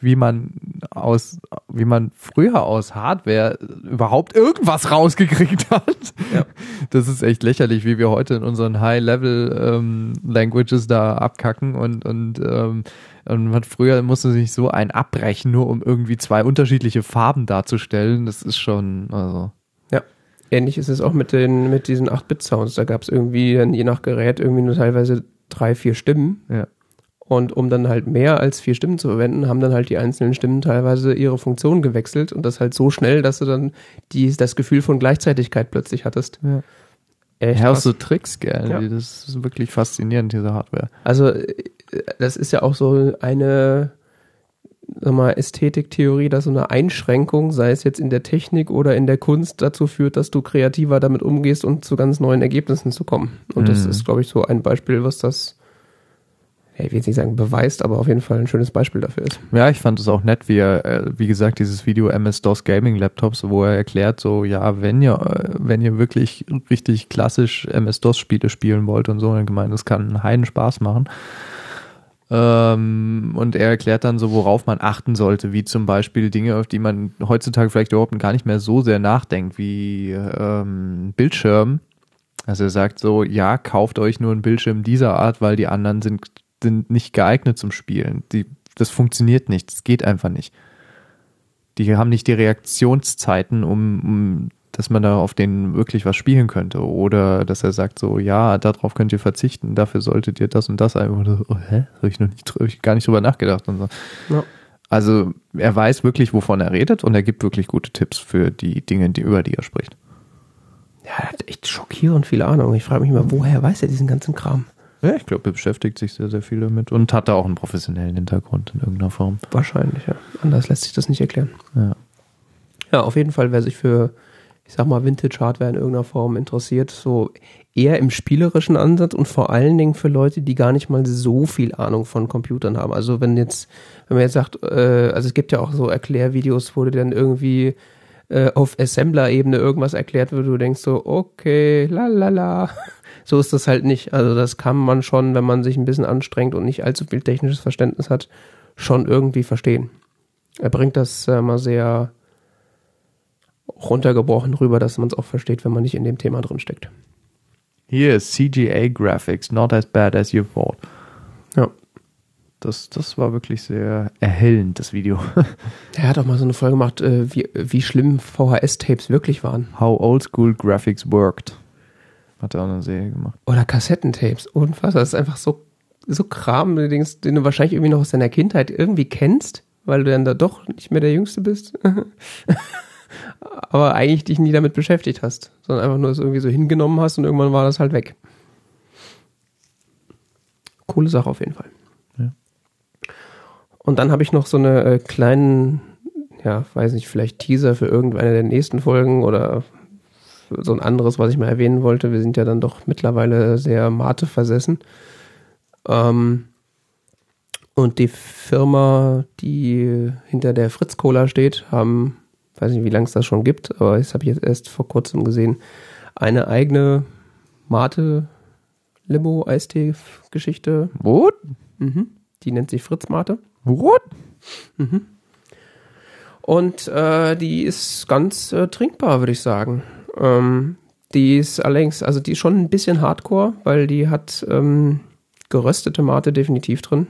wie man aus, wie man früher aus Hardware überhaupt irgendwas rausgekriegt hat. Ja. Das ist echt lächerlich, wie wir heute in unseren High-Level-Languages da abkacken und, und, ähm, und man früher musste sich so ein abbrechen, nur um irgendwie zwei unterschiedliche Farben darzustellen. Das ist schon, also. Ja. Ähnlich ist es auch mit den mit diesen 8-Bit-Sounds. Da gab es irgendwie dann je nach Gerät irgendwie nur teilweise drei, vier Stimmen. Ja. Und um dann halt mehr als vier Stimmen zu verwenden, haben dann halt die einzelnen Stimmen teilweise ihre Funktion gewechselt und das halt so schnell, dass du dann die, das Gefühl von Gleichzeitigkeit plötzlich hattest. Ja. Echt krass. so Tricks gerne. Ja. Das ist wirklich faszinierend, diese Hardware. Also äh, das ist ja auch so eine sag mal, Ästhetiktheorie, dass so eine Einschränkung, sei es jetzt in der Technik oder in der Kunst, dazu führt, dass du kreativer damit umgehst und zu ganz neuen Ergebnissen zu kommen. Und das Mhm. ist, glaube ich, so ein Beispiel, was das, ich will jetzt nicht sagen beweist, aber auf jeden Fall ein schönes Beispiel dafür ist. Ja, ich fand es auch nett, wie er, äh, wie gesagt, dieses Video MS-DOS Gaming Laptops, wo er erklärt, so, ja, wenn ihr, äh, wenn ihr wirklich richtig klassisch MS-DOS-Spiele spielen wollt und so, dann gemeint, das kann einen heiden Spaß machen. Ähm, und er erklärt dann so, worauf man achten sollte, wie zum Beispiel Dinge, auf die man heutzutage vielleicht überhaupt gar nicht mehr so sehr nachdenkt, wie ähm, Bildschirm. Also er sagt so, ja, kauft euch nur einen Bildschirm dieser Art, weil die anderen sind, sind nicht geeignet zum Spielen. Die, das funktioniert nicht, das geht einfach nicht. Die haben nicht die Reaktionszeiten, um, um dass man da auf den wirklich was spielen könnte. Oder dass er sagt so, ja, darauf könnt ihr verzichten, dafür solltet ihr das und das einfach so, oh, hä? Habe ich noch nicht, hab ich gar nicht drüber nachgedacht und so. Ja. Also er weiß wirklich, wovon er redet und er gibt wirklich gute Tipps für die Dinge, die, über die er spricht. Ja, er hat echt schockierend viel Ahnung. Ich frage mich mal, woher weiß er diesen ganzen Kram? Ja, ich glaube, er beschäftigt sich sehr, sehr viel damit und hat da auch einen professionellen Hintergrund in irgendeiner Form. Wahrscheinlich, ja. Anders lässt sich das nicht erklären. Ja. Ja, auf jeden Fall, wer sich für, ich sag mal, Vintage-Hardware in irgendeiner Form interessiert, so eher im spielerischen Ansatz und vor allen Dingen für Leute, die gar nicht mal so viel Ahnung von Computern haben. Also wenn jetzt, wenn man jetzt sagt, äh, also es gibt ja auch so Erklärvideos, wo du dann irgendwie äh, auf Assembler-Ebene irgendwas erklärt wird, du denkst so, okay, la la la. So ist das halt nicht. Also das kann man schon, wenn man sich ein bisschen anstrengt und nicht allzu viel technisches Verständnis hat, schon irgendwie verstehen. Er bringt das äh, mal sehr runtergebrochen rüber, dass man es auch versteht, wenn man nicht in dem Thema drin steckt. Hier ist CGA Graphics, not as bad as you thought. Ja. Das, das war wirklich sehr erhellend, das Video. Er hat auch mal so eine Folge gemacht, äh, wie, wie schlimm VHS-Tapes wirklich waren. How old school graphics worked. Hat er auch eine Serie gemacht. Oder Kassettentapes. Unfassbar. Das ist einfach so, so Kram, den du den du wahrscheinlich irgendwie noch aus deiner Kindheit irgendwie kennst, weil du dann da doch nicht mehr der Jüngste bist. Aber eigentlich dich nie damit beschäftigt hast, sondern einfach nur es irgendwie so hingenommen hast und irgendwann war das halt weg. Coole Sache auf jeden Fall. Ja. Und dann habe ich noch so eine äh, kleinen, ja, weiß nicht, vielleicht Teaser für irgendeine der nächsten Folgen oder so ein anderes, was ich mal erwähnen wollte. Wir sind ja dann doch mittlerweile sehr Mate versessen. Ähm, und die Firma, die hinter der Fritz Cola steht, haben, weiß nicht, wie lange es das schon gibt, aber das habe ich jetzt erst vor kurzem gesehen, eine eigene Mate Limo Eistee Geschichte. What? Mhm. Die nennt sich Fritz Mate. What? Und äh, die ist ganz äh, trinkbar, würde ich sagen. Ähm, die ist allerdings, also die ist schon ein bisschen hardcore, weil die hat ähm, geröstete Mate definitiv drin.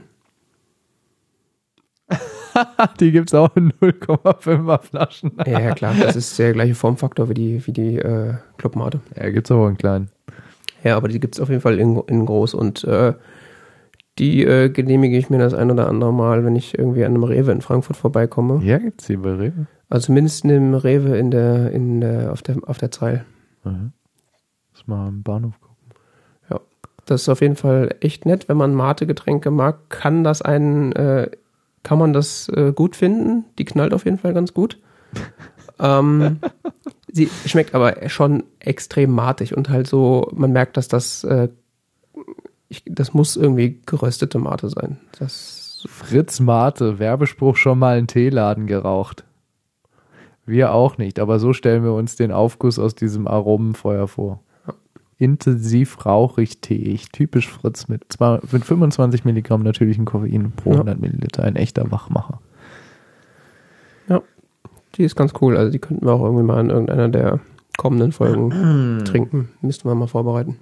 Die gibt's auch in 0,5er Flaschen. Ja, ja, klar, das ist der gleiche Formfaktor wie die, wie die äh, Clubmate. Ja, gibt's auch einen kleinen. Ja, aber die gibt's auf jeden Fall in, in groß und äh, die äh, genehmige ich mir das ein oder andere Mal, wenn ich irgendwie an einem Rewe in Frankfurt vorbeikomme. Ja, gibt's die bei Rewe. Also zumindest in dem Rewe in der, in der, auf der, auf der Zeil. Mhm. Muss mal am Bahnhof gucken. Das ist auf jeden Fall echt nett. Wenn man Mate-Getränke mag, kann das einen, äh, kann man das äh, gut finden. Die knallt auf jeden Fall ganz gut. ähm, sie schmeckt aber schon extrem matig und halt so, man merkt, dass das, äh, ich, das muss irgendwie geröstete Mate sein. Das, Fritz Mate, Werbespruch schon mal einen Teeladen geraucht. Wir auch nicht, aber so stellen wir uns den Aufguss aus diesem Aromenfeuer vor. Intensiv rauchig teig, typisch Fritz mit, zwei, mit 25 Milligramm natürlichen Koffein pro Ja. 100 Milliliter, ein echter Wachmacher. die ist ganz cool. Also die könnten wir auch irgendwie mal in irgendeiner der kommenden Folgen trinken. Müssten wir mal vorbereiten.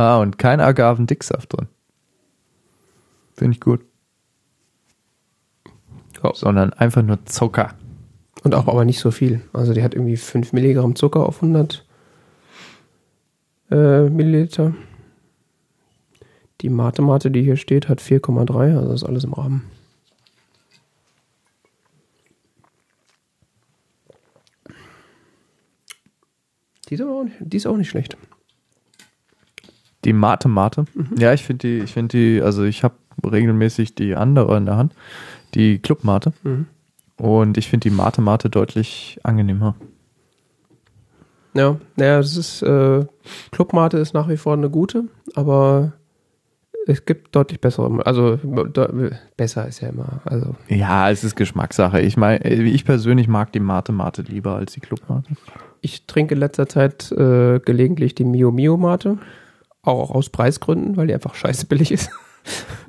Ah, und kein Agavendicksaft drin. Finde ich gut. Ja. Sondern einfach nur Zucker. Und auch aber nicht so viel. Also die hat irgendwie 5 Milligramm Zucker auf 100 äh, Milliliter. Die Mate-Mate, die hier steht, hat 4,3. Also ist alles im Rahmen. Die ist auch nicht, die ist auch nicht schlecht. Die Mate Mate. Ja, ich finde die, ich finde die, also ich habe regelmäßig die andere in der Hand, die Club Mate. Mhm. Und ich finde die Mate Mate deutlich angenehmer. Ja, naja, das ist, äh, Clubmate ist nach wie vor eine gute, aber es gibt deutlich bessere, also de besser ist ja immer, also Ja, es ist Geschmackssache. Ich meine, ich persönlich mag die Mate Mate lieber als die Club Mate. ich trinke in letzter Zeit äh, gelegentlich die Mio Mio Mate, auch aus Preisgründen, weil die einfach scheiße billig ist.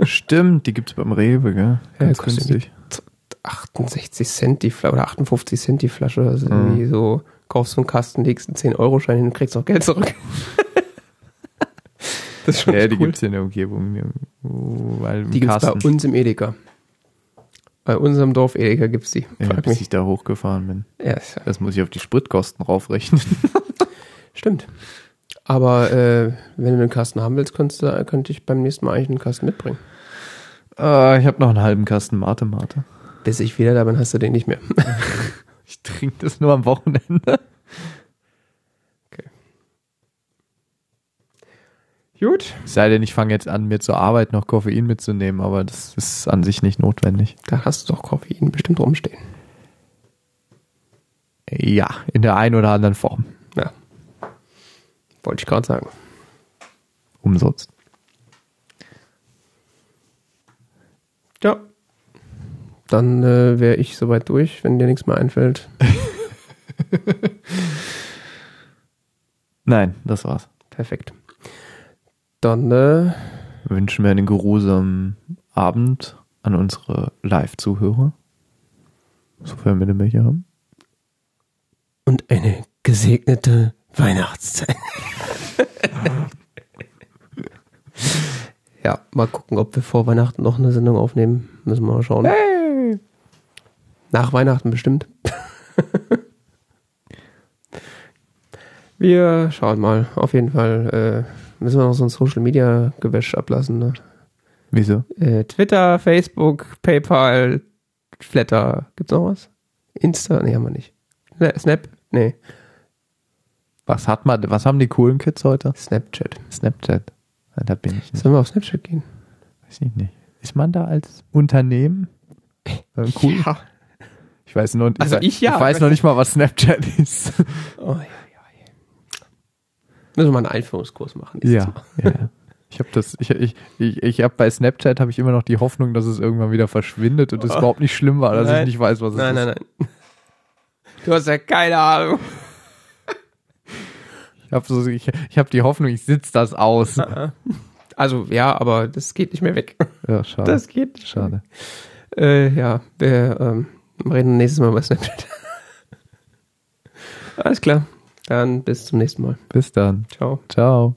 Stimmt, die gibt's beim Rewe, gell? Ja, Ganz kostet günstig. 68 Cent die Flasche oder 58 Cent die Flasche. Also irgendwie so, kaufst du einen Kasten, legst einen 10-Euro-Schein hin und kriegst noch Geld zurück. das ist schon Ja, die cool. gibt's hier in der Umgebung. die- Weil Die gibt's bei Kasten, uns im Edeka. Bei unserem Dorf Edeka gibt's die. ja, bis mich. ich da hochgefahren bin. Ja, ja- Das muss ich auf die Spritkosten raufrechnen. stimmt. Aber äh, wenn du einen Kasten haben willst, könnte ich beim nächsten Mal eigentlich einen Kasten mitbringen. äh, ich habe noch einen halben Kasten Mate Mate. Bis ich wieder da bin, hast du den nicht mehr. Ich trinke das nur am Wochenende. Gut. Es sei denn, ich fange jetzt an, mir zur Arbeit noch Koffein mitzunehmen, aber das ist an sich nicht notwendig. Da hast du doch Koffein bestimmt rumstehen. Ja, in der einen oder anderen Form. Wollte ich gerade sagen. Umsonst. Ja. Dann äh, wäre ich soweit durch, wenn dir nichts mehr einfällt. Nein, das war's. Perfekt. Dann äh, Wünschen wir einen geruhsamen Abend an unsere Live-Zuhörer. Sofern wir denn welche haben. und eine gesegnete Weihnachtszeit. ja, mal gucken, ob wir vor Weihnachten noch eine Sendung aufnehmen. Müssen wir mal schauen. Nach Weihnachten bestimmt. wir schauen mal. Auf jeden Fall äh, müssen wir noch so ein Social Media Gewäsch ablassen. Ne? Wieso? Äh, Twitter, Facebook, PayPal, Flatter. Gibt's noch was? Insta? Nee, haben wir nicht. Snap? Nee. Was hat man, was haben die coolen Kids heute? Snapchat. Snapchat. Ja, Da bin ich nicht. Sollen wir auf Snapchat gehen? Weiß ich nicht. Ist man da als Unternehmen? Äh, cool. Ja. Ich weiß noch, Also ich ja. Ich weiß noch nicht mal, was Snapchat ist. Oh, ja, ja. Müssen wir mal einen Einführungskurs machen. Ja, ja. Ich habe das, ich, ich, ich, ich habe bei Snapchat habe ich immer noch die Hoffnung, dass es irgendwann wieder verschwindet und es überhaupt nicht schlimm war, dass Nein. ich nicht weiß, was es Nein, ist. nein, nein. Du hast ja keine Ahnung. Ich habe so, ich, ich habe die Hoffnung, ich sitze das aus. Also ja, aber das geht nicht mehr weg. Ja, schade. Das geht nicht. schade. Äh, ja, wir ähm, reden nächstes Mal über Snapchat. Alles klar. Dann bis zum nächsten Mal. Bis dann. Ciao. Ciao.